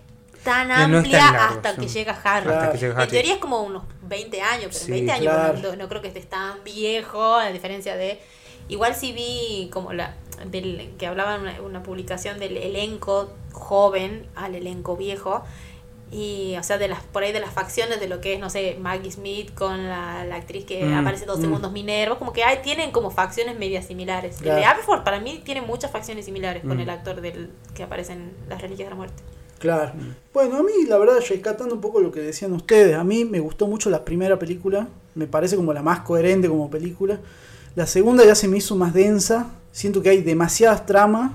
tan amplia hasta, que llega Harry. En teoría es como unos 20 años, pero en 20 años no, creo que estés tan viejo, a diferencia de... Igual si vi como la del, que hablaban una, una publicación del elenco joven al elenco viejo y o sea de las por ahí de las facciones de lo que es no sé Maggie Smith con la, actriz que mm, aparece dos mm. segundos Minerva como que hay tienen como facciones medias similares. El de Aberford para mí tiene muchas facciones similares con mm. el actor del que aparece en las reliquias de la muerte. Claro. Bueno a mí la verdad rescatando un poco lo que decían ustedes a mí me gustó mucho la primera película me parece como la más coherente como película. La segunda ya se me hizo más densa siento que hay demasiadas tramas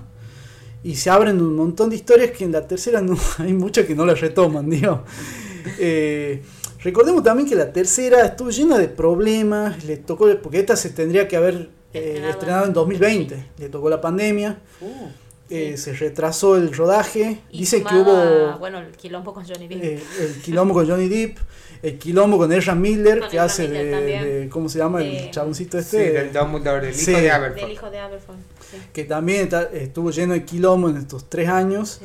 y se abren un montón de historias que en la tercera no hay muchas que no las retoman, digo. Eh, recordemos también que la tercera estuvo llena de problemas, le tocó, porque esta se tendría que haber eh, estrenado en 2020, le tocó la pandemia. Uh. Eh, se retrasó el rodaje. Dice que hubo. Bueno, el quilombo con Johnny Depp. Eh, el quilombo con Johnny Depp. El quilombo con Ezra Miller, que hace de, ¿Cómo se llama? el chaboncito este. Sí, del Dumbledore, del hijo de Aberford. Del hijo de Aberford. Que también estuvo lleno de quilombo en estos tres años.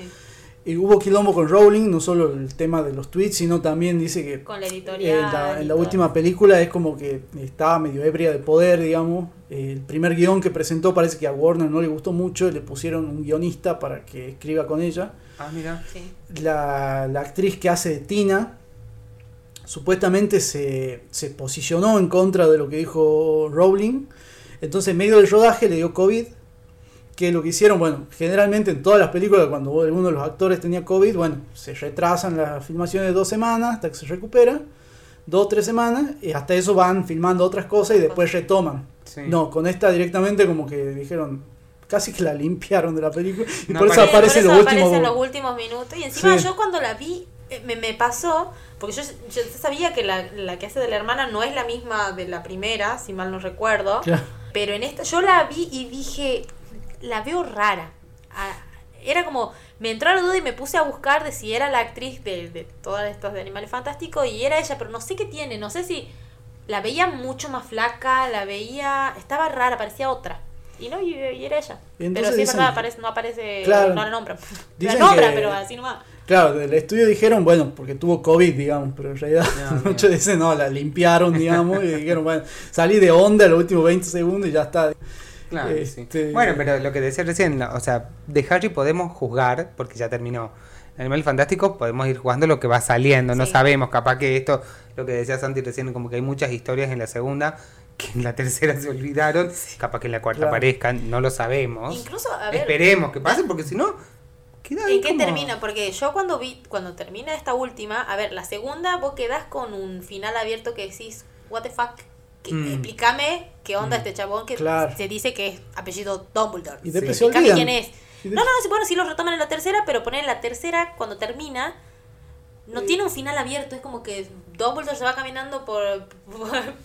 Y hubo quilombo con Rowling, no solo el tema de los tweets, sino también dice que con la editorial en la, última película es como que estaba medio ebria de poder, digamos. El primer guion que presentó parece que a Warner no le gustó mucho y le pusieron un guionista para que escriba con ella. Ah, mira. La, la actriz que hace de Tina supuestamente se, se posicionó en contra de lo que dijo Rowling. Entonces en medio del rodaje le dio COVID que lo que hicieron, bueno, generalmente en todas las películas cuando alguno de los actores tenía COVID, bueno, se retrasan las filmaciones dos semanas hasta que se recupera, dos o tres semanas, y hasta eso van filmando otras cosas y después retoman. No, con esta directamente como que dijeron, casi que la limpiaron de la película y por, eso aparece, los, últimos... en los últimos minutos. Y encima yo cuando la vi, eh, me, me pasó, porque yo, yo, sabía que la, la, que hace de la hermana no es la misma de la primera, si mal no recuerdo. Pero en esta, yo la vi y dije, la veo rara. Ah, era como, me entró la duda y me puse a buscar de si era la actriz de, de todas estas de Animales Fantásticos y era ella, pero no sé qué tiene, no sé si la veía mucho más flaca, la veía, estaba rara, parecía otra. Y no, y, era ella. pero sí es verdad, aparece, no aparece, no la nombra. La nombra, pero así no va. Claro, del estudio dijeron, bueno, porque tuvo COVID, digamos, pero en realidad muchos dicen, no, la limpiaron, digamos, y dijeron, bueno, salí de onda los últimos 20 segundos y ya está. Claro, este, Bueno, pero lo que decía recién, o sea, de Harry podemos juzgar, porque ya terminó. Animal Fantástico podemos ir jugando lo que va saliendo, no sabemos, capaz que esto, lo que decía Santi recién, como que hay muchas historias en la segunda que en la tercera se olvidaron, capaz que en la cuarta aparezcan, no lo sabemos. Incluso, a ver, Esperemos que pase, porque si no, ¿En qué termina? Porque yo cuando vi, cuando termina esta última, a ver, la segunda vos quedás con un final abierto que decís, what the fuck, Mm. Explícame qué onda mm. este chabón que se dice que es apellido Dumbledore. Y Explícame quién es. No, no, bueno, sí lo retoman en la tercera, pero poner en la tercera, cuando termina, no tiene un final abierto. Es como que Dumbledore se va caminando por,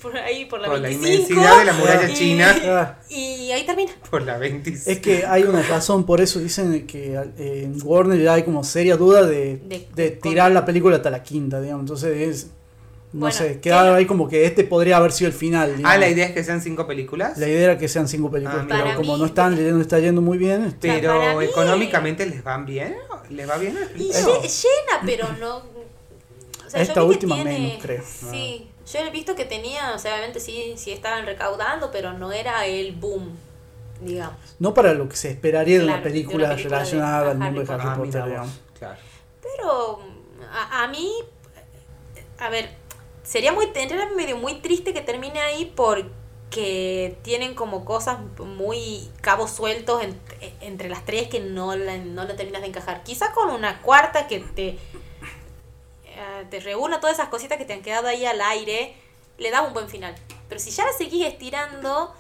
por, ahí, por la por la inmensidad de la muralla china. Y ahí termina. Por la 25. Es que hay una razón, por eso dicen que en Warner ya hay como seria duda de, de, de tirar la película hasta la quinta, digamos. Entonces es no sé, queda ahí como que este podría haber sido el final. Ah, la idea es que sean cinco películas. La idea era que sean cinco películas, ah, pero como no están leyendo, está yendo muy bien. Este, pero económicamente les van bien, les va bien. Y llena, pero no. Esta última menos, creo. Sí, yo he visto que tenía, o sea, obviamente sí, sí estaban recaudando, pero no era el boom, digamos. No para lo que se esperaría de, una, película relacionada al mundo de Harry ah, Potter, digamos. Claro. Pero a, a mí, a ver, sería muy medio muy triste que termine ahí porque tienen como cosas muy cabos sueltos entre las tres que no la, no terminas de encajar. Quizá con una cuarta que te, eh, te reúna todas esas cositas que te han quedado ahí al aire, le das un buen final. Pero si ya la seguís estirando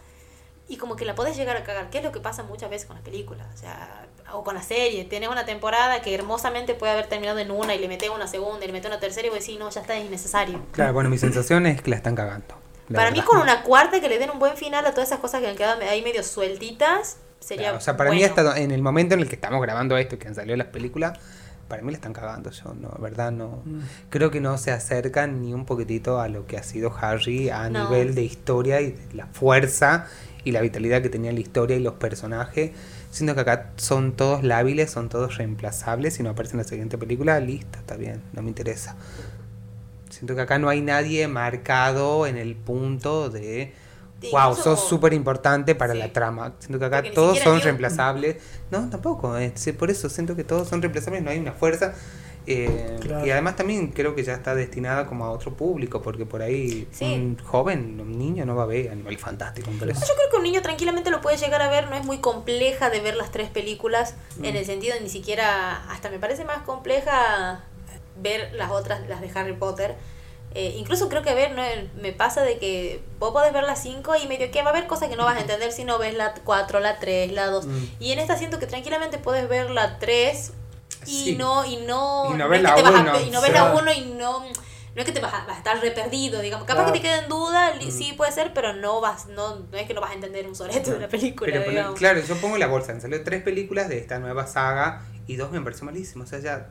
y como que la podés llegar a cagar, que es lo que pasa muchas veces con las películas. O sea, o con la serie, tenés una temporada que hermosamente puede haber terminado en una y le metés una segunda y le metés una tercera y vos decís, no, ya está, es innecesario. Claro, bueno, mi sensación es que la están cagando. Para mí con una cuarta que le den un buen final a todas esas cosas que han quedado ahí medio sueltitas, sería... o sea, para mí hasta en el momento en el que estamos grabando esto y que han salido las películas, para mí la están cagando yo, no, verdad no. Mm. Creo que no se acercan ni un poquitito a lo que ha sido Harry a nivel de historia y de la fuerza y la vitalidad que tenía la historia y los personajes. Siento que acá son todos lábiles, son todos reemplazables. Si no aparece en la siguiente película, listo, está bien, no me interesa. Siento que acá no hay nadie marcado en el punto de. Wow, sos súper importante para la trama. Siento que acá todos son reemplazables. No, tampoco. Eh, por eso siento que todos son reemplazables. No hay una fuerza. Eh, y además también creo que ya está destinada como a otro público, porque por ahí un joven, un niño no va a ver Animal Fantástico. Yo creo que un niño tranquilamente lo puede llegar a ver, no es muy compleja de ver las tres películas, en mm. el sentido ni siquiera, hasta me parece más compleja ver las otras, las de Harry Potter. Eh, incluso creo que a ver, no, me pasa de que vos podés ver las cinco y medio que va a haber cosas que no vas a entender si no ves la 4, la 3, la 2. Mm. Y en esta siento que tranquilamente puedes ver la 3 y no y no y no ves la uno y no ves la uno y no no es que te vas a, estar re perdido digamos. Capaz que te quede en duda mm. sí puede ser pero no vas no, no es que no vas a entender un soleto de la película pero claro yo pongo la bolsa han salido tres películas de esta nueva saga y dos me pareció malísimo o sea ya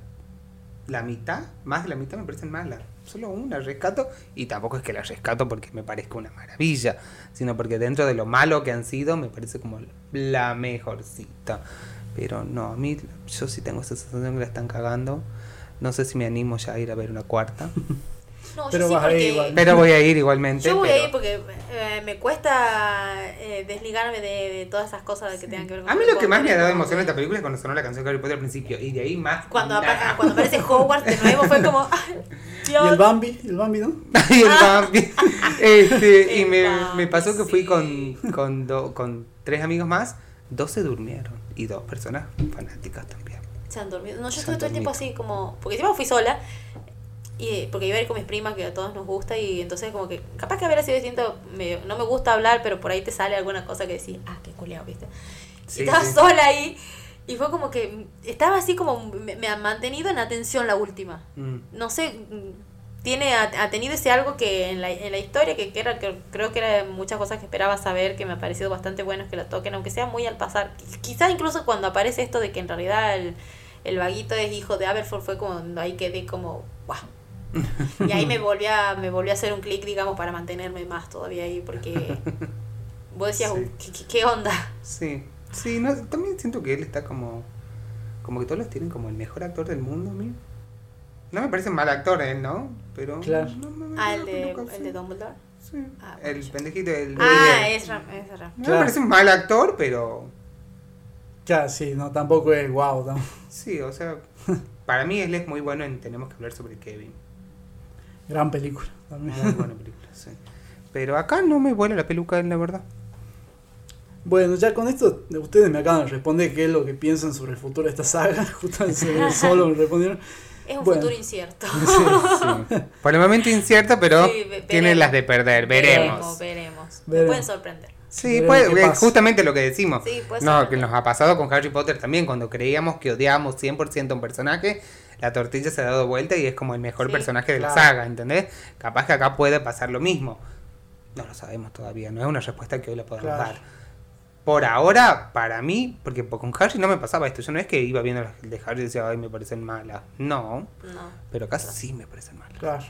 la mitad más de la mitad me parecen malas. Solo una rescato y tampoco es que la rescato porque me parezca una maravilla, sino porque dentro de lo malo que han sido me parece como la mejorcita. Pero no, a mí yo sí tengo esa sensación que la están cagando. No sé si me animo ya a ir a ver una cuarta. No, pero, yo sí pero voy a ir igualmente. Yo voy a ir porque eh, me cuesta eh, desligarme de, todas esas cosas que tengan que ver con A mí lo que más me ha dado emoción en esta película es cuando sonó la canción de Harry Potter al principio y de ahí más. Cuando, cuando aparece Hogwarts de nuevo fue como. ¿Y el Bambi? ¿El Bambi no? y el Bambi. este, y me, me, pasó que fui con, con, con tres amigos más, dos se durmieron y dos personas fanáticas también. Se han dormido. No, yo estuve todo el tiempo así como. Porque encima fui sola y porque iba a ir con mis primas que a todos nos gusta y entonces como que capaz que hubiera sido distinto me, no me gusta hablar pero por ahí te sale alguna cosa que decís ah qué culiao viste y estaba sola ahí y fue como que estaba así como me, ha mantenido en atención la última mm. no sé tiene ha, tenido ese algo que en la, en la historia que, que era que creo que era muchas cosas que esperaba saber que me ha parecido bastante bueno que la toquen aunque sea muy al pasar quizás incluso cuando aparece esto de que en realidad el, el vaguito es hijo de Aberford fue cuando ahí quedé como wow y ahí me volví a, me volví a hacer un clic, digamos, para mantenerme más todavía ahí, porque vos decías, ¿qué, onda? Sí, sí, no, también siento que él está como, como que todos los tienen como el mejor actor del mundo, a mí. No me parece mal actor él, ¿no? Pero... Claro. ah, el de, el de Dumbledore. Sí. Ah, el pendejito del... Ah, es Ram, No me parece un mal actor, pero... Ya, sí, no, tampoco es guau. Sí, o sea, para mí él es muy bueno en Tenemos que hablar sobre Kevin. Gran película también. Muy buena película, sí. Pero acá no me vuela la peluca, la verdad. Bueno, ya con esto ustedes me acaban de responder qué es lo que piensan sobre el futuro de esta saga. Justamente solo me respondieron. Es un futuro incierto. Por el momento incierto, pero tiene las de perder. Veremos. Veremos, Me pueden sorprender. Sí, puede, justamente lo que decimos. Sí, no, que nos ha pasado con Harry Potter también, cuando creíamos que odiábamos 100% a un personaje, la tortilla se ha dado vuelta y es como el mejor personaje de la saga, ¿entendés? Capaz que acá puede pasar lo mismo. No lo sabemos todavía, no es una respuesta que hoy le podemos dar. Por ahora, para mí, porque con Harry no me pasaba esto. Yo no es que iba viendo las de Harry y decía, ay, me parecen malas. No. no. Pero acá sí me parecen malas. Claro.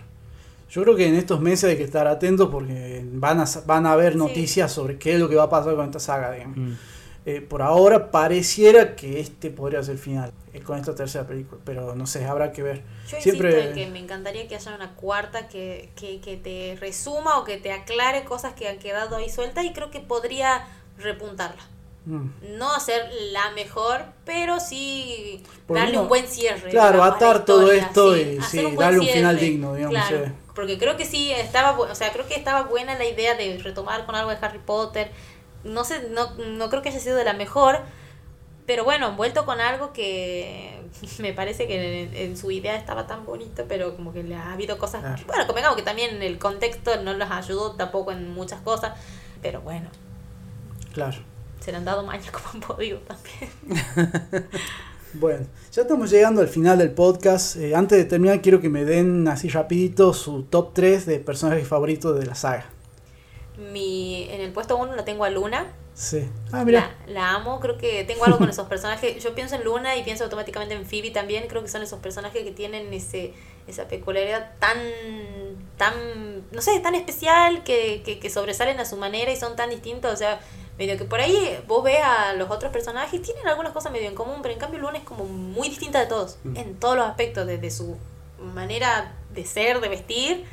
Yo creo que en estos meses hay que estar atentos porque van a, van a haber noticias sobre qué es lo que va a pasar con esta saga, digamos. Mm. Eh, por ahora pareciera que este podría ser el final eh, con esta tercera película, pero no sé, habrá que ver. Yo Siempre... que me encantaría que haya una cuarta que, que, que te resuma o que te aclare cosas que han quedado ahí sueltas y creo que podría repuntarla. Mm. No hacer la mejor, pero sí darle un buen cierre. Claro, atar todo esto y darle un final digno, digamos. porque creo que sí estaba, o sea, creo que estaba buena la idea de retomar con algo de Harry Potter no sé, no, no creo que haya sido de la mejor, pero bueno, envuelto con algo que me parece que en, su idea estaba tan bonito, pero como que le ha habido cosas, bueno, convengamos que también el contexto no los ayudó tampoco en muchas cosas, pero bueno. Claro. Se le han dado mañas como han podido también. bueno, ya estamos llegando al final del podcast. Eh, antes de terminar, quiero que me den así rapidito su top 3 de personajes favoritos de la saga. Mi, en el puesto 1 la tengo a Luna. Sí. Ah, mira. La, amo, creo que tengo algo con esos personajes. Yo pienso en Luna y pienso automáticamente en Phoebe también. Creo que son esos personajes que tienen ese esa peculiaridad tan, tan, no sé, tan especial que, que, sobresalen a su manera y son tan distintos. O sea, medio que por ahí vos ves a los otros personajes, tienen algunas cosas medio en común, pero en cambio Luna es como muy distinta de todos, mm. en todos los aspectos, desde su manera de ser, de vestir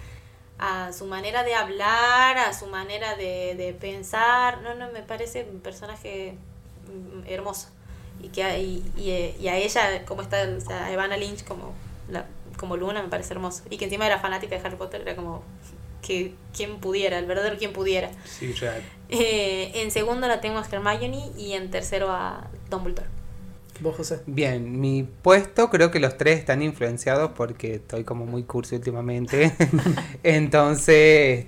a su manera de hablar, a su manera de, de pensar. No, no, me parece un personaje mm, hermoso. Y que y, y, a ella, como está, o sea, a Evana Lynch como, la, como Luna, me parece hermoso. Y que encima era fanática de Harry Potter, era como que quien pudiera, el verdadero quien pudiera. Sí, real. Eh, en segundo la tengo a Hermione y en tercero a Dumbledore. ¿Vos, José? Bien, mi puesto creo que los tres están influenciados porque estoy como muy cursi últimamente. Entonces,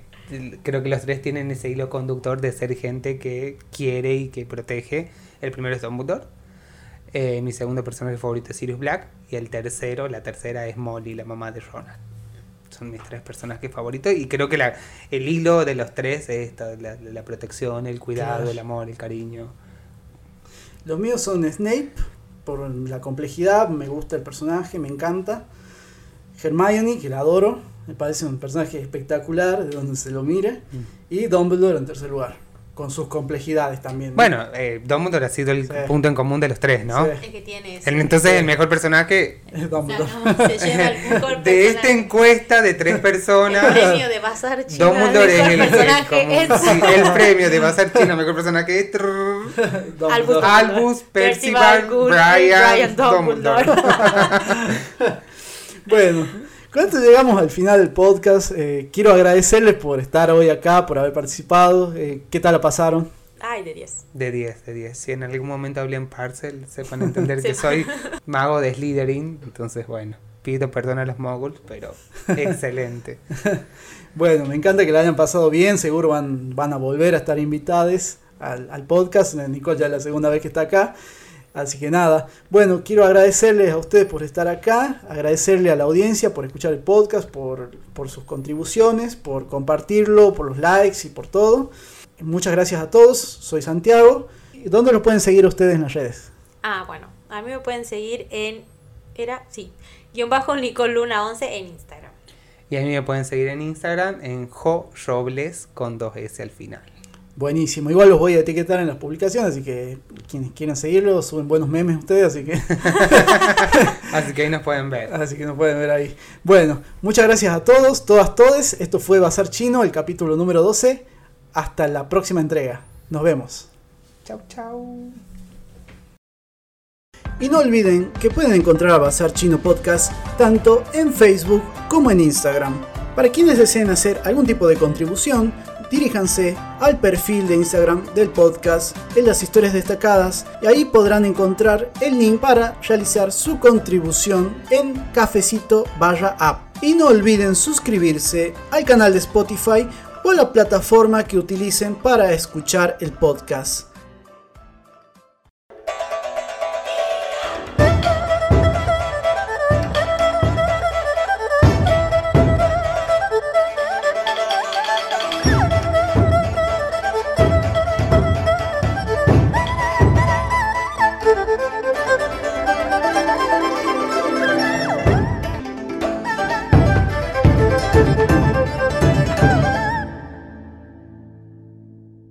creo que los tres tienen ese hilo conductor de ser gente que quiere y que protege. El primero es Dumbledore. Eh, mi segundo personaje favorito es Sirius Black. Y el tercero, la tercera es Molly, la mamá de Ronald. Son mis tres personajes favoritos. Y creo que la, el hilo de los tres es esto, la, protección, el cuidado, el amor, el cariño. Los míos son Snape, por la complejidad, me gusta el personaje, me encanta. Hermione, que la adoro, Me parece un personaje espectacular, de donde se lo mire. Mm. Y Dumbledore en tercer lugar con sus complejidades también. Bueno, eh, Dumbledore ha sido el punto en común de los tres, ¿no? El que tiene entonces el mejor personaje es Dumbledore. se lleva el mejor de esta encuesta de tres personas. El premio de Bazar Chino. Dumbledore es el, personaje. El, sí, el premio de Bazar Chino, mejor personaje es Albus, Albus Percival, Brian, Brian Dumbledore. bueno. Cuando llegamos al final del podcast, eh, quiero agradecerles por estar hoy acá, por haber participado. Eh, ¿Qué tal la pasaron? Ay, de 10. De 10, de 10. Si en algún momento hablé en Parcel, sepan entender que soy mago de Slytherin. Entonces, bueno, pido perdón a los moguls, pero excelente. bueno, me encanta que la hayan pasado bien. Seguro van, van a volver a estar invitados al, al podcast. Nicole ya es la segunda vez que está acá. Así que nada, bueno, quiero agradecerles a ustedes por estar acá, agradecerle a la audiencia por escuchar el podcast, por, sus contribuciones, por compartirlo, por los likes y por todo. Muchas gracias a todos, soy Santiago. ¿Dónde los pueden seguir ustedes en las redes? Ah, bueno, a mí me pueden seguir en, era, sí, guion bajo Nicole Luna 11 en Instagram. Y a mí me pueden seguir en Instagram en Jo Robles con dos S al final. Buenísimo. Igual los voy a etiquetar en las publicaciones, así que quienes quieran seguirlo, suben buenos memes ustedes, así que... así que ahí nos pueden ver. Así que nos pueden ver ahí. Bueno, muchas gracias a todos, todas, todes. Esto fue Bazar Chino, el capítulo número 12. Hasta la próxima entrega. Nos vemos. Chau, chau. Y no olviden que pueden encontrar a Bazar Chino Podcast tanto en Facebook como en Instagram. Para quienes deseen hacer algún tipo de contribución, diríjanse al perfil de Instagram del podcast en las historias destacadas y ahí podrán encontrar el link para realizar su contribución en cafecito barra app. Y no olviden suscribirse al canal de Spotify o la plataforma que utilicen para escuchar el podcast.